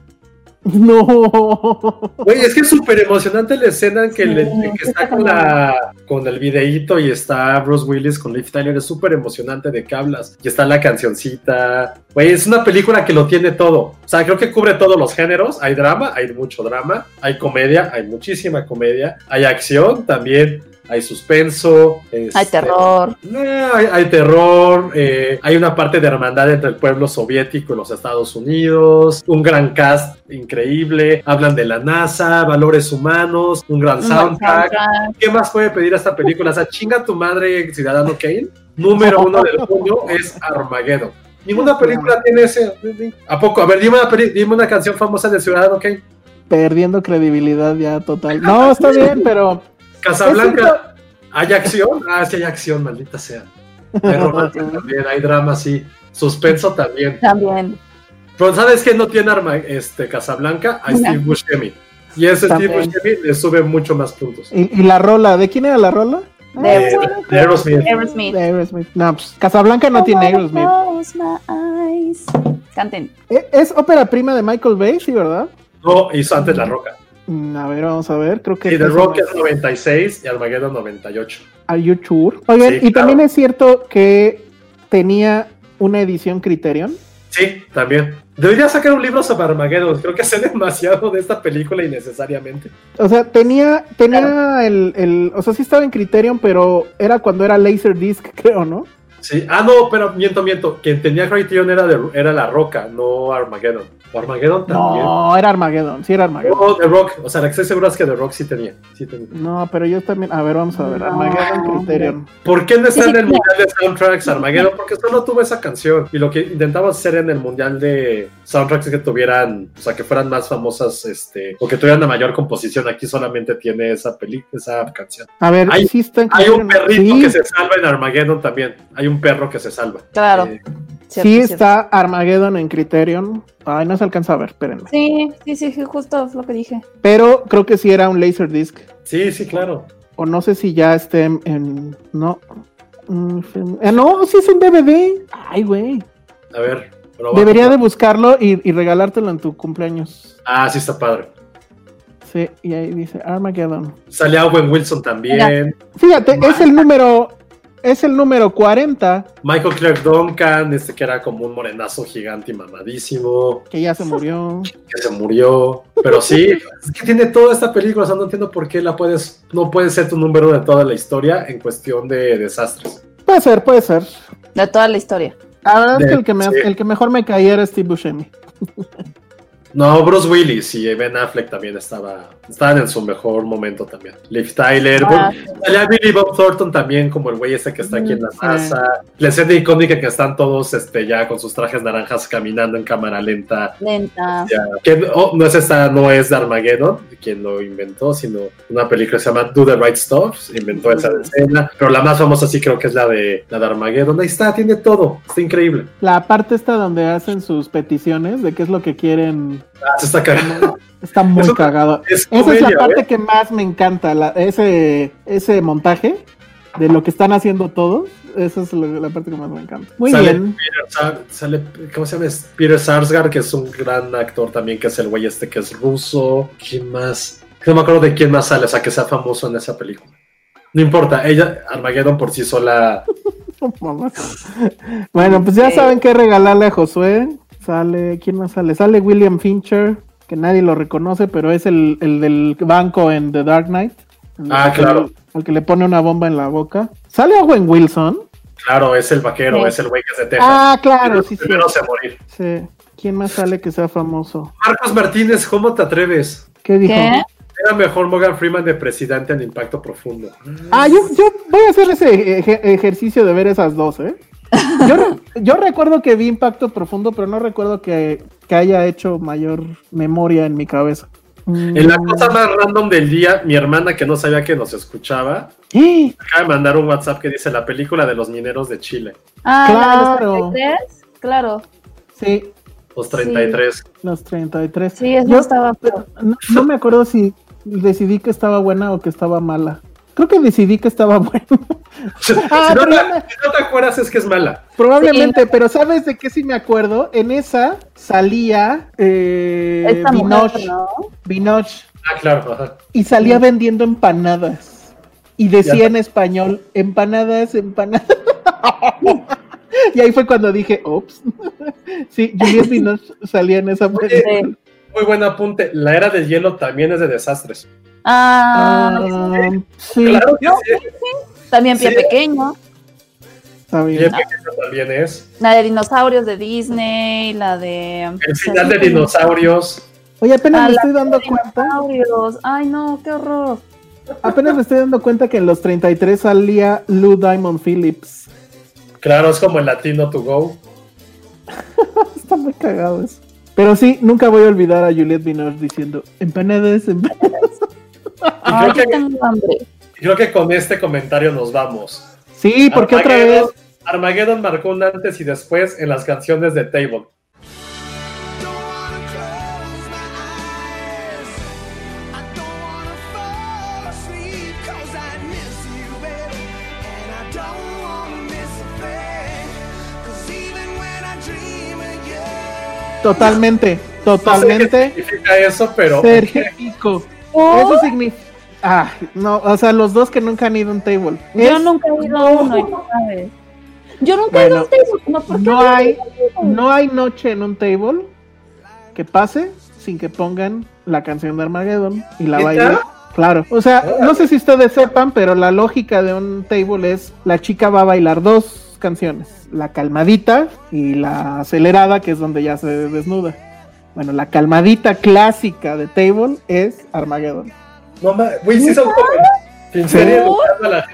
No. Güey, es que es súper emocionante la escena en que, Sí, le- en que está con, la, con el videíto y está Bruce Willis con Liv Tyler. Es súper emocionante de qué hablas. Y está la cancioncita. Güey, es una película que lo tiene todo. O sea, creo que cubre todos los géneros. Hay drama, hay mucho drama. Hay comedia, hay muchísima comedia. Hay acción también. Hay suspenso. Hay este, terror. no, hay, hay terror, eh, hay una parte de hermandad entre el pueblo soviético y los Estados Unidos, un gran cast increíble, hablan de la NASA, valores humanos, un gran soundtrack. soundtrack. ¿Qué más puede pedir esta película? O sea, chinga tu madre, Ciudadano Kane. Número uno del mundo es Armageddon. Ninguna película tiene ese. ¿A poco? A ver, dime una, dime una canción famosa de Ciudadano Kane. Perdiendo credibilidad ya total. No, está bien, pero. Casablanca. ¿Hay acción? Ah, sí hay acción, maldita sea. Hay romance también, hay drama, sí. Suspenso también. También. Pero ¿sabes qué no tiene arma este Casablanca? A Steve Buscemi. Y ese Steve. Buscemi le sube mucho más puntos. ¿Y, y la rola? ¿De quién era la rola? De, Eh, de Aerosmith. Aerosmith. De Aerosmith. No, pues Casablanca no tiene Aerosmith. Close my eyes. Canten. ¿E- ¿Es ópera prima de Michael Bay, sí, verdad? No, hizo antes La Roca. Mm, A ver, vamos a ver. Creo que. Y The Rock es- es 96 y Armageddon 98. Are you sure? Oigan, Sí, y claro. también es cierto que tenía una edición Criterion. Sí, también. Debería sacar un libro sobre Armageddon. Creo que sé demasiado de esta película innecesariamente. O sea, tenía, tenía el, el, o sea, sí estaba en Criterion, pero era cuando era Laserdisc, creo, ¿no? Sí. Ah, no, pero miento, miento. Quien tenía Criterion era, de- era La Roca, no Armageddon. O Armageddon también. No, era Armageddon, sí era Armageddon. No, The Rock. O sea, la que estoy seguro es que The Rock sí tenía. Sí tenía. No, pero yo también, a ver, vamos a ver, No, Armageddon Criterion. ¿Por qué no está en el mundial de soundtracks Armageddon? Porque solo tuvo esa canción. Y lo que intentamos hacer en el mundial de soundtracks es que tuvieran, o sea, que fueran más famosas, este, o que tuvieran una mayor composición. Aquí solamente tiene esa película, esa canción. A ver, Hay- sí está en Hay un perrito sí, que se salva en Armageddon también. Hay un perro que se salva. Claro. Eh, Cierto, sí cierto. está Armageddon en Criterion. Ay, no se alcanza a ver, espérenme. Sí, sí, sí, justo lo que dije. Pero creo que sí era un Laserdisc. sí, sí, claro. O no sé si ya esté en. en- no. Eh, no, sí es un DVD. Ay, güey. A ver. A Debería de buscarlo y, y regalártelo en tu cumpleaños. Ah, sí está padre. Sí, y ahí dice Armageddon. Salía Owen Wilson también. Fíjate, es el número, es el número 40, Michael Clark Duncan, este que era como un morenazo gigante y mamadísimo, que ya se murió. que se murió. Pero sí, es que tiene toda esta película. O sea, no entiendo por qué la puedes, no puede ser tu número de toda la historia en cuestión de desastres. Puede ser, puede ser. De toda la historia. La verdad es que el que, me- sí. el que mejor me caía era Steve Buscemi. No, Bruce Willis y Ben Affleck también estaba, estaban en su mejor momento también. Liv Tyler, Ah, salía Billy Bob Thornton también, como el güey ese que está aquí en la Sí. NASA. La escena icónica que están todos este, ya con sus trajes naranjas caminando en cámara lenta. lenta. Ya, que oh, no es esta, no es de Armageddon, quien lo inventó, sino una película que se llama Do the Right Stuff, inventó esa escena, pero la más famosa sí creo que es la de la de Armageddon. Ahí está, tiene todo, está increíble. La parte esta donde hacen sus peticiones de qué es lo que quieren, Ah, se está cagando. está muy Eso cagado. Es Esa es la parte ¿eh? que más me encanta, la- ese, ese montaje de lo que están haciendo todos. Esa es la, la parte que más me encanta. Muy Sale bien. Peter sale, ¿cómo se llama? Peter Sarsgaard, que es un gran actor también, que es el güey este que es ruso. ¿Quién más? No me acuerdo de quién más sale, o sea, que sea famoso en esa película. No importa, ella, Armageddon por sí sola. Bueno, pues ya saben qué regalarle a Josué. Sale, ¿quién más sale? Sale William Fincher, que nadie lo reconoce, pero es el, el del banco en The Dark Knight. Ah, Al que- claro. Al que le pone una bomba en la boca. Sale Owen Wilson. Claro, es el vaquero, Sí. es el güey que es de Texas. Ah, claro, sí, sí. a morir. sí. ¿Quién más sale que sea famoso? Marcos Martínez, ¿cómo te atreves? ¿Qué dijo? ¿Qué? Era mejor Morgan Freeman de presidente en Impacto Profundo. Ah, yo, yo voy a hacer ese eje- ejercicio de ver esas dos, ¿eh? Yo, re- yo recuerdo que vi Impacto Profundo, pero no recuerdo que, que haya hecho mayor memoria en mi cabeza. En la Mm. cosa más random del día, mi hermana que no sabía que nos escuchaba, ¡Eh! acaba de mandar un WhatsApp que dice la película de los mineros de Chile, Ah, la de Claro. los 33, Claro. Sí, los 33. los 33. Sí, eso Yo estaba. no, no me acuerdo si decidí que estaba buena o que estaba mala. Creo que decidí que estaba buena. si, Ah, no te, si no te acuerdas es que es mala. Probablemente, pero ¿sabes de qué sí me acuerdo? En esa salía eh. Vinoch, Ah, claro. ajá. y salía vendiendo empanadas. Y decía Ya. en español, empanadas, empanadas. y ahí fue cuando dije, ops. sí, Juliette Binoche salía en esa. Muy buen apunte. La era del hielo también es de desastres. Ah, Ah, sí, Claro que sí. también pie sí. pequeño. Bien pequeño también es. La de dinosaurios de Disney, la de. El final de dinosaurios. Oye, apenas Ah, me estoy dando cuenta, Dinosaurios. Ay, no, qué horror. apenas me estoy dando cuenta que en los 33 salía Lou Diamond Phillips. Claro, es como el latino to go. Está muy cagado eso. Pero sí, nunca voy a olvidar a Juliette Binoche diciendo empanadas, empanadas. Ay, creo yo que- tengo hambre. Y creo que con este comentario nos vamos. Sí, porque otra vez. Armageddon- marcó un antes y después en las canciones de Table. Totalmente, No sé qué totalmente. significa eso, pero Sergio Pico. Eso significa. Ah, no, o sea, los dos que nunca han ido a un table. Yo Es- nunca he ido a uno, sabes. Yo nunca he ido a un table. No, ¿por qué no hay-? No hay noche en un table que pase sin que pongan la canción de Armageddon y la baile. Claro, o sea, no sé si ustedes sepan, pero la lógica de un table es la chica va a bailar dos canciones, la calmadita y la acelerada, que es donde ya se desnuda. Bueno, la calmadita clásica de table es Armageddon, No, güey, sí gente,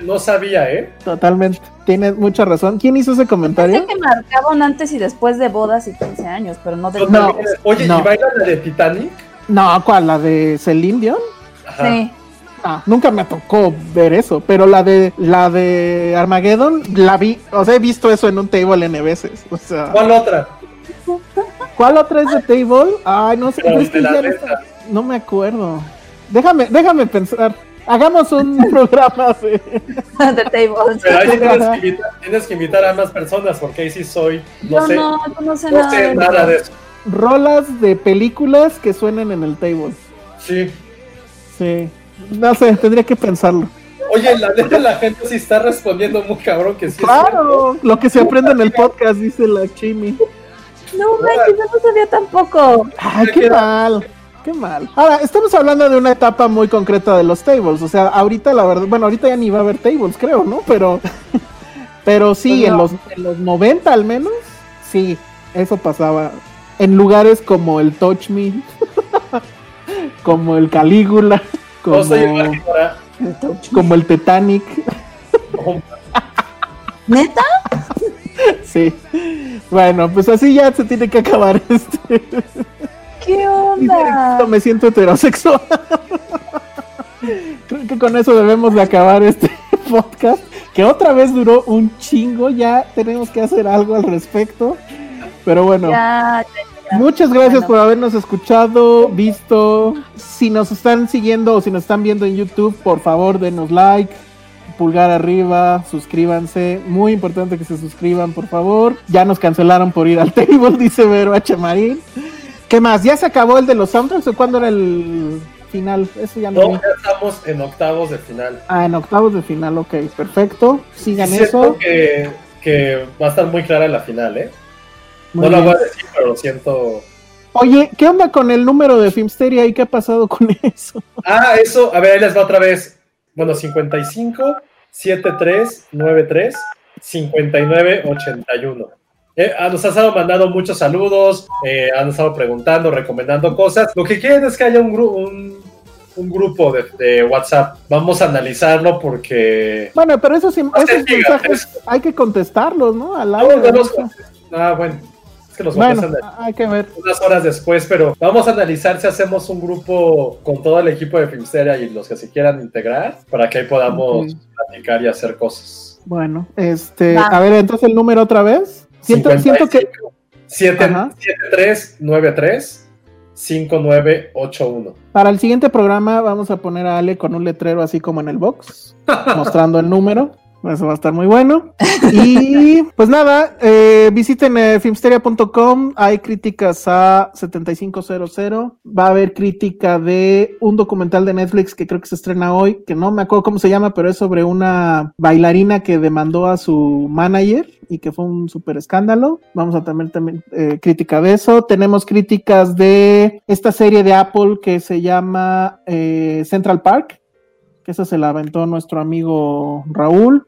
no sabía, ¿eh? totalmente. Tienes mucha razón. ¿Quién hizo ese comentario? Sé que marcaban antes y después de bodas y 15 años, pero no de No. Oye, no. ¿y bailan la de Titanic? No, ¿cuál? ¿La de Celine Dion? Ajá. Sí. Ah, nunca me tocó ver eso, pero la de la de Armageddon la vi, o sea, he visto eso en un table N veces. O sea, ¿Cuál otra? ¿Cuál otra es de table? Ay, no sé, es que ya no, no me acuerdo. Déjame, déjame pensar. Hagamos un programa de... de tables. Pero ahí tienes que, invitar, tienes que invitar a más personas porque ahí sí soy. No Yo sé, no, yo no sé no nada. sé nada de eso. rolas de películas que suenen en el table. Sí. Sí. No sé, tendría que pensarlo. Oye, la neta, la gente sí está respondiendo muy cabrón que sí. es Claro, lo que se aprende en el podcast, dice la Chimi. No manches, no sabía tampoco. Ay, qué mal. Qué mal. Ahora, estamos hablando de una etapa muy concreta de los tables. O sea, ahorita la verdad, bueno, ahorita ya ni va a haber tables, creo, ¿no? Pero, pero sí, Pues en, los, en los 90 al menos, sí, eso pasaba. En lugares como el Touch Me, como el Calígula, como, No como el Titanic. ¿Neta? Sí. Bueno, pues así ya se tiene que acabar este. ¿Qué onda? Me siento heterosexual. Creo que con eso debemos de acabar este podcast, que otra vez duró un chingo, ya tenemos que hacer algo al respecto. Pero bueno, Ya, ya. muchas gracias Bueno. por habernos escuchado, visto. Si nos están siguiendo o si nos están viendo en YouTube, por favor denos like, pulgar arriba, suscríbanse. Muy importante que se suscriban, por favor. Ya nos cancelaron por ir al table, dice Vero H. Marín. ¿Qué más? ¿Ya se acabó el de los soundtracks o cuándo era el final? Eso ya no, No, vi. ya estamos en octavos de final. Ah, en octavos de final, ok, perfecto. Sigan eso. que, que va a estar muy clara la final, ¿eh? Muy no la bien. voy a decir, pero lo siento. Oye, ¿qué onda con el número de Filmsteria y qué ha pasado con eso? Ah, eso, a ver, ahí les va otra vez. Bueno, 55 73 93 59 81. Eh, ah, nos han estado mandando muchos saludos, eh, han estado preguntando, recomendando cosas. Lo que quieren es que haya un, gru- un, un grupo de, de WhatsApp. Vamos a analizarlo porque. Bueno, pero esos mensajes hay que contestarlos, ¿no? Al No, aire. no los- ¿no? Ah, bueno, que los Bueno, contestan hay que ver. unas horas después, pero vamos a analizar si hacemos un grupo con todo el equipo de Filmsteria y los que se quieran integrar para que ahí podamos platicar y hacer cosas. Bueno, este, a ver, entonces el número otra vez. Siento, siento que 7, Ajá. 7393 5981. para el siguiente programa vamos a poner a Ale con un letrero así como en el box, mostrando el número. Eso va a estar muy bueno. Y pues nada, eh, visiten eh, filmsteria.com. Hay críticas a 7500. Va a haber crítica de un documental de Netflix que creo que se estrena hoy, que no me acuerdo cómo se llama, pero es sobre una bailarina que demandó a su manager y que fue un súper escándalo. Vamos a tener también eh, crítica de eso. Tenemos críticas de esta serie de Apple que se llama eh, Central Park que esa se la aventó nuestro amigo Raúl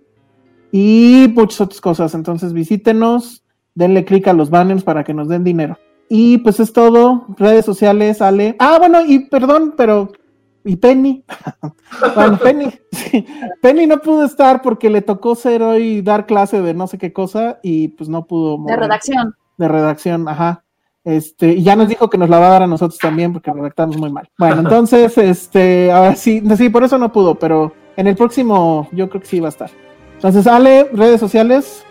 y muchas otras cosas. Entonces visítenos, denle clic a los banners para que nos den dinero. Y pues es todo. Redes sociales, Ale. Ah, bueno, y perdón, pero. Y Penny. bueno, Penny. sí. Penny no pudo estar porque le tocó ser hoy dar clase de no sé qué cosa y pues no pudo. De redacción. de redacción, ajá. Este, y ya nos dijo que nos la va a dar a nosotros también porque redactamos muy mal. Bueno, entonces, este, ahora sí, sí, por eso no pudo, pero en el próximo yo creo que sí va a estar. Entonces, Ale, redes sociales,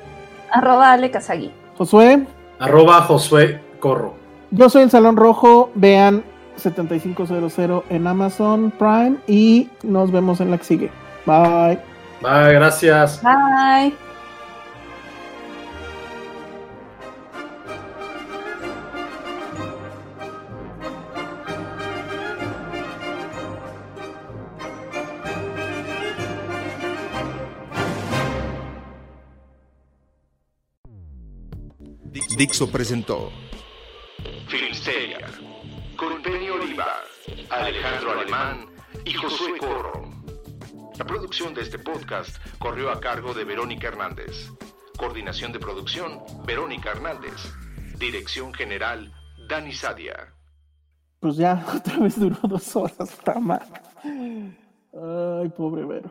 Arroba Ale Kazagi. Josué, Arroba Josué Corro. yo soy el Salón Rojo, vean 7500 en Amazon Prime y nos vemos en la que sigue. Bye. Bye, gracias. Bye. Dixo presentó Filmsteria, con Penny Oliva, Alejandro Alemán y Josué Corro. La producción de este podcast corrió a cargo de Verónica Hernández. Coordinación de producción, Verónica Hernández. Dirección general, Dani Sadia. Pues ya, otra vez duró dos horas, está mal. Ay, pobre Vero.